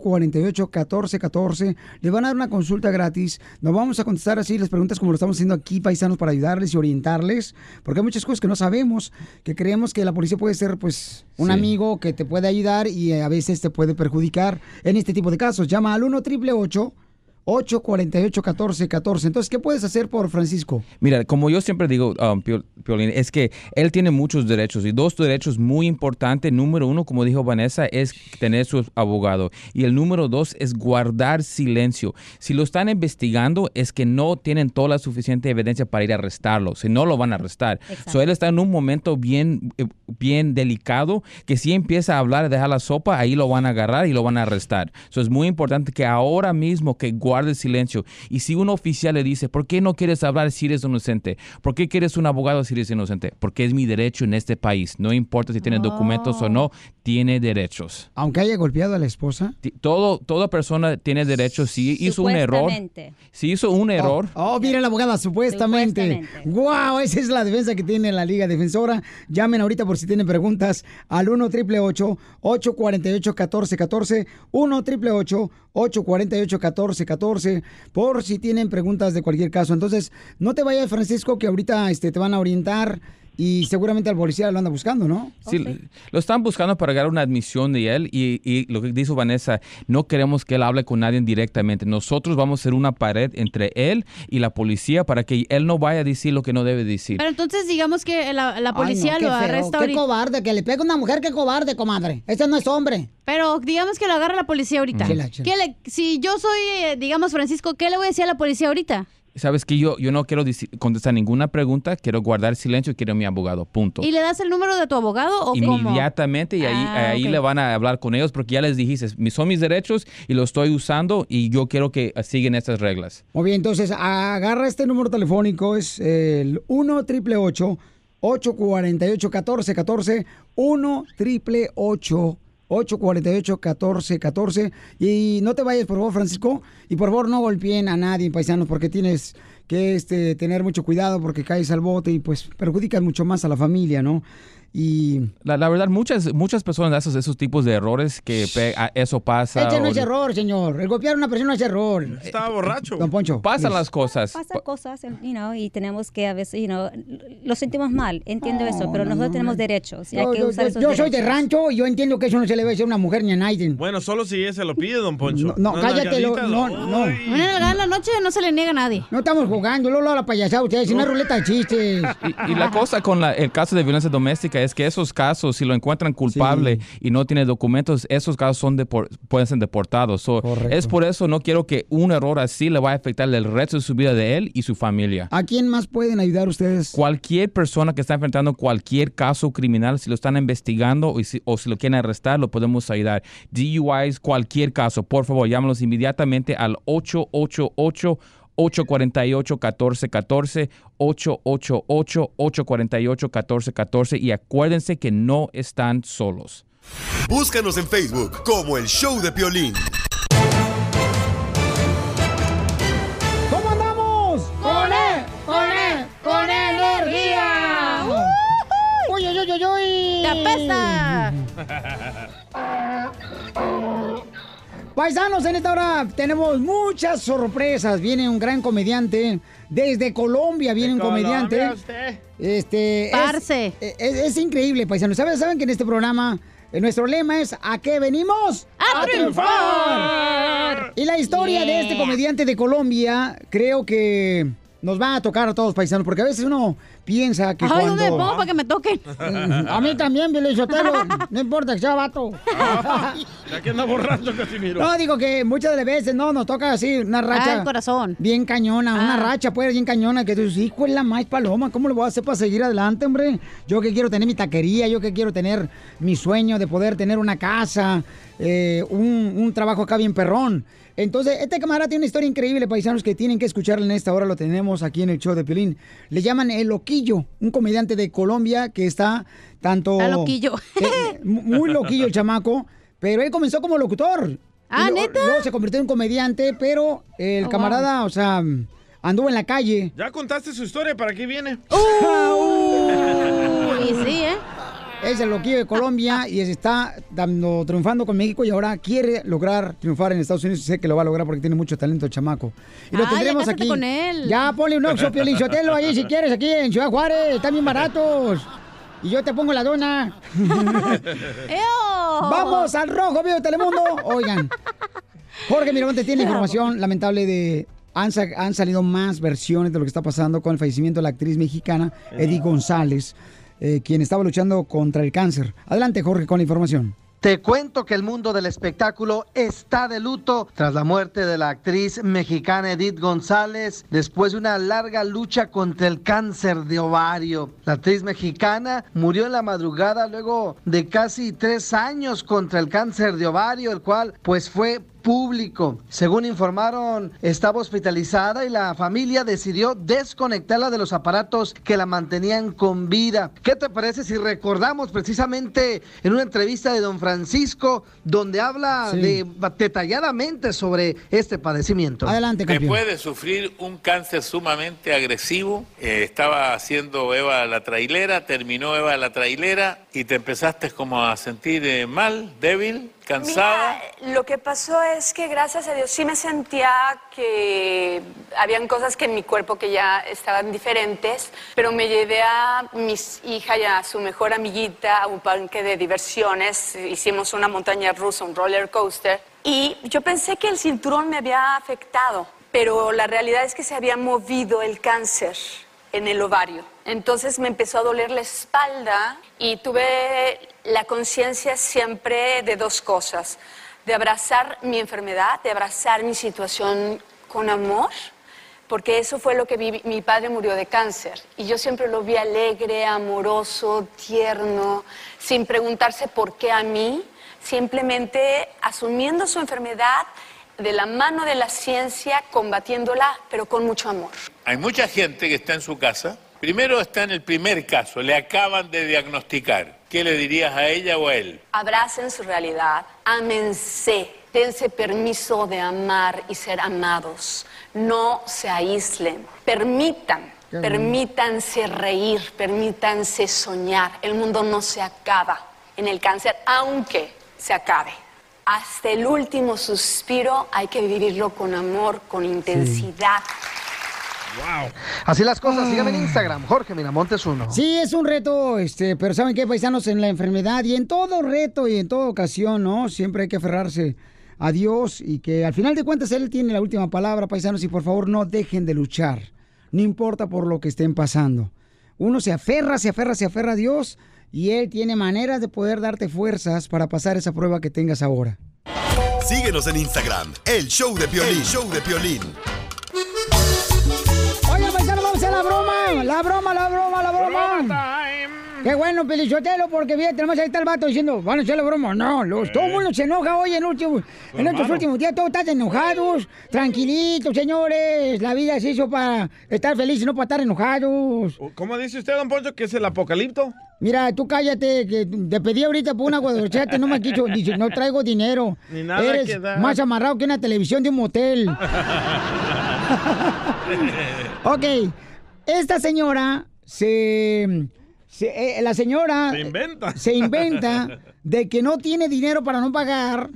Speaker 2: 1414 Le van a dar una consulta gratis. Nos vamos a contestar así las preguntas como lo estamos haciendo aquí, paisanos, para ayudarles y orientarles. Porque hay muchas cosas que no sabemos, que creemos que la policía puede ser pues un amigo que te puede ayudar y eh, a veces te puede perjudicar en este tipo de casos. Llama al 1 888 848-1414. Entonces, ¿qué puedes hacer por Francisco?
Speaker 31: Mira, como yo siempre digo, um, Piolín, es que él tiene muchos derechos y dos derechos muy importantes. Número uno, como dijo Vanessa, es tener su abogado. Y el número dos es guardar silencio. Si lo están investigando, es que no tienen toda la suficiente evidencia para ir a arrestarlo. Si no, lo van a arrestar. So, él está en un momento bien, eh, bien delicado que si empieza a hablar, deja la sopa, ahí lo van a agarrar y lo van a arrestar. Eso es muy importante que ahora mismo que guarden guarde silencio. Y si un oficial le dice, ¿por qué no quieres hablar si eres inocente? ¿Por qué quieres un abogado si eres inocente? Porque es mi derecho en este país. No importa si tiene documentos o no, tiene derechos.
Speaker 2: Aunque haya golpeado a la esposa.
Speaker 31: Todo, toda persona tiene derechos. Si hizo un error,
Speaker 15: Supuestamente.
Speaker 31: si hizo un error,
Speaker 2: Oh, mira la abogada, supuestamente. ¡Wow! Esa es la defensa que tiene la Liga Defensora. Llamen ahorita por si tienen preguntas al 1 888 848 1414 1 888 848 1414 por si tienen preguntas de cualquier caso. Entonces, no te vayas, Francisco, que ahorita este, te van a orientar y seguramente al policía lo anda buscando, ¿no?
Speaker 31: Sí, lo están buscando para agarrar una admisión de él y, y lo que dijo Vanessa, no queremos que él hable con nadie directamente. Nosotros vamos a ser una pared entre él y la policía para que él no vaya a decir lo que no debe decir.
Speaker 10: Pero entonces digamos que la, la
Speaker 2: Ay,
Speaker 10: policía
Speaker 2: qué
Speaker 10: lo
Speaker 2: feo,
Speaker 10: arresta
Speaker 2: Qué cobarde, que le pega a una mujer, qué cobarde, comadre. Este no es hombre.
Speaker 10: Pero digamos que lo agarra la policía ahorita.
Speaker 2: Chela, chela.
Speaker 10: ¿Qué le- si yo soy, eh, digamos, Francisco, ¿qué le voy a decir a la policía ahorita?
Speaker 31: Sabes que yo, yo no quiero contestar ninguna pregunta, quiero guardar silencio y quiero mi abogado, punto.
Speaker 10: ¿Y le das el número de tu abogado o cómo?
Speaker 31: Inmediatamente y ahí,
Speaker 10: Ah,
Speaker 31: ahí le van a hablar con ellos porque ya les dijiste, "Mi- son mis derechos y los estoy usando y yo quiero que siguen estas reglas.
Speaker 2: Muy bien, entonces agarra este número telefónico, es el 1 888 848 1414 1 888 848 1414 Y no te vayas, por favor, Francisco. Y por favor, no golpeen a nadie, paisanos, porque tienes que este, tener mucho cuidado porque caes al bote y pues perjudicas mucho más a la familia, ¿no? Y
Speaker 31: La, la verdad, muchas, muchas personas hacen esos tipos de errores que eso pasa.
Speaker 2: ese no
Speaker 31: o-
Speaker 2: es error, señor. El golpear a una persona es error.
Speaker 4: Estaba borracho.
Speaker 2: Don Poncho.
Speaker 31: Pasan
Speaker 2: yes.
Speaker 31: las cosas.
Speaker 15: Pasan cosas, you know, y tenemos que a veces, you know, lo sentimos mal, entiendo eso, pero
Speaker 2: no,
Speaker 15: nosotros
Speaker 2: no,
Speaker 15: tenemos
Speaker 2: no.
Speaker 15: derechos y hay
Speaker 2: Yo,
Speaker 15: que
Speaker 2: yo-
Speaker 15: usar
Speaker 2: yo-
Speaker 15: esos
Speaker 2: yo soy de rancho y yo entiendo que eso no se le debe decir a una mujer ni a nadie.
Speaker 4: Bueno, solo si ella se lo pide, don Poncho.
Speaker 2: No,
Speaker 4: Unas
Speaker 2: cállate, lo- no, no.
Speaker 10: Una la noche no se le niega a nadie.
Speaker 2: No estamos jugando, Lolo, a la payasada ustedes, no es ruleta de chistes.
Speaker 31: Y, y la cosa con la- el caso de violencia doméstica es que esos casos, si lo encuentran culpable y no tiene documentos, esos casos son pueden ser deportados. So, es por eso no quiero que un error así le vaya a afectar el resto de su vida de él y su familia.
Speaker 2: ¿A quién más pueden ayudar ustedes?
Speaker 31: Cualquier persona que está enfrentando cualquier caso criminal, si lo están investigando o si, o si lo quieren arrestar, lo podemos ayudar. DUIs, cualquier caso, por favor, llámanos inmediatamente al 888 848-1414, 888-848-1414 y acuérdense que no están solos.
Speaker 5: Búscanos en Facebook como El Show de Piolín.
Speaker 2: ¿Cómo andamos? ¡Con él! ¡Con él! ¡Con energía! ¡Uy, uy, uy, uy, uy!
Speaker 10: ¡Te apesta!
Speaker 2: Paisanos, en esta hora tenemos muchas sorpresas. Viene un gran comediante. Desde Colombia viene un comediante.
Speaker 10: Usted.
Speaker 2: Este. es-
Speaker 10: Parce.
Speaker 2: Es, es increíble, paisanos. ¿Saben, saben que en este programa eh, nuestro lema es ¿A qué venimos?
Speaker 10: ¡A triunfar!
Speaker 2: Y la historia de este comediante de Colombia, creo que nos va a tocar a todos paisanos, porque a veces uno piensa que
Speaker 10: Ay,
Speaker 2: cuando...
Speaker 10: ¿dónde me pongo para que me toquen?
Speaker 2: A mí también, Sotelo. No importa que sea vato.
Speaker 4: Ya que anda borracho, Casimiro.
Speaker 2: No, digo que muchas de las veces no nos toca así una racha.
Speaker 10: Ah, el corazón.
Speaker 2: Bien cañona, una
Speaker 10: Ah.
Speaker 2: racha pues bien cañona que tú dices, hijo es la más paloma, ¿cómo lo voy a hacer para seguir adelante, hombre? Yo que quiero tener mi taquería, yo que quiero tener mi sueño de poder tener una casa, eh, un, un trabajo acá bien perrón. Entonces, este camarada tiene una historia increíble, paisanos, que tienen que escucharla en esta hora, lo tenemos aquí en el show de Piolín. Le llaman El Loquillo, un comediante de Colombia que está tanto...
Speaker 10: Está loquillo.
Speaker 2: Eh, muy loquillo el chamaco, pero él comenzó como locutor.
Speaker 10: Ah,
Speaker 2: Y lo-
Speaker 10: ¿neta?
Speaker 2: Luego se convirtió en comediante, pero el
Speaker 10: Oh,
Speaker 2: camarada, o sea, anduvo en la calle.
Speaker 4: ¿Ya contaste su historia? ¿Para qué viene?
Speaker 10: Uy, sí, ¿eh?
Speaker 2: Es el loquillo de Colombia y está dando, triunfando con México y ahora quiere lograr triunfar en Estados Unidos. Sé que lo va a lograr porque tiene mucho talento el chamaco. Y lo
Speaker 10: Ay, ya
Speaker 2: tendremos
Speaker 10: cásate
Speaker 2: aquí.
Speaker 10: con él.
Speaker 2: Ya, ponle un oxo, Piolín Sotelo ahí si quieres, aquí en Ciudad Juárez. Están bien baratos. Y yo te pongo la dona. Vamos al rojo, vivo Telemundo. Oigan, Jorge Miramonte tiene información lamentable de... Han, han salido más versiones de lo que está pasando con el fallecimiento de la actriz mexicana Eddie González, eh, quien estaba luchando contra el cáncer. Adelante, Jorge, con la información.
Speaker 32: Te cuento que el mundo del espectáculo está de luto tras la muerte de la actriz mexicana Edith González después de una larga lucha contra el cáncer de ovario. La actriz mexicana murió en la madrugada luego de casi tres años contra el cáncer de ovario, el cual pues fue público. Según informaron, estaba hospitalizada y la familia decidió desconectarla de los aparatos que la mantenían con vida. ¿Qué te parece si recordamos precisamente en una entrevista de don Francisco donde habla
Speaker 2: Sí.
Speaker 32: de, detalladamente sobre este padecimiento?
Speaker 2: Adelante,
Speaker 8: Después de sufrir un cáncer sumamente agresivo, eh, estaba haciendo Eva la trailera, terminó Eva la trailera y te empezaste como a sentir eh, mal, débil, cansada.
Speaker 9: Lo que pasó es que gracias a Dios sí me sentía que habían cosas que en mi cuerpo que ya estaban diferentes, pero me llevé a mis hija y a su mejor amiguita a un parque de diversiones, hicimos una montaña rusa, un roller coaster, y yo pensé que el cinturón me había afectado, pero la realidad es que se había movido el cáncer en el ovario. Entonces me empezó a doler la espalda y tuve la conciencia siempre de dos cosas, de abrazar mi enfermedad, de abrazar mi situación con amor, porque eso fue lo que vi- mi padre murió de cáncer y yo siempre lo vi alegre, amoroso, tierno, sin preguntarse por qué a mí, simplemente asumiendo su enfermedad de la mano de la ciencia, combatiéndola, pero con mucho amor.
Speaker 8: Hay mucha gente que está en su casa. Primero está en el primer caso, le acaban de diagnosticar. ¿Qué le dirías a ella o a él?
Speaker 9: Abracen su realidad, ámense, dense permiso de amar y ser amados. No se aíslen, permitan, permítanse reír, permítanse soñar. El mundo no se acaba en el cáncer, aunque se acabe. Hasta el último suspiro hay que vivirlo con amor, con intensidad.
Speaker 32: Así las cosas, síganme en Instagram, Jorge Miramontes uno.
Speaker 2: Sí, es un reto, este, pero ¿saben qué, paisanos? En la enfermedad y en todo reto y en toda ocasión, ¿no? Siempre hay que aferrarse a Dios y que al final de cuentas Él tiene la última palabra, paisanos, y por favor no dejen de luchar. No importa por lo que estén pasando. Uno se aferra, se aferra, se aferra a Dios y Él tiene maneras de poder darte fuerzas para pasar esa prueba que tengas ahora.
Speaker 5: Síguenos en Instagram, el show de Piolín, el show de Piolín.
Speaker 2: Oye, paisanos, vamos a hacer la broma. La broma, la broma, la broma. Qué bueno, Pelichotelo, porque fíjate, tenemos ahí está el vato diciendo, van a echarle broma. No, los, todo el mundo se enoja hoy en, último, en estos últimos días, todos están enojados, tranquilitos, señores. La vida se hizo para estar felices, no para estar enojados.
Speaker 4: ¿Cómo dice usted, don Poncho, que es el apocalipto?
Speaker 2: Mira, tú cállate, que te pedí ahorita por una guadalchate, no me has dicho, dice, no traigo dinero.
Speaker 4: Ni nada
Speaker 2: Eres
Speaker 4: que dar.
Speaker 2: más amarrado que una televisión de un motel. ok, esta señora se... se- eh, la señora...
Speaker 4: Se inventa.
Speaker 2: Se inventa de que no tiene dinero para no pagar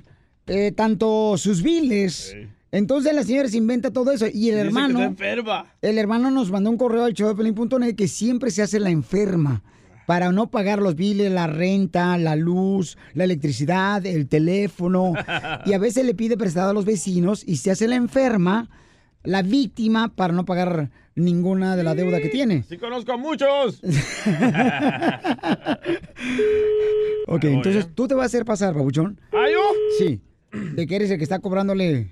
Speaker 2: eh, tanto sus biles. Entonces la señora se inventa todo eso. Y el
Speaker 4: Dice que
Speaker 2: hermano...
Speaker 4: está enferma.
Speaker 2: El hermano nos mandó un correo al showdepelín.net que siempre se hace la enferma para no pagar los biles, la renta, la luz, la electricidad, el teléfono. Y a veces le pide prestado a los vecinos y se hace la enferma, la víctima, para no pagar ninguna de la deuda que tiene.
Speaker 4: Sí conozco a muchos.
Speaker 2: Ok, entonces tú te vas a hacer pasar, babuchón.
Speaker 4: ¿Ah, yo?
Speaker 2: Sí. ¿De que eres el que está cobrándole?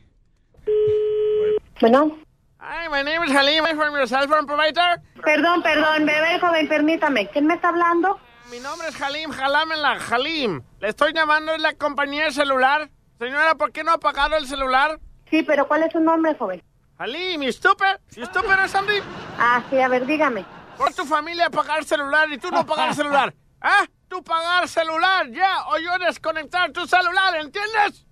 Speaker 33: Bueno.
Speaker 34: Hi, my name is Halim. I'm from your cell phone provider.
Speaker 33: Perdón, perdón, bebé joven, permítame. ¿Quién me está hablando?
Speaker 34: Mi nombre es Halim Halamela. Halim. Le estoy llamando de la compañía de celular. Señora, ¿por qué no ha pagado el celular?
Speaker 33: Sí, pero ¿cuál es su nombre, joven?
Speaker 34: Halim, you stupid. You stupid or something.
Speaker 33: Ah, sí, a ver, dígame.
Speaker 34: Por tu familia pagar celular y tú no pagar celular. ¿Ah? Tú pagar celular, ya. O yo desconectar tu celular, ¿entiendes?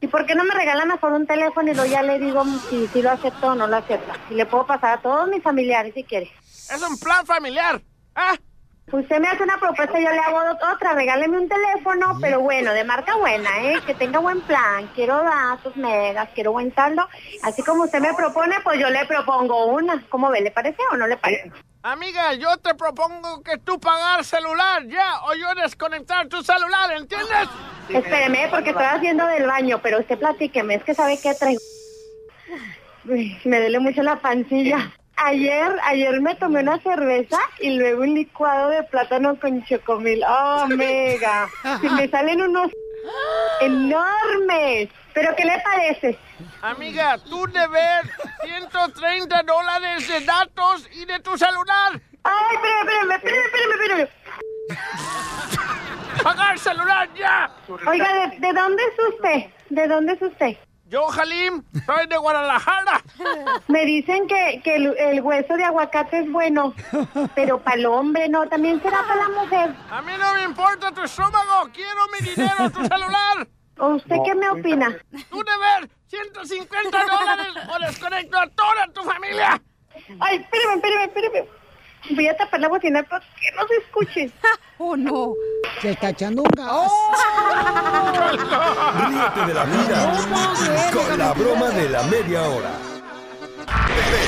Speaker 33: ¿Y por qué no me regala mejor un teléfono y luego ya le digo si, si lo acepto o no lo acepta? Y le puedo pasar a todos mis familiares si quiere.
Speaker 34: Es un plan familiar. ¿Ah?
Speaker 33: Usted me hace una propuesta y yo le hago otra. Regáleme un teléfono, pero bueno, de marca buena, ¿eh? Que tenga buen plan. Quiero datos, megas, quiero buen saldo. Así como usted me propone, pues yo le propongo una. ¿Cómo ve? ¿Le parece o no le parece?
Speaker 34: Amiga, yo te propongo que tú pagar celular, ya. O yo desconectar tu celular, ¿entiendes?
Speaker 33: Espéreme, porque estoy haciendo del baño, pero usted platíqueme, es que sabe que traigo... Uy, me duele mucho la pancilla. Ayer, ayer me tomé una cerveza y luego un licuado de plátano con chocomil. ¡Oh, mega! Y me salen unos enormes. ¿Pero qué le parece?
Speaker 34: Amiga, tú debes 130 dólares de datos y de tu celular.
Speaker 33: ¡Ay, espérame, espérame, espérame, espérame!
Speaker 34: ¡Pagar celular ya!
Speaker 33: Oiga, ¿de, de dónde es usted? ¿De dónde es usted?
Speaker 34: Yo, Halim, soy de Guadalajara.
Speaker 33: Me dicen que, que el, el hueso de aguacate es bueno, pero para el hombre no, también será para la mujer.
Speaker 34: A mí no me importa tu estómago, quiero mi dinero, tu celular.
Speaker 33: ¿Usted qué me opina?
Speaker 34: Tú debes 150 dólares o desconecto a toda tu familia.
Speaker 33: Ay, espérame, espérame, espérame. Voy a tapar la bocina para que no se escuche.
Speaker 10: oh, no.
Speaker 2: Se está echando un gas.
Speaker 5: Ríete de la vida con la broma de la media hora.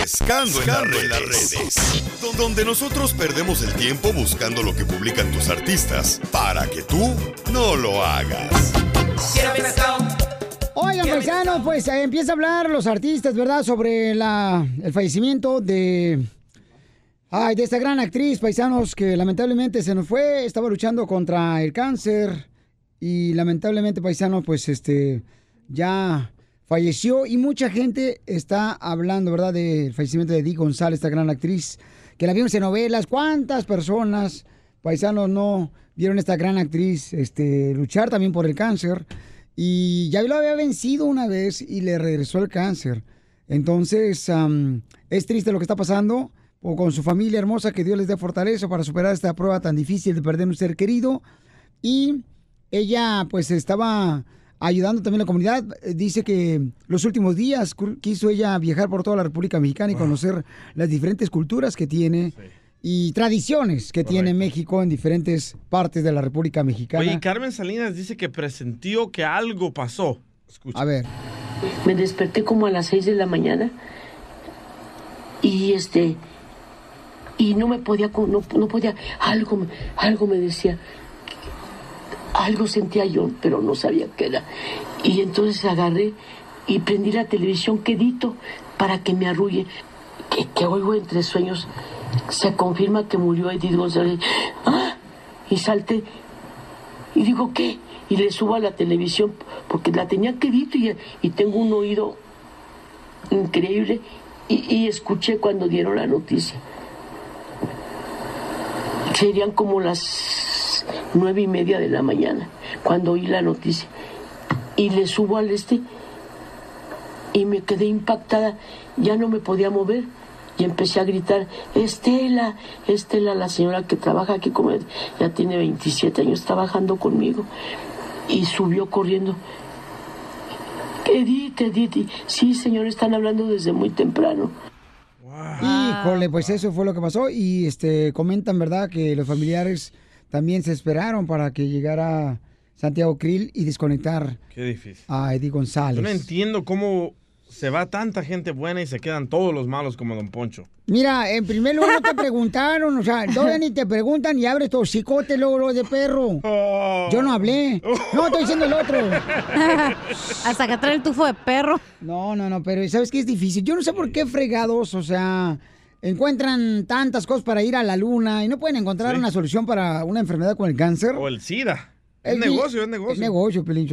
Speaker 5: Pescando en las redes. Don- Donde nosotros perdemos el tiempo buscando lo que publican tus artistas para que tú no lo hagas.
Speaker 2: Oigan, paisanos, pues eh, empieza a hablar los artistas, ¿verdad? Sobre la, el fallecimiento de... Ay, de esta gran actriz, paisanos, que lamentablemente se nos fue, estaba luchando contra el cáncer y lamentablemente, paisanos, pues este, ya falleció y mucha gente está hablando, ¿verdad? Del fallecimiento de Di González, esta gran actriz, que la vimos en novelas. ¿Cuántas personas, paisanos, no vieron esta gran actriz este, luchar también por el cáncer? Y ya lo había vencido una vez y le regresó el cáncer. Entonces, es triste lo que está pasando o con su familia hermosa, que Dios les dé fortaleza para superar esta prueba tan difícil de perder un ser querido. Y ella pues estaba ayudando también a la comunidad. Dice que los últimos días quiso ella viajar por toda la República Mexicana y conocer las diferentes culturas que tiene y tradiciones que tiene México en diferentes partes de la República Mexicana.
Speaker 4: Oye, Carmen Salinas dice que presintió que algo pasó.
Speaker 2: A ver.
Speaker 35: Me desperté como a las 6 de la mañana y este y no me podía no, no podía algo algo me decía algo sentía yo pero no sabía qué era. Y entonces agarré y prendí la televisión quedito para que me arrulle que, que oigo entre sueños se confirma que murió Edith González. ¡Ah! y salté y digo qué y le subo a la televisión porque la tenía quedito y, y tengo un oído increíble y escuché cuando dieron la noticia serían como las nueve y media de la mañana cuando oí la noticia. Y le subo al este y me quedé impactada, ya no me podía mover y empecé a gritar, Estela, Estela, la señora que trabaja aquí, como ya tiene 27 años trabajando conmigo, y subió corriendo. Edith, Edith, sí, señor, están hablando desde muy temprano.
Speaker 2: Híjole, pues eso fue lo que pasó y este comentan, ¿verdad? Que los familiares también se esperaron para que llegara Santiago Krill y desconectar
Speaker 4: Qué difícil.
Speaker 2: a Eddie González.
Speaker 4: Yo no entiendo cómo se va tanta gente buena y se quedan todos los malos como Don Poncho.
Speaker 2: Mira, en primer lugar no te preguntaron, o sea, todavía ni te preguntan y abres tu cicote luego lo de perro. Yo no hablé. No, estoy diciendo el otro.
Speaker 10: Hasta que trae el tufo de perro.
Speaker 2: No, no, no, pero ¿sabes qué es difícil? Yo no sé por qué fregados, o sea, encuentran tantas cosas para ir a la luna y no pueden encontrar una solución para una enfermedad como el cáncer.
Speaker 4: O el SIDA. Es negocio, es negocio.
Speaker 2: Es negocio, Pelín.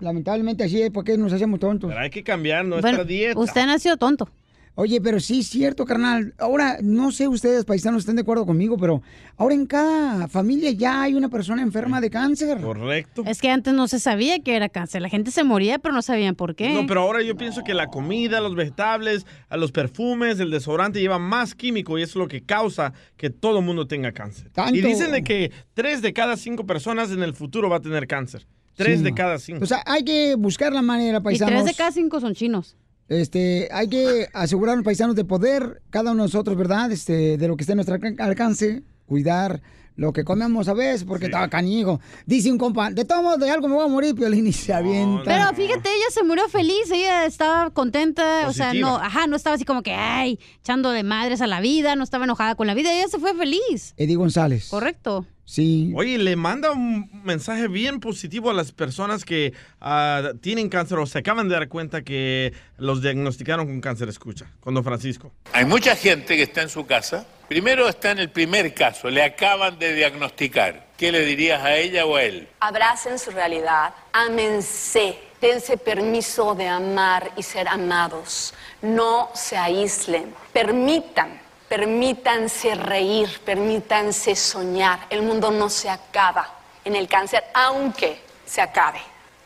Speaker 2: Lamentablemente así es, porque nos hacemos tontos?
Speaker 4: Pero hay que cambiar nuestra dieta.
Speaker 2: usted nació tonto. Oye, pero sí es cierto, carnal. Ahora, no sé ustedes, paisanos, estén de acuerdo conmigo, pero ahora en cada familia ya hay una persona enferma de cáncer.
Speaker 4: Correcto.
Speaker 10: Es que antes no se sabía que era cáncer. La gente se moría, pero no sabían por qué.
Speaker 4: No, pero ahora yo pienso que la comida, los vegetales, a los perfumes, el desodorante lleva más químico y eso es lo que causa que todo el mundo tenga cáncer.
Speaker 2: Tanto.
Speaker 4: Y dicen de que tres de cada cinco personas en el futuro va a tener cáncer. Tres
Speaker 2: Sí,
Speaker 4: de cada cinco.
Speaker 2: O sea, hay que buscar la manera,
Speaker 10: y
Speaker 2: paisanos.
Speaker 10: tres de cada cinco son chinos.
Speaker 2: Este, hay que asegurar a los paisanos de poder, cada uno de nosotros, ¿verdad? Este, de lo que esté a nuestro alcan- alcance, cuidar lo que comemos a veces, porque estaba canijo. Dice un compa, de todo modo, de algo me voy a morir, Piolín, y se avienta.
Speaker 10: Pero fíjate, ella se murió feliz, ella estaba contenta, o sea, no, ajá, no estaba así como que, ay, echando de madres a la vida, no estaba enojada con la vida, ella se fue feliz.
Speaker 2: Eddie González.
Speaker 10: Correcto.
Speaker 2: Sí.
Speaker 4: Oye, le manda un mensaje bien positivo a las personas que ah, tienen cáncer o se acaban de dar cuenta que los diagnosticaron con cáncer. Escucha, con Don Francisco.
Speaker 8: Hay mucha gente que está en su casa. Primero está en el primer caso, le acaban de diagnosticar. ¿Qué le dirías a ella o a él?
Speaker 9: Abracen su realidad, ámense, dense permiso de amar y ser amados. No se aíslen, permitan, permítanse reír, permítanse soñar. El mundo no se acaba en el cáncer, aunque se acabe.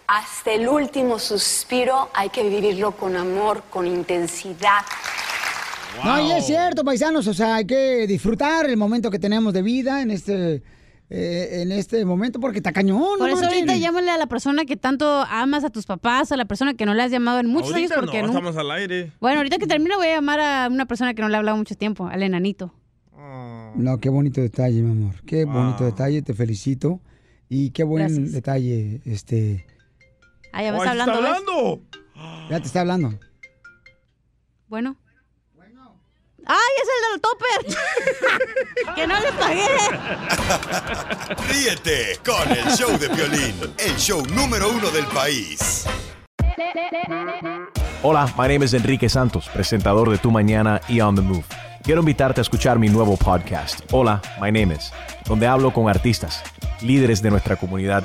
Speaker 9: Hasta el último suspiro hay que vivirlo con amor, con intensidad.
Speaker 2: No, y es cierto, paisanos, o sea, hay que disfrutar el momento que tenemos de vida en este, eh, en este momento, porque está cañón.
Speaker 10: Por
Speaker 2: no
Speaker 10: eso
Speaker 2: marchen.
Speaker 10: ahorita llámale a la persona que tanto amas a tus papás, a la persona que no le has llamado en muchos
Speaker 4: Ahorita
Speaker 10: años porque
Speaker 4: no,
Speaker 10: nunca-
Speaker 4: estamos al aire.
Speaker 10: Bueno, ahorita que termine voy a llamar a una persona que no le he hablado mucho tiempo, al enanito.
Speaker 2: No, qué bonito detalle, mi amor. Qué bonito detalle, te felicito. Y qué buen
Speaker 10: Gracias.
Speaker 2: detalle, este...
Speaker 10: Ah, ya está hablando.
Speaker 2: Ya te está hablando.
Speaker 10: Bueno. ¡Ay, es el del topper! ¡Que no le pagué!
Speaker 5: Ríete con el show de Piolín, el show número uno del país.
Speaker 36: Hola, my name is Enrique Santos, presentador de Tu Mañana y On the Move. Quiero invitarte a escuchar mi nuevo podcast, Hola, my name is, donde hablo con artistas, líderes de nuestra comunidad